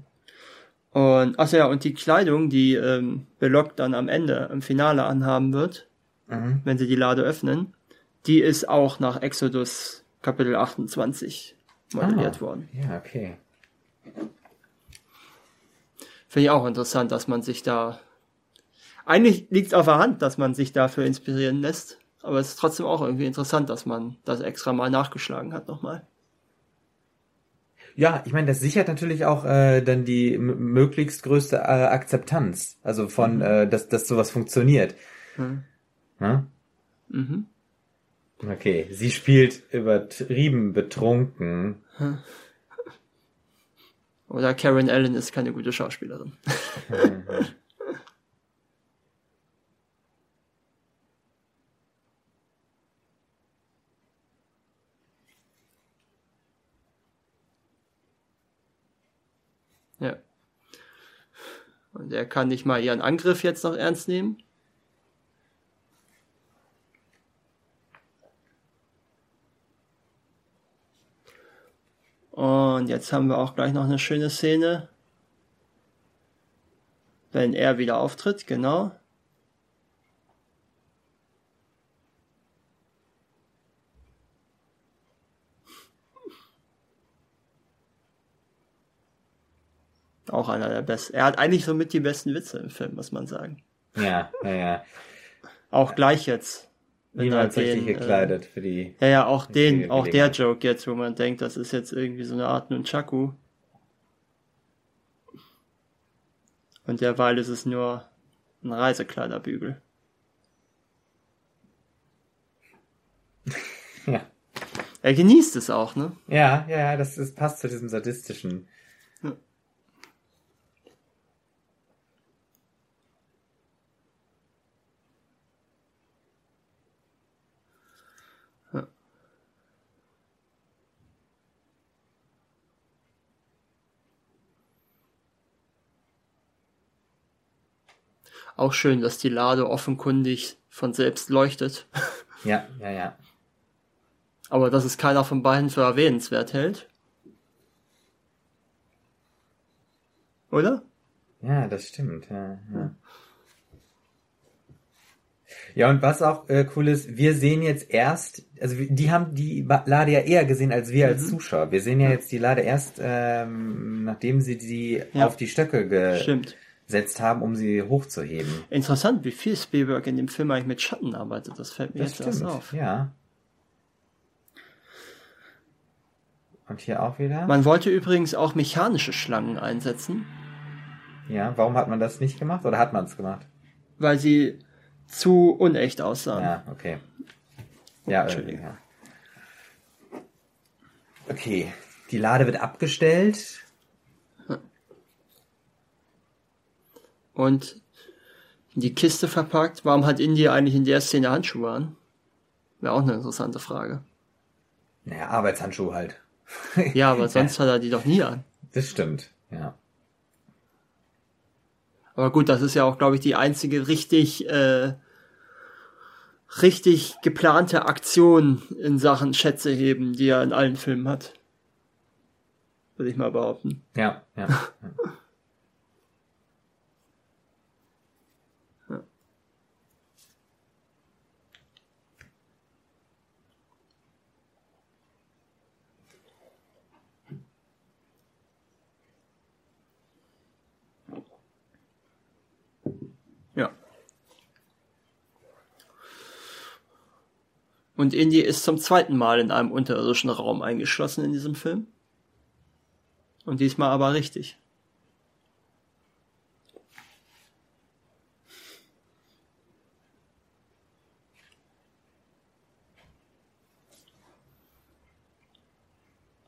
Und, ach ja, und die Kleidung, die ähm, Belloc dann am Ende, im Finale anhaben wird, Mhm. wenn sie die Lade öffnen, die ist auch nach Exodus Kapitel 28 modelliert Ah. worden. Ja, okay. Finde ich auch interessant, dass man sich da. Eigentlich liegt es auf der Hand, dass man sich dafür inspirieren lässt. Aber es ist trotzdem auch irgendwie interessant, dass man das extra mal nachgeschlagen hat nochmal. Ja, ich meine, das sichert natürlich auch äh, dann die möglichst größte äh, Akzeptanz, also von, äh, dass, dass sowas funktioniert. Mhm. Ne? Mhm. Okay, sie spielt übertrieben betrunken. Oder Karen Allen ist keine gute Schauspielerin. ja. Und er kann nicht mal ihren Angriff jetzt noch ernst nehmen. Und jetzt haben wir auch gleich noch eine schöne Szene. Wenn er wieder auftritt, genau. Auch einer der besten. Er hat eigentlich somit die besten Witze im Film, muss man sagen. Ja, ja, ja. Auch gleich jetzt. Niemals richtig äh, gekleidet für die. Ja, ja, auch den, auch der. Joke jetzt, wo man denkt, das ist jetzt irgendwie so eine Art Nunchaku. Und derweil ist es nur ein Reisekleiderbügel. Ja. Er genießt es auch, ne? Ja, ja, ja, das ist, passt zu diesem sadistischen. Auch schön, dass die Lade offenkundig von selbst leuchtet. Ja, ja, ja. Aber dass es keiner von beiden für erwähnenswert hält. Oder? Ja, das stimmt. Ja, ja. ja und was auch äh, cool ist, wir sehen jetzt erst, also die haben die Lade ja eher gesehen als wir als Zuschauer. Wir sehen ja jetzt die Lade erst, ähm, nachdem sie sie Ja. auf die Stöcke Stimmt. Gesetzt haben, um sie hochzuheben. Interessant, wie viel Spielberg in dem Film eigentlich mit Schatten arbeitet. Das fällt mir Das jetzt erst auf. Ja. Und hier auch wieder. Man wollte übrigens auch mechanische Schlangen einsetzen, ja, warum hat man das nicht gemacht? Oder hat man es gemacht? weil sie zu unecht aussahen. Ja, okay. Ja, Entschuldigung. irgendwie, ja. Okay, die Lade wird abgestellt. Und in die Kiste verpackt. Warum hat India eigentlich in der Szene Handschuhe an? Wäre auch eine interessante Frage. Naja, Arbeitshandschuhe halt. Ja, aber sonst hat er die doch nie an. Das stimmt, ja. Aber gut, das ist ja auch, glaube ich, die einzige richtig, äh, richtig geplante Aktion in Sachen Schätze heben, die er in allen Filmen hat. Würde ich mal behaupten. Ja. ja. Ja. Und Indy ist zum zweiten Mal in einem unterirdischen Raum eingeschlossen in diesem Film. Und diesmal aber richtig.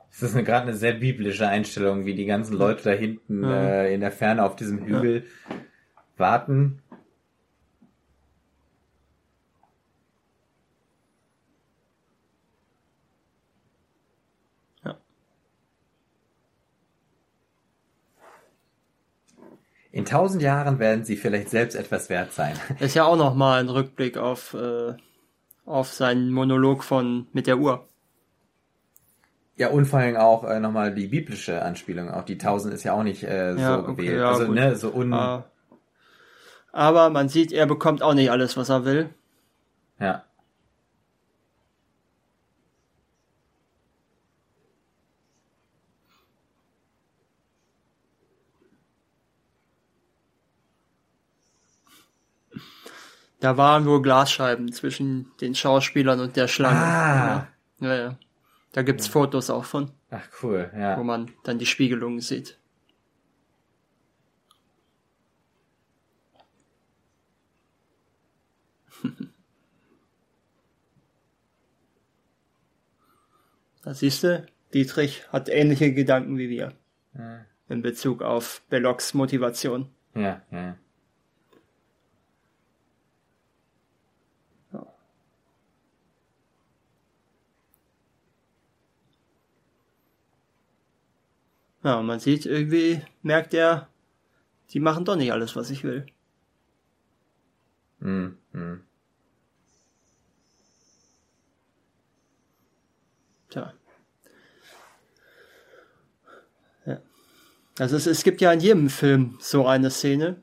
Das ist gerade eine sehr biblische Einstellung, wie die ganzen Leute da hinten Ja. äh, in der Ferne auf diesem Hügel warten. In tausend Jahren werden sie vielleicht selbst etwas wert sein. Ist ja auch nochmal ein Rückblick auf, äh, auf seinen Monolog von mit der Uhr. Ja, und vor allem auch äh, nochmal die biblische Anspielung. Auch die Tausend ist ja auch nicht äh, Ja, so okay, gewählt. ja, also, gut. ne, so un... Ah. Aber man sieht, er bekommt auch nicht alles, was er will. Ja. Da waren wohl Glasscheiben zwischen den Schauspielern und der Schlange. Ah. Ja, ja. ja. Da gibt's Fotos auch von, Ach, cool, wo ja. man dann die Spiegelungen sieht. Da siehst du, Dietrich hat ähnliche Gedanken wie wir Ja, in Bezug auf Bellocks Motivation. ja. ja. Ja, und man sieht irgendwie, merkt er, die machen doch nicht alles, was ich will. Hm, hm. Tja. Ja. Also es, es gibt ja in jedem Film so eine Szene,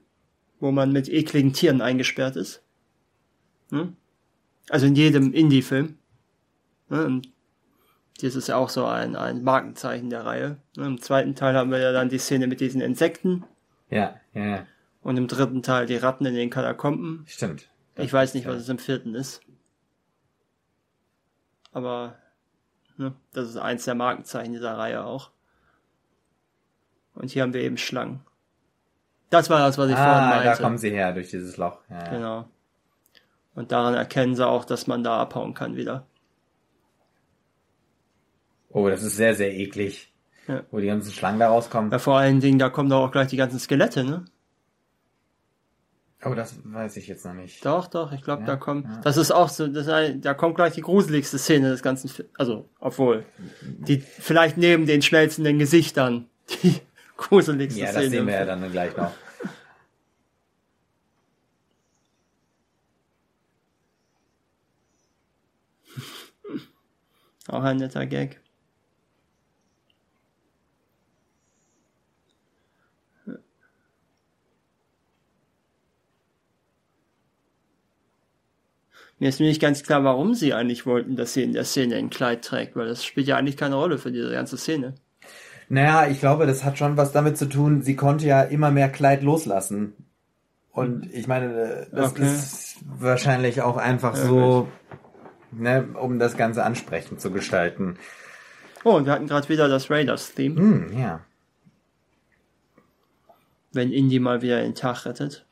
wo man mit ekligen Tieren eingesperrt ist. Hm? Also in jedem Indie-Film. Ne? Und das ist ja auch so ein, ein Markenzeichen der Reihe. Ne? Im zweiten Teil haben wir ja dann die Szene mit diesen Insekten Ja, ja, ja. und im dritten Teil die Ratten in den Katakomben. Stimmt. Ich weiß nicht, was es im vierten ist. Aber ne, das ist eins der Markenzeichen dieser Reihe auch. Und hier haben wir eben Schlangen. Das war das, was ich vorhin Ah, da meinte. kommen sie her, durch dieses Loch. Ja. Genau. Und daran erkennen sie auch, dass man da abhauen kann wieder. Oh, das ist sehr, sehr eklig. Ja. Wo die ganzen Schlangen da rauskommen. Ja, vor allen Dingen, da kommen doch auch gleich die ganzen Skelette, ne? Oh, das weiß ich jetzt noch nicht. Doch, doch, ich glaube, Ja, da kommt. ja. Das ist auch so, das da kommt gleich die gruseligste Szene des ganzen Films. Also, obwohl. Die vielleicht neben den schmelzenden Gesichtern die gruseligste Ja, Szene. das sehen wir ja dann gleich noch. Auch ein netter Gag. Mir ist mir nicht ganz klar, warum sie eigentlich wollten, dass sie in der Szene ein Kleid trägt, weil das spielt ja eigentlich keine Rolle für diese ganze Szene. Naja, ich glaube, das hat schon was damit zu tun, sie konnte ja immer mehr Kleid loslassen. Und ich meine, äh, das Okay. ist wahrscheinlich auch einfach so, ne, um das Ganze ansprechend zu gestalten. Oh, und wir hatten gerade wieder das Raiders-Theme, Hm, ja. wenn Indy mal wieder den Tag rettet.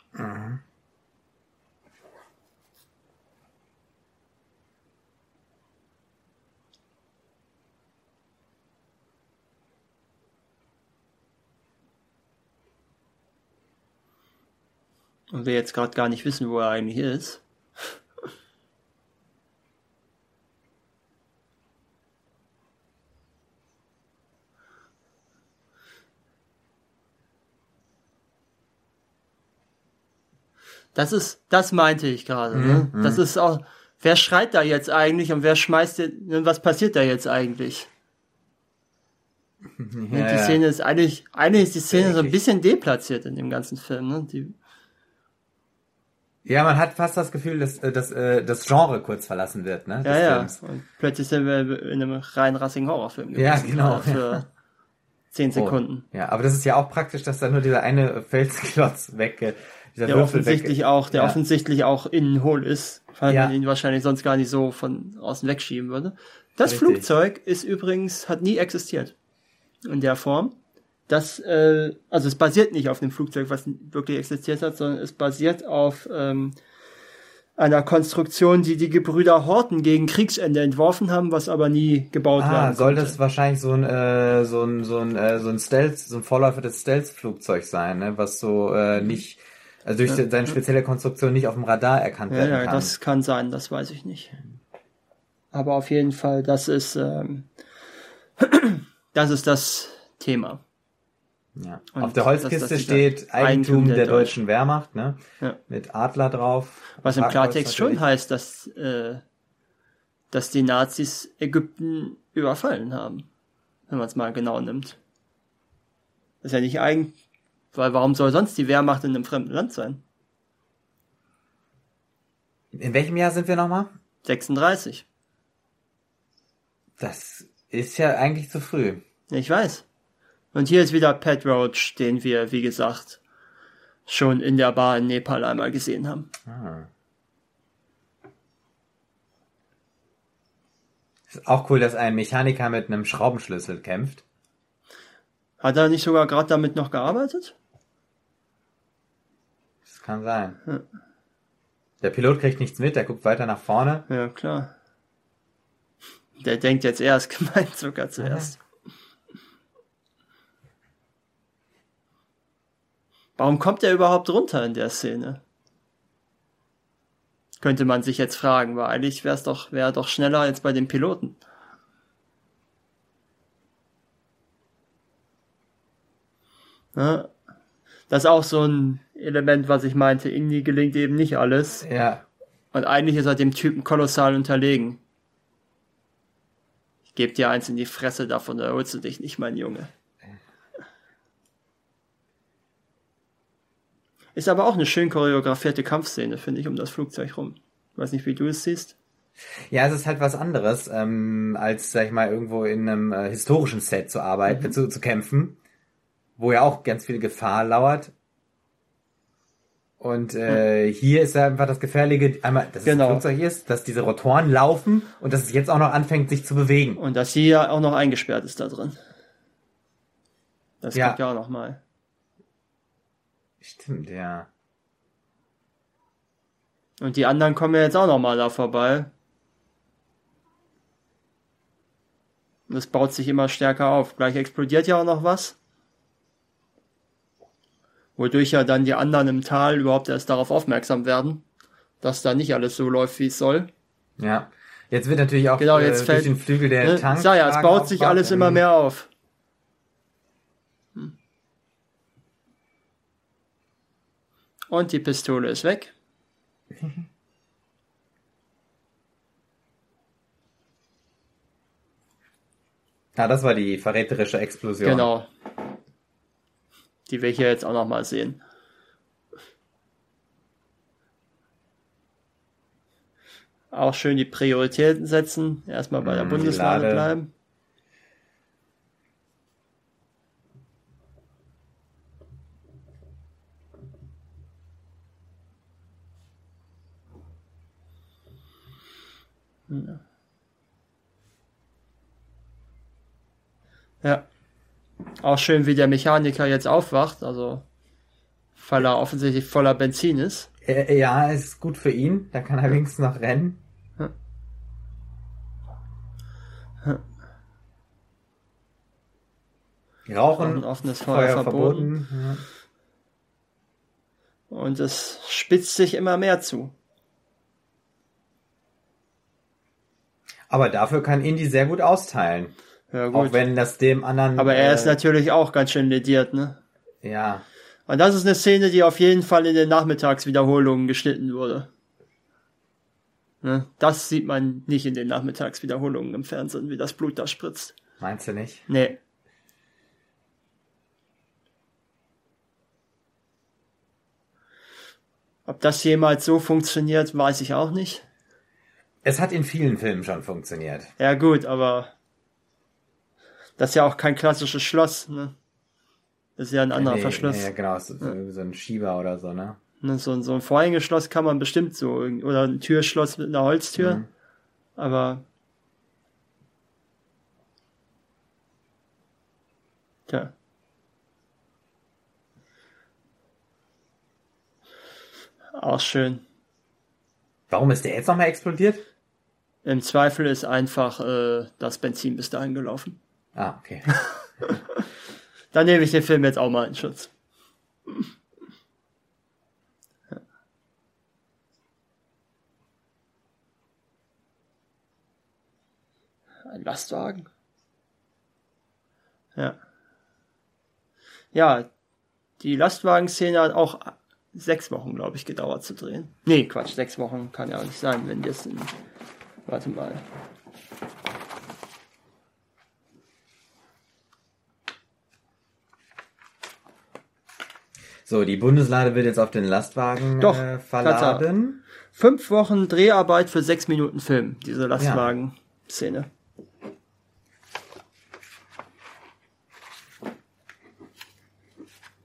Und wir jetzt gerade gar nicht wissen, wo er eigentlich ist. Das ist, das meinte ich gerade. Ne? Mhm, Das ist auch, wer schreit da jetzt eigentlich und wer schmeißt den, ne, was passiert da jetzt eigentlich? Ne, Ja, die. Szene ist eigentlich, eigentlich ist die Szene so ein bisschen deplatziert in dem ganzen Film. Ne? Die, Ja, man hat fast das Gefühl, dass, äh, dass äh, das Genre kurz verlassen wird, ne? ja, ja. Films. Und plötzlich sind wir in einem rein rassigen Horrorfilm. Ja, gewesen, genau, gerade Für zehn Sekunden. Oh, ja, aber das ist ja auch praktisch, dass da nur dieser eine Felsklotz weg, äh, dieser Der Würfel offensichtlich weg. auch, der Ja. offensichtlich auch innen hohl ist, weil Ja. man ihn wahrscheinlich sonst gar nicht so von außen wegschieben würde. Das Richtig. Flugzeug ist übrigens, hat nie existiert. In der Form. Das, äh, also es basiert nicht auf dem Flugzeug, was wirklich existiert hat, sondern es basiert auf ähm, einer Konstruktion, die die Gebrüder Horten gegen Kriegsende entworfen haben, was aber nie gebaut Ah, werden soll das wahrscheinlich so ein äh, so ein so ein äh, so ein Stealth, so ein Vorläufer des Stealth-Flugzeugs sein, ne? Was so äh, nicht, also durch seine spezielle Konstruktion nicht auf dem Radar erkannt Ja, werden ja, kann. das kann sein, das weiß ich nicht. Aber auf jeden Fall, das ist, ähm, das ist das Thema. Ja. und Auf der Holzkiste das steht Eigentum der der, Deutschen. Wehrmacht, ne? Ja. Mit Adler drauf. Was im Klartext schon heißt, dass, äh, dass die Nazis Ägypten überfallen haben. wenn man es mal genau nimmt. Das ist ja nicht eigen, weil warum soll sonst die Wehrmacht in einem fremden Land sein? In welchem Jahr sind wir nochmal? 36. Das ist ja eigentlich zu früh. Ich weiß. Und hier ist wieder Pat Roach, den wir, wie gesagt, schon in der Bar in Nepal einmal gesehen haben. Ah. Ist auch cool, dass ein Mechaniker mit einem Schraubenschlüssel kämpft. Hat er nicht sogar gerade damit noch gearbeitet? Das kann sein. Der Pilot kriegt nichts mit, der guckt weiter nach vorne. Ja, klar. Der denkt jetzt, er ist gemeint sogar zuerst. Warum kommt er überhaupt runter in der Szene? Könnte man sich jetzt fragen, weil eigentlich wäre es doch, wäre doch schneller als bei den Piloten. Ja, das ist auch so ein Element, was ich meinte. Irgendwie gelingt eben nicht alles. Ja. Und eigentlich ist er dem Typen kolossal unterlegen. Ich geb dir eins in die Fresse, davon erholst du dich nicht, mein Junge. Ist aber auch eine schön choreografierte Kampfszene, finde ich, um das Flugzeug rum. Ich weiß nicht, wie du es siehst. Ja, es ist halt was anderes, ähm, als, sag ich mal, irgendwo in einem äh, historischen Set zu arbeiten, zu, zu kämpfen, wo ja auch ganz viel Gefahr lauert. Und äh, hier ist ja einfach das Gefährliche, einmal, dass Genau. das Flugzeug hier ist, dass diese Rotoren laufen und dass es jetzt auch noch anfängt, sich zu bewegen. Und dass ja auch noch eingesperrt ist da drin. Das Ja. kommt ja auch noch mal. Stimmt, ja. Und die anderen kommen ja jetzt auch noch mal da vorbei. Und das baut sich immer stärker auf. Gleich explodiert ja auch noch was. Wodurch ja dann die anderen im Tal überhaupt erst darauf aufmerksam werden, dass da nicht alles so läuft, wie es soll. Ja. Jetzt wird natürlich auch Genau, jetzt äh, fällt- durch den Flügel der Ne? Tank. Sag ja, es baut sich alles immer mehr auf. Und die Pistole ist weg. Ja, das war die verräterische Explosion. Genau. Die wir hier jetzt auch noch mal sehen. Auch schön die Prioritäten setzen. Erstmal bei der Mhm, Lade. bleiben. Ja. Auch schön, wie der Mechaniker jetzt aufwacht, also weil er offensichtlich voller Benzin ist. Äh, ja, es ist gut für ihn. Da kann er wenigstens noch rennen. Rauchen, Ein offenes Feuer, verboten. Ja. Und es spitzt sich immer mehr zu. Aber dafür kann Indy sehr gut austeilen. Ja, Auch gut. wenn das dem anderen. Aber er ist äh, natürlich auch ganz schön lediert, ne? Ja. Und das ist eine Szene, die auf jeden Fall in den Nachmittagswiederholungen geschnitten wurde. Ne? Das sieht man nicht in den Nachmittagswiederholungen im Fernsehen, wie das Blut da spritzt. Meinst du nicht? Nee. Ob das jemals so funktioniert, weiß ich auch nicht. Es hat in vielen Filmen schon funktioniert. Ja gut, aber das ist ja auch kein klassisches Schloss, ne? Das ist ja ein anderer Nee, Verschluss. Ja, genau, so, so, so ein Schieber oder so, ne? Ne, so, ein- so ein Vorhängeschloss kann man bestimmt so, oder ein Türschloss mit einer Holztür, Mhm. aber tja. Auch schön. Warum ist der jetzt nochmal explodiert? Im Zweifel ist einfach äh, das Benzin bis dahin gelaufen. Ah, okay. Dann nehme ich den Film jetzt auch mal in Schutz. Ein Lastwagen. Ja. Ja, die Lastwagenszene hat auch sechs Wochen, glaube ich, gedauert zu drehen. Nee, Quatsch, sechs Wochen kann ja auch nicht sein, wenn jetzt in, Warte mal. So, die Bundeslade wird jetzt auf den Lastwagen äh, Doch, äh, verladen. Tatsache. Fünf Wochen Dreharbeit für sechs Minuten Film, diese Lastwagen-Szene. Ja.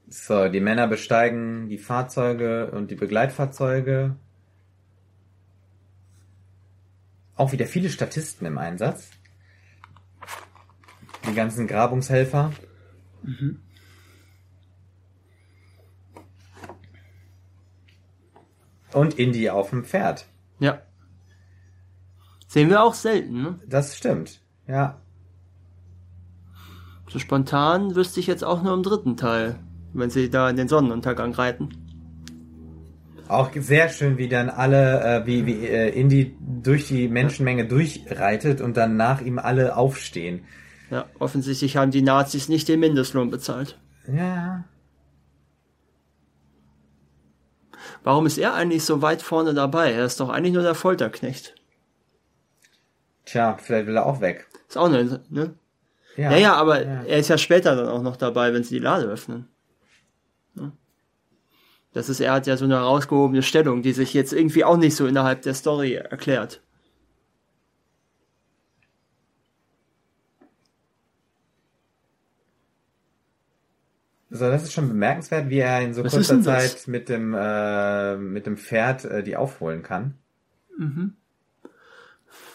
So, die Männer besteigen die Fahrzeuge und die Begleitfahrzeuge. Auch wieder viele Statisten im Einsatz. Die ganzen Grabungshelfer. Und Indy auf dem Pferd. Ja. Sehen wir auch selten, ne? Das stimmt. Ja. So spontan wüsste ich jetzt auch nur im dritten Teil, wenn sie da in den Sonnenuntergang reiten. Auch sehr schön, wie dann alle, äh, wie, wie äh, Indy durch die Menschenmenge durchreitet und dann nach ihm alle aufstehen. Ja, offensichtlich haben die Nazis nicht den Mindestlohn bezahlt. Ja. Warum ist er eigentlich so weit vorne dabei? Er ist doch eigentlich nur der Folterknecht. Tja, vielleicht will er auch weg. Ist auch eine, ne? Ja, Ja, ja, aber ja. er ist ja später dann auch noch dabei, wenn sie die Lade öffnen. Ja. Das ist, er hat ja so eine herausgehobene Stellung, die sich jetzt irgendwie auch nicht so innerhalb der Story erklärt. So, das ist schon bemerkenswert, wie er in so Was kurzer? Zeit mit dem, äh, mit dem Pferd äh, die aufholen kann.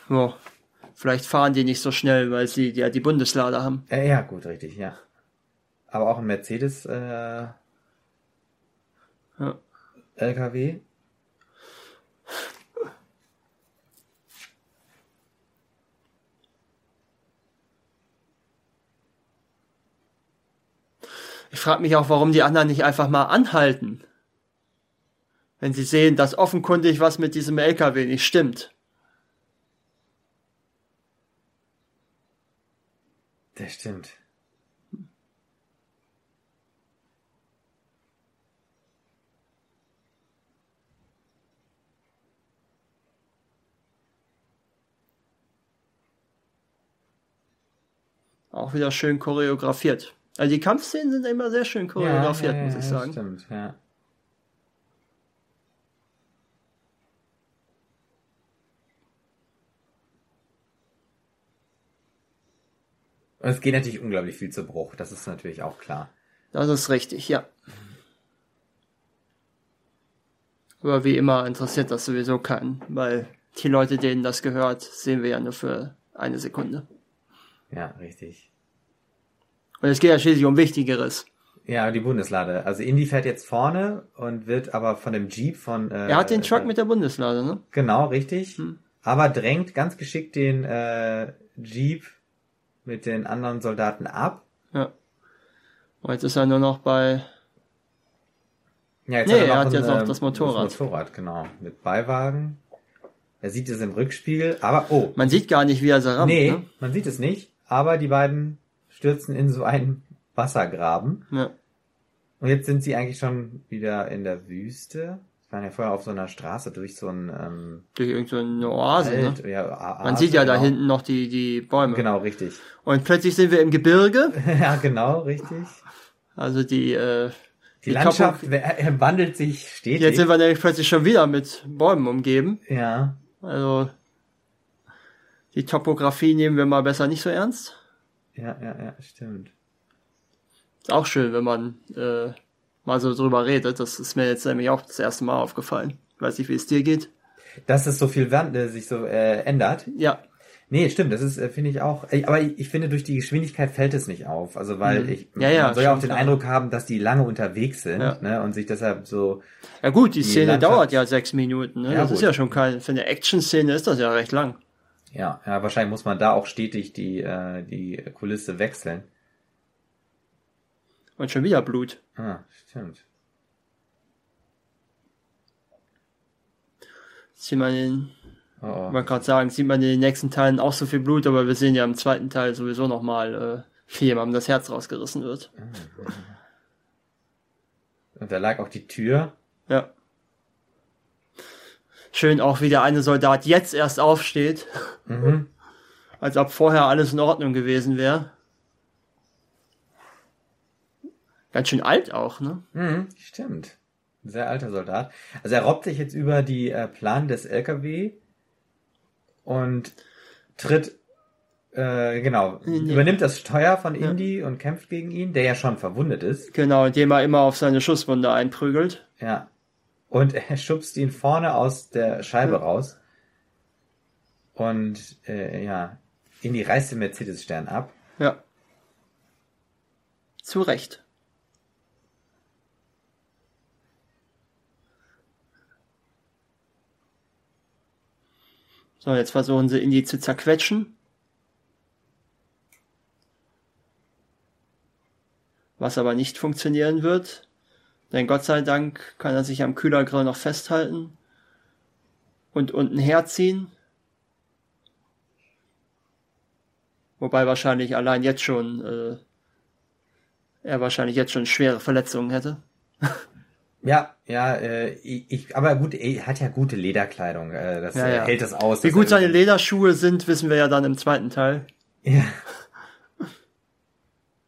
Ja, vielleicht fahren die nicht so schnell, weil sie ja die Bundeslade haben. Äh, ja, gut, richtig, ja. Aber auch ein Mercedes äh, Ja. LKW. Ich frage mich auch, warum die anderen nicht einfach mal anhalten. Wenn sie sehen, dass offenkundig was mit diesem LKW nicht stimmt. Das stimmt. Auch wieder schön choreografiert. Also die Kampfszenen sind immer sehr schön choreografiert, ja, ja, muss ich ja, sagen. Stimmt, ja. Und es geht natürlich unglaublich viel zu Bruch, das ist natürlich auch klar. Das ist richtig, ja. Aber wie immer interessiert das sowieso keinen, weil die Leute, denen das gehört, sehen wir ja nur für eine Sekunde. Ja, richtig. Und es geht ja schließlich um Wichtigeres. Ja, die Bundeslade. Also Indy fährt jetzt vorne und wird aber von dem Jeep von. Äh, Er hat den Truck mit der Bundeslade, ne? Genau, richtig. Hm. Aber drängt ganz geschickt den äh, Jeep mit den anderen Soldaten ab. Ja. Und jetzt ist er nur noch bei. Ja, jetzt Nee, er er hat ein, jetzt noch ähm, das Motorrad. Das Motorrad, genau. Mit Beiwagen. Er sieht es im Rückspiegel, aber oh. Man sieht gar nicht, wie er sie rammt, nee, ne? man sieht es nicht. Aber die beiden stürzen in so einen Wassergraben. Ja. Und jetzt sind sie eigentlich schon wieder in der Wüste. Sie waren ja vorher auf so einer Straße durch so ein ähm, Durch irgendeine Oase, Wald, ne? ja, Oase, Man sieht ja da genau. hinten noch die, die Bäume. Genau, richtig. Und plötzlich sind wir im Gebirge. ja, genau, richtig. Also die, äh, Die, Die Landschaft äh, wandelt sich stetig. jetzt sind wir nämlich plötzlich schon wieder mit Bäumen umgeben. ja, Also die Topografie nehmen wir mal besser nicht so ernst. ja, ja, ja, stimmt. Ist auch schön, wenn man äh, mal so drüber redet. Das ist mir jetzt nämlich auch das erste Mal aufgefallen. Weiß nicht, wie es dir geht. Dass es so viel Wand, äh, sich so äh, ändert. Ja, Nee, stimmt, das ist, äh, finde ich auch. äh, Aber ich, finde, durch die Geschwindigkeit fällt es nicht auf. Also, weil Mhm. ich Ja, ja, man soll ja auch den klar. Eindruck haben, dass die lange unterwegs sind, Ja. ne? Und sich deshalb so. ja gut, die, Die Szene Landschaft- dauert ja sechs Minuten. Ne? Das ist gut. ja schon kein, für eine Action-Szene ist das ja recht lang. Ja, ja, wahrscheinlich muss man da auch stetig die, äh, die Kulisse wechseln. Und schon wieder Blut. Ah, stimmt. Sieht man in, Oh, oh. wollte gerade sagen, sieht man in den nächsten Teilen auch so viel Blut, aber wir sehen ja im zweiten Teil sowieso nochmal, äh, wie jemandem das Herz rausgerissen wird. Und da lag auch die Tür. Ja. Schön auch, wie der eine Soldat jetzt erst aufsteht, Mhm. als ob vorher alles in Ordnung gewesen wäre. Ganz schön alt auch, ne? Mhm, stimmt. Ein sehr alter Soldat. Also er robbt sich jetzt über die äh, Plan des LKW und tritt, äh, genau, Nee. übernimmt das Steuer von Indy und kämpft gegen ihn, der ja schon verwundet ist. Genau, indem er immer auf seine Schusswunde einprügelt. Ja. Und er schubst ihn vorne aus der Scheibe raus. Und äh, ja, Indy reißt den Mercedes-Stern ab. Ja. Zu Recht. So, jetzt versuchen sie Indy zu zerquetschen. Was aber nicht funktionieren wird. Denn Gott sei Dank kann er sich am Kühlergrill noch festhalten und unten herziehen. Wobei wahrscheinlich allein jetzt schon äh, er wahrscheinlich jetzt schon schwere Verletzungen hätte. Ja, ja, äh, ich, aber gut, er hat ja gute Lederkleidung. Äh, das Ja, äh, ja. hält das aus. Wie gut seine Lederschuhe sind, wissen wir ja dann im zweiten Teil. Ja.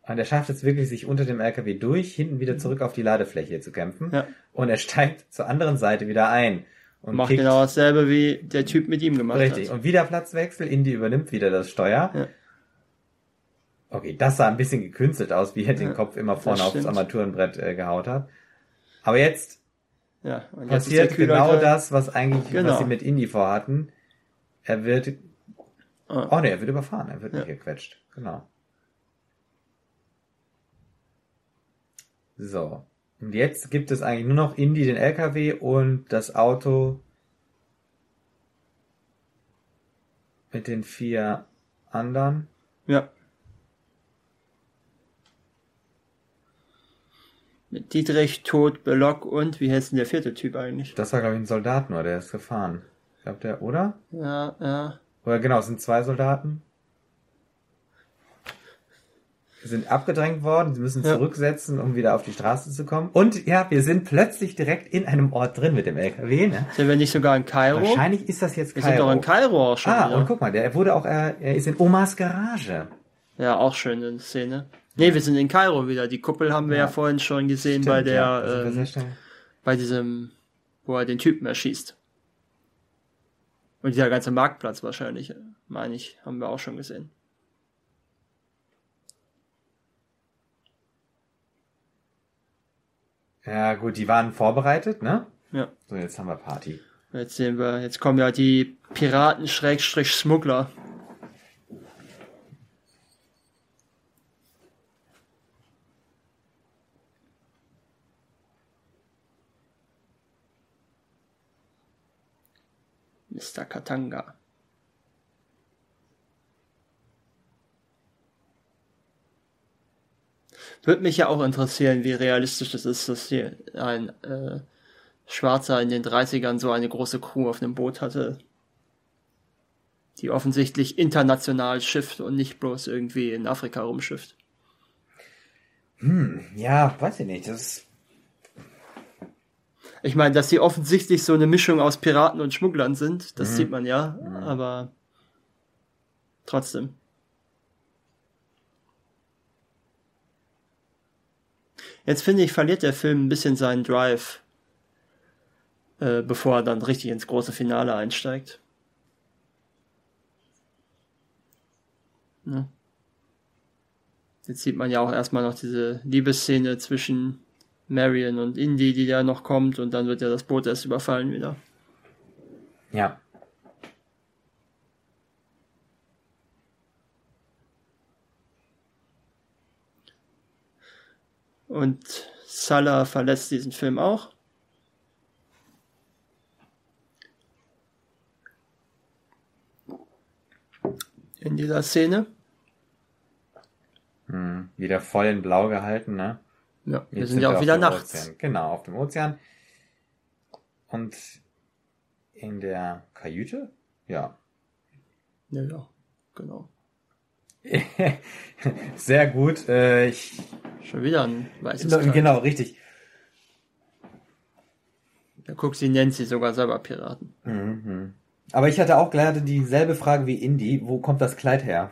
Und er schafft es wirklich, sich unter dem LKW durch, hinten wieder zurück auf die Ladefläche zu kämpfen. Ja. Und er steigt zur anderen Seite wieder ein. Und Macht kickt- genau dasselbe, wie der Typ mit ihm gemacht Richtig. hat. Und wieder Platzwechsel. Indy übernimmt wieder das Steuer. Ja. Okay, das sah ein bisschen gekünstelt aus, wie er den Ja, Kopf immer vorne aufs. Armaturenbrett äh, gehaut hat. Aber jetzt Ja, jetzt passiert genau das, was eigentlich, Genau. was sie mit Indy vorhatten. Er wird, Ah. oh ne, er wird überfahren, er wird nicht gequetscht. Genau. So. Und jetzt gibt es eigentlich nur noch Indy, den LKW und das Auto mit den vier anderen. Ja. Mit Dietrich, Tod, Belock und wie heißt denn der vierte Typ eigentlich? Das war, glaube ich, ein Soldat nur, der ist gefahren. Ich glaube, der, oder? Ja, ja. Oder genau, es sind zwei Soldaten. Sind abgedrängt worden, sie müssen Ja. zurücksetzen, um wieder auf die Straße zu kommen. Und ja, wir sind plötzlich direkt in einem Ort drin mit dem LKW. Ne? Sind wir nicht sogar in Kairo? Wahrscheinlich ist das jetzt wir sind doch in Kairo auch schon Ah, wieder. und guck mal, der wurde auch, äh, er ist in Omas Garage. Ja, auch schöne Szene. Nee, wir sind in Kairo wieder. Die Kuppel haben wir ja, Ja. vorhin schon gesehen Stimmt, bei der, ja, ähm, bei diesem, wo er den Typen erschießt. Und dieser ganze Marktplatz wahrscheinlich, meine ich, haben wir auch schon gesehen. Ja, gut, die waren vorbereitet, ne? Ja. So, jetzt haben wir Party. Jetzt sehen wir, jetzt kommen ja die Piraten-Schmuggler. Mr. Katanga. Würde mich ja auch interessieren, wie realistisch es ist, dass hier ein äh, Schwarzer in den 30ern so eine große Crew auf einem Boot hatte, die offensichtlich international schifft und nicht bloß irgendwie in Afrika rumschifft. Hm, ja, weiß ich nicht. Das Ich meine, dass sie offensichtlich so eine Mischung aus Piraten und Schmugglern sind, das Mhm. sieht man ja, aber trotzdem. Jetzt finde ich, verliert der Film ein bisschen seinen Drive, äh, bevor er dann richtig ins große Finale einsteigt. Ne? Jetzt sieht man ja auch erstmal noch diese Liebesszene zwischen Marion und Indy, die da noch kommt, und dann wird ja das Boot erst überfallen wieder. ja. Und Salah verlässt diesen Film auch. In dieser Szene. Hm, wieder voll in Blau gehalten, ne? Ja, wir Jetzt sind ja auch wieder nachts. Ozean. Genau, auf dem Ozean. Und in der Kajüte? Ja. Ja, ja, genau. Sehr gut. Äh, ich, Schon wieder ein weißes Kleid. genau, richtig. Da guckt sie Nancy sogar selber Piraten. Mhm. Aber ich hatte auch gerade dieselbe Frage wie Indy. Wo kommt das Kleid her?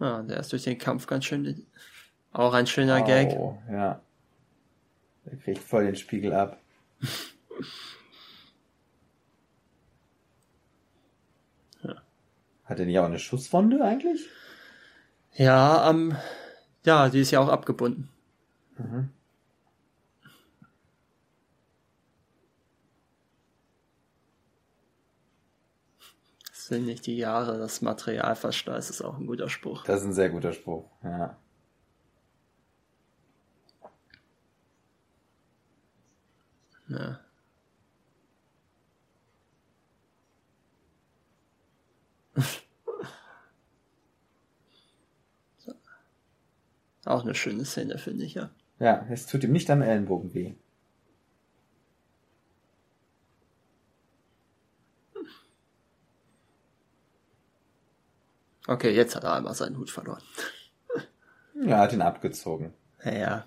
Ja, der ist durch den Kampf ganz schön. Auch ein schöner Au, Gag. Ja. Der kriegt voll den Spiegel ab. Hat er nicht auch eine Schusswunde eigentlich? Ja, ähm, ja, die ist ja auch abgebunden. Mhm. Das sind nicht die Jahre, das Materialverschleiß ist auch ein guter Spruch. Das ist ein sehr guter Spruch, ja. Ja. Auch eine schöne Szene, finde ich, ja. Ja, es tut ihm nicht am Ellenbogen weh. Okay, jetzt hat er einmal seinen Hut verloren. Ja, hat ihn abgezogen. Ja,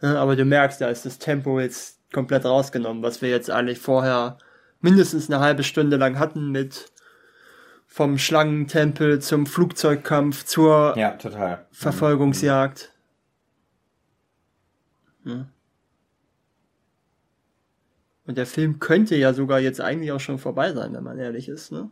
Aber du merkst, da ist das Tempo jetzt komplett rausgenommen, was wir jetzt eigentlich vorher mindestens eine halbe Stunde lang hatten mit vom Schlangentempel zum Flugzeugkampf zur ja. Verfolgungsjagd. Ja. Und der Film könnte ja sogar jetzt eigentlich auch schon vorbei sein, wenn man ehrlich ist, ne?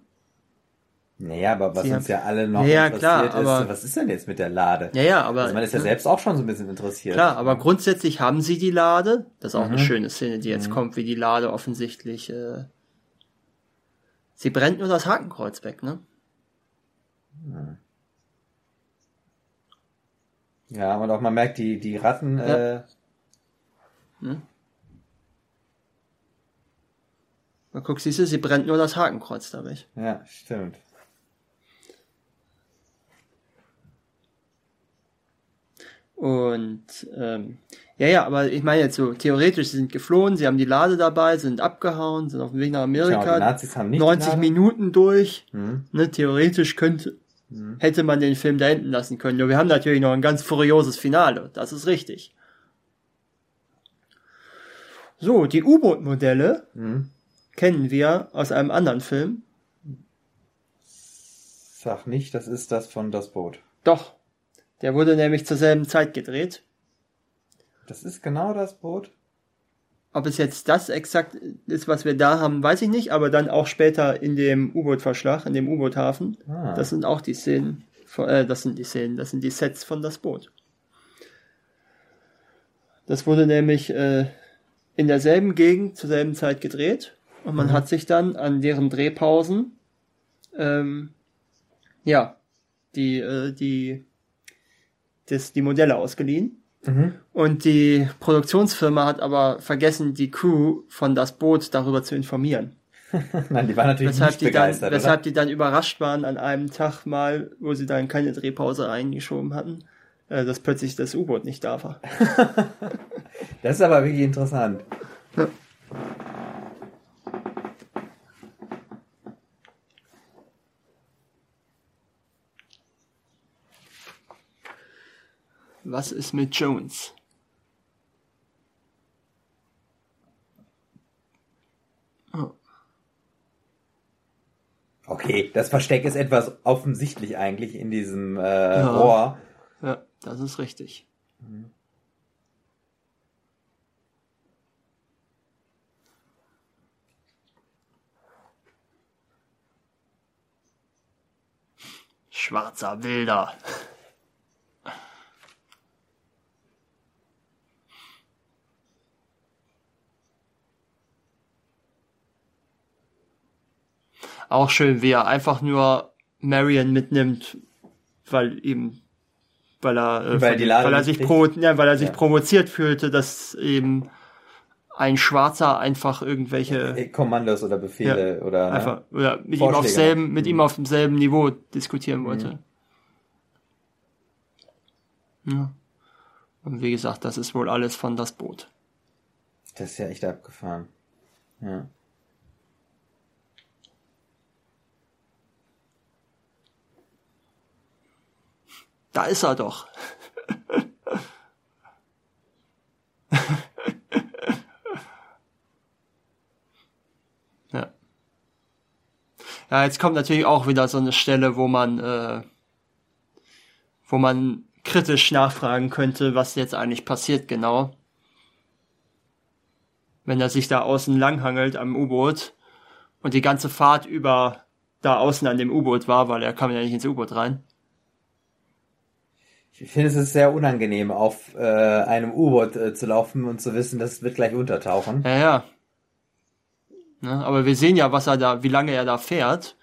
Naja, aber was Sie uns ja alle noch naja, interessiert klar, ist, was ist denn jetzt mit der Lade? Ja, ja, aber. Also man ist ja ne? selbst auch schon so ein bisschen interessiert. Klar, aber grundsätzlich haben sie die Lade. Das ist auch mhm. eine schöne Szene, die jetzt mhm. kommt, wie die Lade offensichtlich. Äh, sie brennt nur das Hakenkreuz weg, ne? Mhm. Ja, und auch man merkt, die, die Ratten. Ja. Äh, hm? Mal guck, siehst du, sie brennt nur das Hakenkreuz dadurch. Ja, stimmt. Und ähm, ja, ja, aber ich meine jetzt so, theoretisch, sie sind geflohen, sie haben die Lade dabei, sind abgehauen, sind auf dem Weg nach Amerika. Genau, die Nazis haben nicht 90 Minuten durch. Mhm. Ne, theoretisch könnte, mhm. hätte man den Film da enden lassen können. Nur wir haben natürlich noch ein ganz furioses Finale. Das ist richtig. So, die U-Boot-Modelle mhm. kennen wir aus einem anderen Film. Sag nicht, das ist das von Das Boot. Doch. Der wurde nämlich zur selben Zeit gedreht. Das ist genau das Boot. Ob es jetzt das exakt ist, was wir da haben, weiß ich nicht, aber dann auch später in dem U-Boot-Verschlag, in dem U-Boot-Hafen. Ah. Das sind auch die Szenen, äh, das sind die Szenen, das sind die Sets von das Boot. Das wurde nämlich äh, in derselben Gegend zur selben Zeit gedreht und man mhm. hat sich dann an deren Drehpausen ähm, ja die äh, die das, die Modelle ausgeliehen. Mhm. Und die Produktionsfirma hat aber vergessen, die Crew von das Boot darüber zu informieren. Nein, die waren natürlich weshalb nicht die begeistert. Dann, weshalb die dann überrascht waren an einem Tag mal, wo sie dann keine Drehpause reingeschoben hatten, äh, dass plötzlich das U-Boot nicht da war. das ist aber wirklich interessant. Ja. Was ist mit Jones? Oh. Okay, das Versteck ist etwas offensichtlich eigentlich in diesem äh, ja. Rohr. Ja, das ist richtig. Mhm. Schwarzer Wilder. Auch schön, wie er einfach nur Marion mitnimmt, weil ihm, weil er, äh, weil, von, weil er sich pro, ja, weil er sich ja. provoziert fühlte, dass eben ein Schwarzer einfach irgendwelche äh, Kommandos oder Befehle ja, oder ne? einfach oder mit ihm auf selben, mit mhm. ihm auf demselben Niveau diskutieren wollte. Mhm. Ja. Und wie gesagt, das ist wohl alles von das Boot. Das ist ja echt abgefahren. Ja. Da ist er doch. ja. Ja, jetzt kommt natürlich auch wieder so eine Stelle, wo man, äh, wo man kritisch nachfragen könnte, was jetzt eigentlich passiert genau. Wenn er sich da außen langhangelt am U-Boot und die ganze Fahrt über da außen an dem U-Boot war, weil er kam ja nicht ins U-Boot rein. Ich finde, es ist sehr unangenehm, auf äh, einem U-Boot äh, zu laufen und zu wissen, das wird gleich untertauchen. Ja, ja. Ne, aber wir sehen ja, was er da, wie lange er da fährt.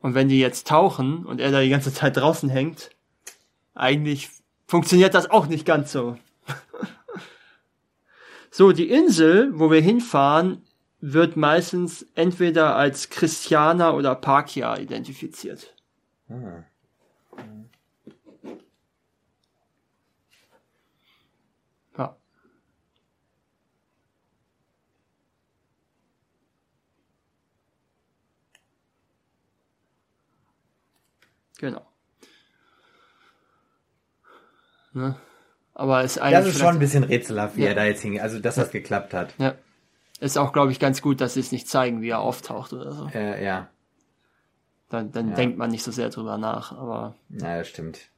Und wenn die jetzt tauchen und er da die ganze Zeit draußen hängt, eigentlich funktioniert das auch nicht ganz so. so, die Insel, wo wir hinfahren, wird meistens entweder als Christiana oder Parkia identifiziert. Hm. Genau. Ne? Aber es ist eigentlich. Das ist schon ein bisschen rätselhaft, wie ja. er da jetzt hingeht. Also, dass das geklappt hat. Ja. Ist auch, glaube ich, ganz gut, dass sie es nicht zeigen, wie er auftaucht oder so. Äh, ja. Dann, dann ja. denkt man nicht so sehr drüber nach, aber. Ja, das stimmt.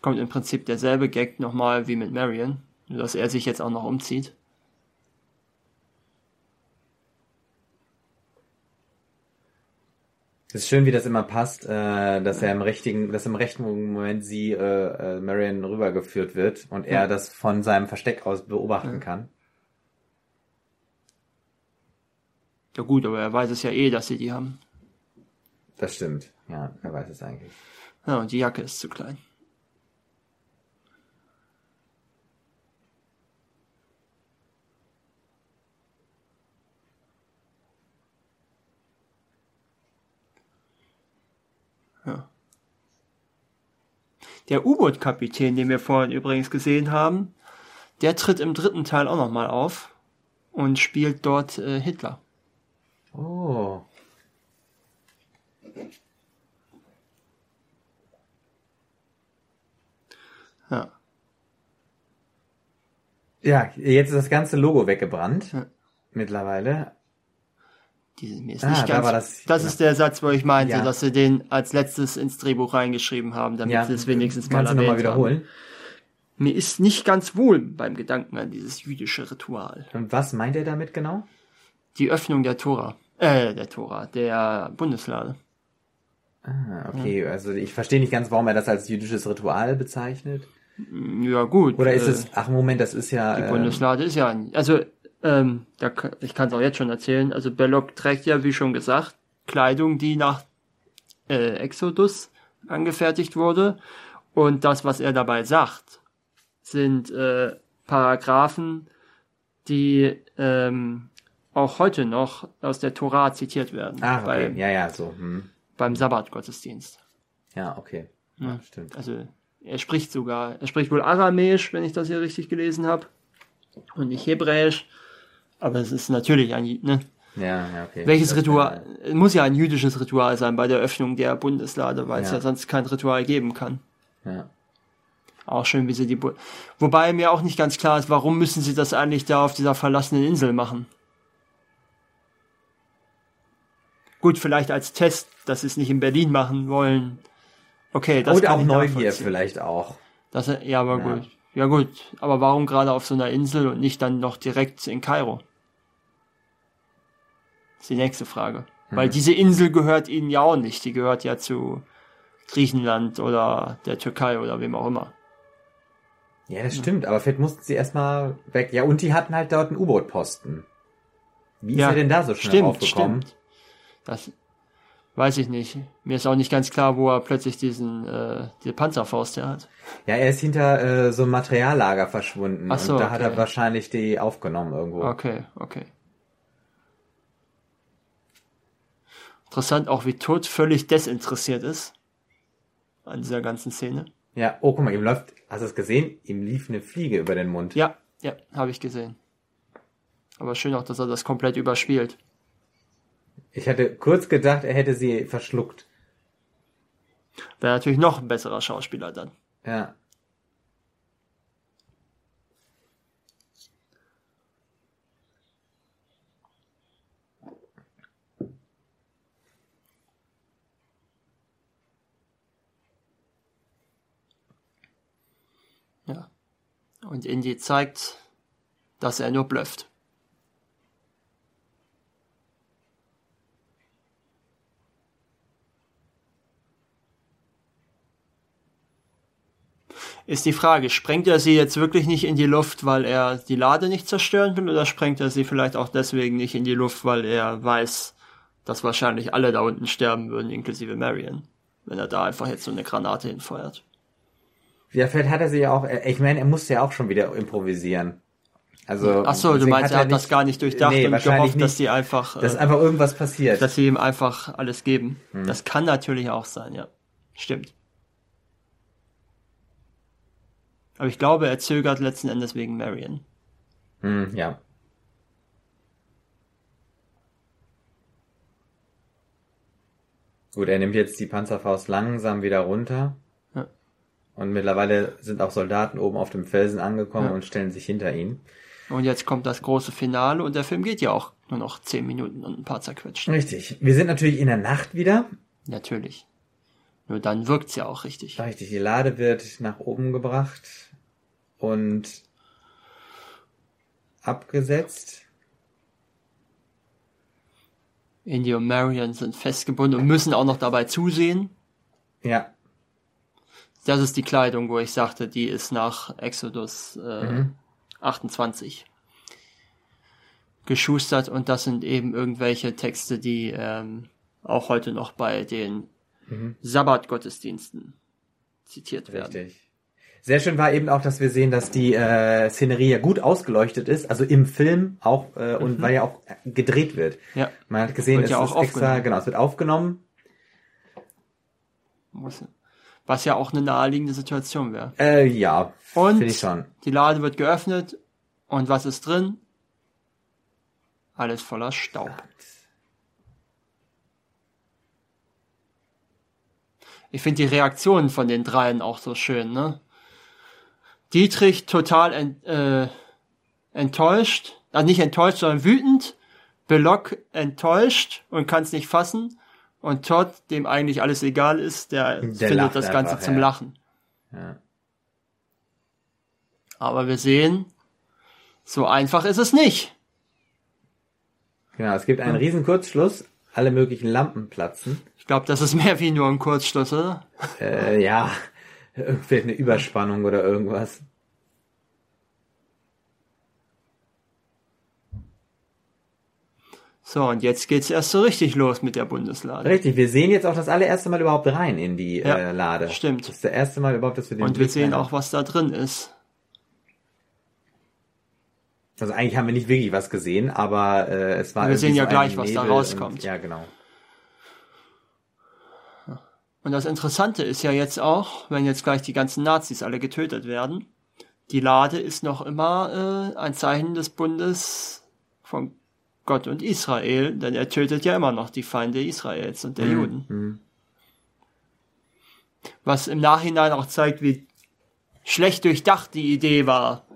Kommt im Prinzip derselbe Gag nochmal wie mit Marion, nur dass er sich jetzt auch noch umzieht. Es ist schön, wie das immer passt, äh, dass er im richtigen, dass im rechten Moment sie äh, äh, Marion rübergeführt wird und er ja. das von seinem Versteck aus beobachten ja. kann. Ja gut, aber er weiß es ja eh, dass sie die haben. Das stimmt. Ja, er weiß es eigentlich. Ja, und die Jacke ist zu klein. Der U-Boot-Kapitän, den wir vorhin übrigens gesehen haben, der tritt im dritten Teil auch nochmal auf und spielt dort äh, Hitler. Oh. Ja. Ja, jetzt ist das ganze Logo weggebrannt. Ja. Mittlerweile. Die, mir ist ah, nicht ganz, da das, das ist der Satz, wo ich meinte, ja. dass sie den als letztes ins Drehbuch reingeschrieben haben, damit ja, sie es wenigstens mal erwähnt mal wiederholen? Haben. Mir ist nicht ganz wohl beim Gedanken an dieses jüdische Ritual. Und was meint er damit genau? Die Öffnung der Tora. Äh, der Tora, der Bundeslade. Ah, okay. Ja. Also ich verstehe nicht ganz, warum er das als jüdisches Ritual bezeichnet. Ja, gut. Oder ist äh, es, ach Moment, das ist ja. Die Bundeslade ist ja, also ähm, da, ich kann es auch jetzt schon erzählen. Also Belloc trägt ja, wie schon gesagt, Kleidung, die nach äh, Exodus angefertigt wurde. Und das, was er dabei sagt, sind äh, Paragraphen, die ähm, auch heute noch aus der Tora zitiert werden. Ah, okay. Bei, ja, ja, so. Hm. Beim Sabbatgottesdienst. Ja, okay. Ja, stimmt. Also er spricht sogar, er spricht wohl Aramäisch, wenn ich das hier richtig gelesen habe, und nicht Hebräisch. Aber es ist natürlich ein, ne? Ja, ja, okay. Welches Ritual, es muss ja ein jüdisches Ritual sein bei der Öffnung der Bundeslade, weil ja. es ja sonst kein Ritual geben kann. Ja. Auch schön, wie sie die, Bu wobei mir auch nicht ganz klar ist, warum müssen sie das eigentlich da auf dieser verlassenen Insel machen? Gut, vielleicht als Test, dass sie es nicht in Berlin machen wollen. Okay, das Oder auch Neugier vielleicht auch. Das, ja, aber ja. gut. Ja gut, aber warum gerade auf so einer Insel und nicht dann noch direkt in Kairo? Das ist die nächste Frage. Mhm. Weil diese Insel gehört ihnen ja auch nicht. Die gehört ja zu Griechenland oder der Türkei oder wem auch immer. Ja, das stimmt, aber vielleicht mussten sie erstmal weg. Ja, und die hatten halt dort einen U-Boot-Posten. Wie ist ja, er denn da so schnell stimmt, aufgekommen? Stimmt. Das weiß ich nicht. Mir ist auch nicht ganz klar, wo er plötzlich diesen äh, diese Panzerfaust her hat. Ja, er ist hinter äh, so einem Materiallager verschwunden. Ach so, und da okay. hat er wahrscheinlich die aufgenommen irgendwo. Okay, okay. Interessant auch, wie Tod völlig desinteressiert ist an dieser ganzen Szene. Ja, oh, guck mal, ihm läuft, hast du es gesehen? Ihm lief eine Fliege über den Mund. Ja, ja, habe ich gesehen. Aber schön auch, dass er das komplett überspielt. Ich hatte kurz gedacht, er hätte sie verschluckt. Wäre natürlich noch ein besserer Schauspieler dann. Ja. Und Indy zeigt, dass er nur blufft. Ist die Frage, sprengt er sie jetzt wirklich nicht in die Luft, weil er die Lade nicht zerstören will, oder sprengt er sie vielleicht auch deswegen nicht in die Luft, weil er weiß, dass wahrscheinlich alle da unten sterben würden, inklusive Marion, wenn er da einfach jetzt so eine Granate hinfeuert? Ja, vielleicht hat er sie ja auch, ich meine, er musste ja auch schon wieder improvisieren. Also, Ach so, du meinst, er hat nicht- das gar nicht durchdacht nee, und gehofft, dass nicht, die einfach, dass äh, einfach irgendwas passiert. dass sie ihm einfach alles geben. Hm. Das kann natürlich auch sein, ja. Stimmt. Aber ich glaube, er zögert letzten Endes wegen Marion. Hm, ja. Gut, er nimmt jetzt die Panzerfaust langsam wieder runter. Und mittlerweile sind auch Soldaten oben auf dem Felsen angekommen Ja. und stellen sich hinter ihn. Und jetzt kommt das große Finale und der Film geht ja auch nur noch zehn Minuten und ein paar zerquetscht. Richtig. Wir sind natürlich in der Nacht wieder. Natürlich. Nur dann wirkt's ja auch richtig. Richtig, die Lade wird nach oben gebracht und abgesetzt. Indy und Marion sind festgebunden und müssen auch noch dabei zusehen. Ja, Das ist die Kleidung, wo ich sagte, die ist nach Exodus äh, Mhm. 28 geschustert und das sind eben irgendwelche Texte, die ähm, auch heute noch bei den Mhm. Sabbatgottesdiensten zitiert werden. richtig. Sehr schön war eben auch, dass wir sehen, dass die äh, Szenerie ja gut ausgeleuchtet ist, also im Film auch äh, und weil ja auch gedreht wird. Ja, Man hat gesehen, Wird es ja ist auch extra, aufgenommen. genau, es wird aufgenommen. muss, was ja auch eine naheliegende Situation wäre. Äh, ja, Und ich schon. die Lade wird geöffnet und was ist drin? Alles voller Staub. Ich finde die Reaktionen von den dreien auch so schön, ne? Dietrich total ent, äh, enttäuscht, also nicht enttäuscht, sondern wütend. Belloc enttäuscht und kann es nicht fassen. Und Todd, dem eigentlich alles egal ist, der, findet lacht das Ganze einfach, zum ja. Lachen. Ja. Aber wir sehen, so einfach ist es nicht. Genau, es gibt einen riesen Kurzschluss, alle möglichen Lampen platzen. Ich glaube, das ist mehr wie nur ein Kurzschluss, oder? Äh, ja, vielleicht eine Überspannung oder irgendwas. So, und jetzt geht's erst so richtig los mit der Bundeslade. Richtig, wir sehen jetzt auch das allererste Mal überhaupt rein in die Ja, äh, Lade. stimmt. Das ist das erste Mal überhaupt, dass wir den Und wir sehen auch, was da drin ist. Also eigentlich haben wir nicht wirklich was gesehen, aber äh, es war Wir sehen ja so gleich, was da rauskommt. Und, ja, genau. Und das Interessante ist ja jetzt auch, wenn jetzt gleich die ganzen Nazis alle getötet werden, die Lade ist noch immer äh, ein Zeichen des Bundes von Gott und Israel, denn er tötet ja immer noch die Feinde Israels und der Juden. Mhm. Was im Nachhinein auch zeigt, wie schlecht durchdacht die Idee war,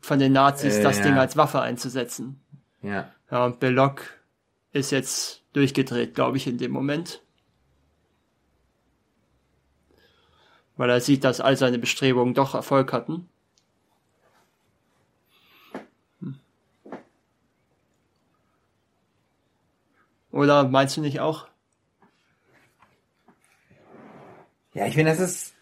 von den Nazis Äh, das ja. Ding als Waffe einzusetzen. Ja. Ja, und Belloc ist jetzt durchgedreht, glaube ich, in dem Moment. Weil er sieht, dass all seine Bestrebungen doch Erfolg hatten. Oder meinst du nicht auch? Ja, ich finde, das ist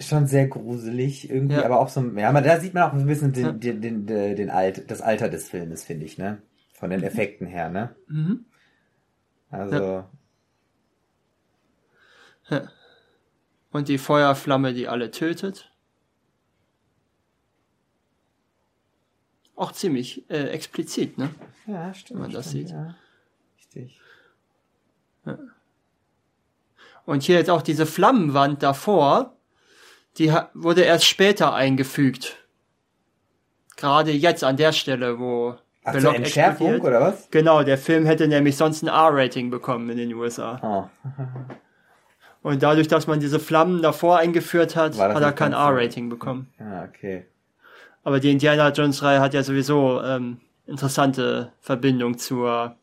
schon sehr gruselig irgendwie, Ja. aber auch so, ja, aber da sieht man auch ein bisschen den, Ja. den, den, den, den Alt, das Alter des Filmes, finde ich, ne? Von den Effekten her, ne? Mhm. Also, Und die Feuerflamme, die alle tötet. Auch ziemlich äh, explizit, ne? ja, stimmt. Wenn man das stimmt, sieht. Ja. Richtig. Und hier jetzt auch diese Flammenwand davor, die wurde erst später eingefügt. Gerade jetzt an der Stelle, wo Ach, zur Entschärfung, explodiert. oder was? Genau, der Film hätte nämlich sonst ein R-Rating bekommen in den USA. Oh. Und dadurch, dass man diese Flammen davor eingeführt hat, hat er kein? R-Rating bekommen. Ja, okay. Aber die Indiana Jones Reihe hat ja sowieso ähm, interessante Verbindung zur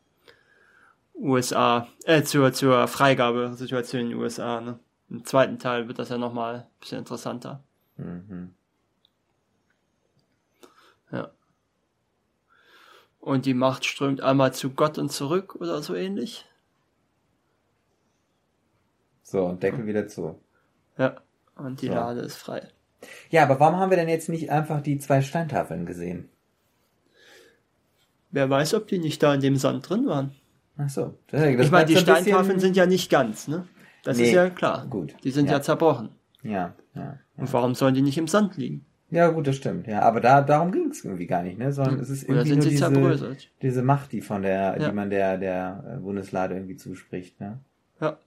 USA, äh, zur, zur Freigabesituation in den USA. Ne? Im zweiten Teil wird das ja nochmal ein bisschen interessanter. Mhm. Ja. Und die Macht strömt einmal zu Gott und zurück oder so ähnlich. So, und Deckel wieder zu. Ja, und die so. Lade ist frei. Ja, aber warum haben wir denn jetzt nicht einfach die zwei Steintafeln gesehen? Wer weiß, ob die nicht da in dem Sand drin waren. Ach so. Ich meine, die Steintafeln sind ja nicht ganz, ne? Das Nee, ist ja klar. gut. Die sind ja, Ja. zerbrochen. Ja, ja. Und warum sollen die nicht im Sand liegen? Ja, gut, das stimmt. Ja, aber da darum ging es irgendwie gar nicht, ne? Sondern es ist Oder irgendwie sind nur sie diese, zerbröselt? diese Macht, die von der, Ja. die man der der äh, Bundeslade irgendwie zuspricht, ne? Ja.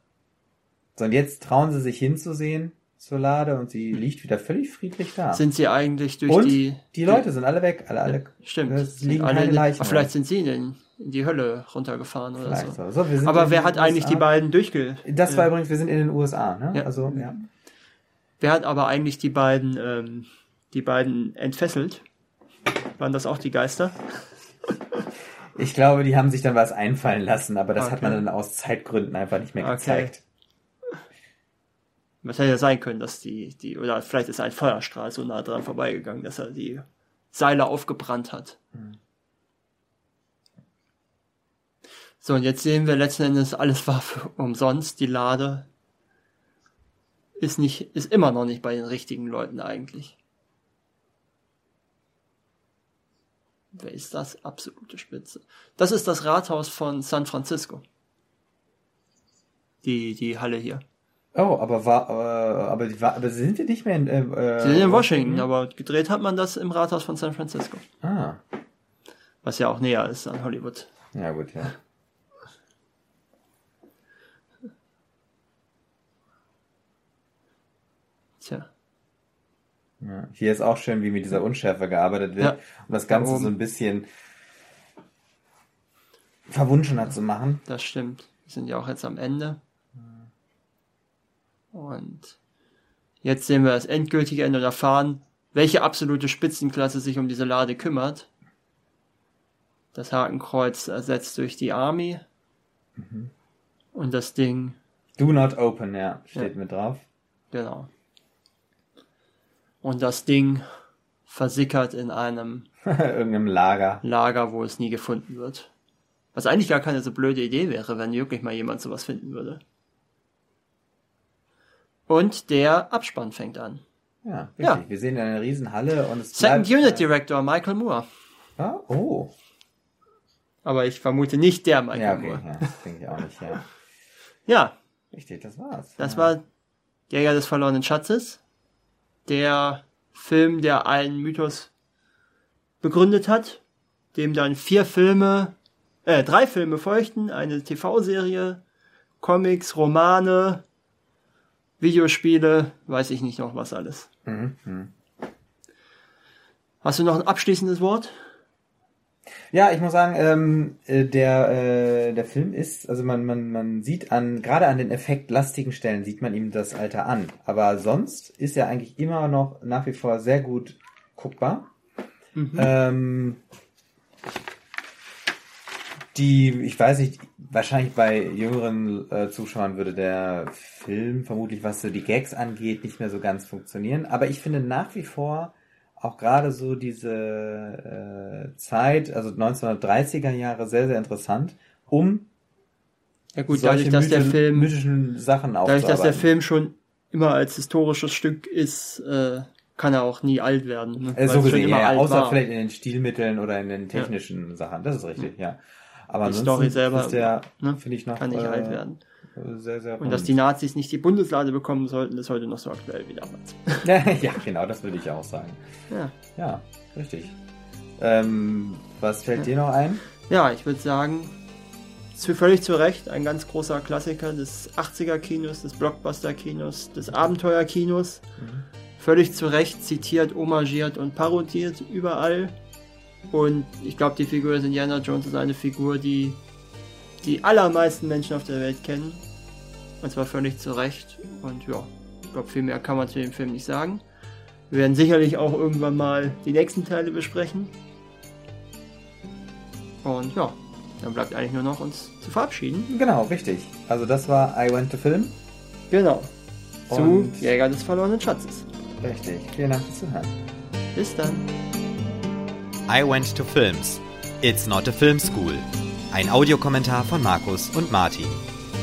So, und jetzt trauen sie sich hinzusehen zur Lade und sie liegt wieder völlig friedlich da. Sind sie eigentlich durch und die. die Leute sind alle weg, alle, alle. Stimmt. Es liegen alle keine in, Leichen aber vielleicht sind sie in, den, in die Hölle runtergefahren oder Vielleicht so. so. So, Aber wer hat eigentlich USA. die beiden durchge... Das war äh, übrigens, wir sind in den USA, ne? Ja. Also, ja. Wer hat aber eigentlich die beiden, ähm, die beiden entfesselt? Waren das auch die Geister? Ich glaube, die haben sich dann was einfallen lassen, aber das hat Okay. man dann aus Zeitgründen einfach nicht mehr Okay. gezeigt. Was hätte ja sein können, dass die, die, oder vielleicht ist ein Feuerstrahl so nah dran vorbeigegangen, dass er die Seile aufgebrannt hat. So, und jetzt sehen wir letzten Endes, alles war umsonst. Die Lade ist nicht, ist immer noch nicht bei den richtigen Leuten eigentlich. Wer ist das? Absolute Spitze. Das ist das Rathaus von San Francisco. Die, die Halle hier. Oh, aber war, äh, aber die war, aber sind wir nicht mehr in, äh, äh, Sie sind in Washington, aber gedreht hat man das im Rathaus von San Francisco. Ah, Was ja auch näher ist an Hollywood. ja gut, ja. Tja. ja. Hier ist auch schön, wie mit dieser Unschärfe gearbeitet wird, Ja. um das Ganze Da so ein bisschen verwunschener zu machen. Das stimmt. Wir sind ja auch jetzt am Ende. Und jetzt sehen wir das endgültige Ende und erfahren, welche absolute Spitzenklasse sich um diese Lade kümmert. Das Hakenkreuz ersetzt durch die Army. Und das Ding, Do not open, ja, steht Ja. mit drauf. genau. Und das Ding versickert in einem Irgendeinem Lager. Lager, wo es nie gefunden wird. Was eigentlich gar keine so blöde Idee wäre, wenn wirklich mal jemand sowas finden würde. Und der Abspann fängt an. Ja, richtig. Ja. Wir sehen eine riesen Halle und es Second bleibt, Unit Director Michael Moore. Ah, oh. Aber ich vermute nicht der Michael Ja, okay, Moore. ja, das denke ich auch nicht, ja. Ja, Richtig, das war's. das ja. war Jäger des verlorenen Schatzes. Der Film, der einen Mythos begründet hat, dem dann vier Filme, äh, drei Filme folgten, eine TV-Serie, Comics, Romane, Videospiele, weiß ich nicht noch was alles. Mhm, mhm. Hast du noch ein abschließendes Wort? Ja, ich muss sagen, ähm, äh, der, äh, der Film ist, also man, man, man sieht an, gerade an den effektlastigen Stellen sieht man ihm das Alter an. Aber sonst ist er eigentlich immer noch nach wie vor sehr gut guckbar. Ähm, die, ich weiß nicht, wahrscheinlich bei jüngeren äh, Zuschauern würde der Film vermutlich, was so die Gags angeht, nicht mehr so ganz funktionieren. Aber ich finde nach wie vor auch gerade so diese äh, Zeit, also 1930er Jahre, sehr, sehr interessant, um Ja gut, solche dadurch, dass der mythi- Film, mythischen Sachen dadurch, dass der. Film schon immer als historisches Stück ist, äh, kann er auch nie alt werden. Ne? Weil so gesehen, ja, ja, außer war. vielleicht in den Stilmitteln oder in den technischen Sachen. Das ist richtig, ja. Aber Die Story selber, ist der, ne, finde ich noch kann nicht äh, alt werden. Sehr, sehr Und dass die Nazis nicht die Bundeslade bekommen sollten, ist heute noch so aktuell wie damals. ja, genau, das würde ich auch sagen. Ja, Ja, richtig. Ähm, was fällt dir noch ein? ja ich würde sagen, völlig zu Recht ein ganz großer Klassiker des 80er-Kinos, des Blockbuster-Kinos, des Abenteuer-Kinos. Völlig zu Recht zitiert, homagiert und parodiert überall. Und ich glaube, die Figur des Indiana Jones ist eine Figur, die die allermeisten Menschen auf der Welt kennen. Und zwar völlig zu Recht. Und ja, ich glaube, viel mehr kann man zu dem Film nicht sagen. Wir werden sicherlich auch irgendwann mal die nächsten Teile besprechen. Und ja, dann bleibt eigentlich nur noch uns zu verabschieden. Genau, richtig. Also das war I Went to Film. Genau. Zu Und- Jäger des verlorenen Schatzes. Richtig. Vielen Dank fürs Zuhören. Bis dann. I Went to Films, It's Not a Film School. Ein Audiokommentar von Markus und Martin.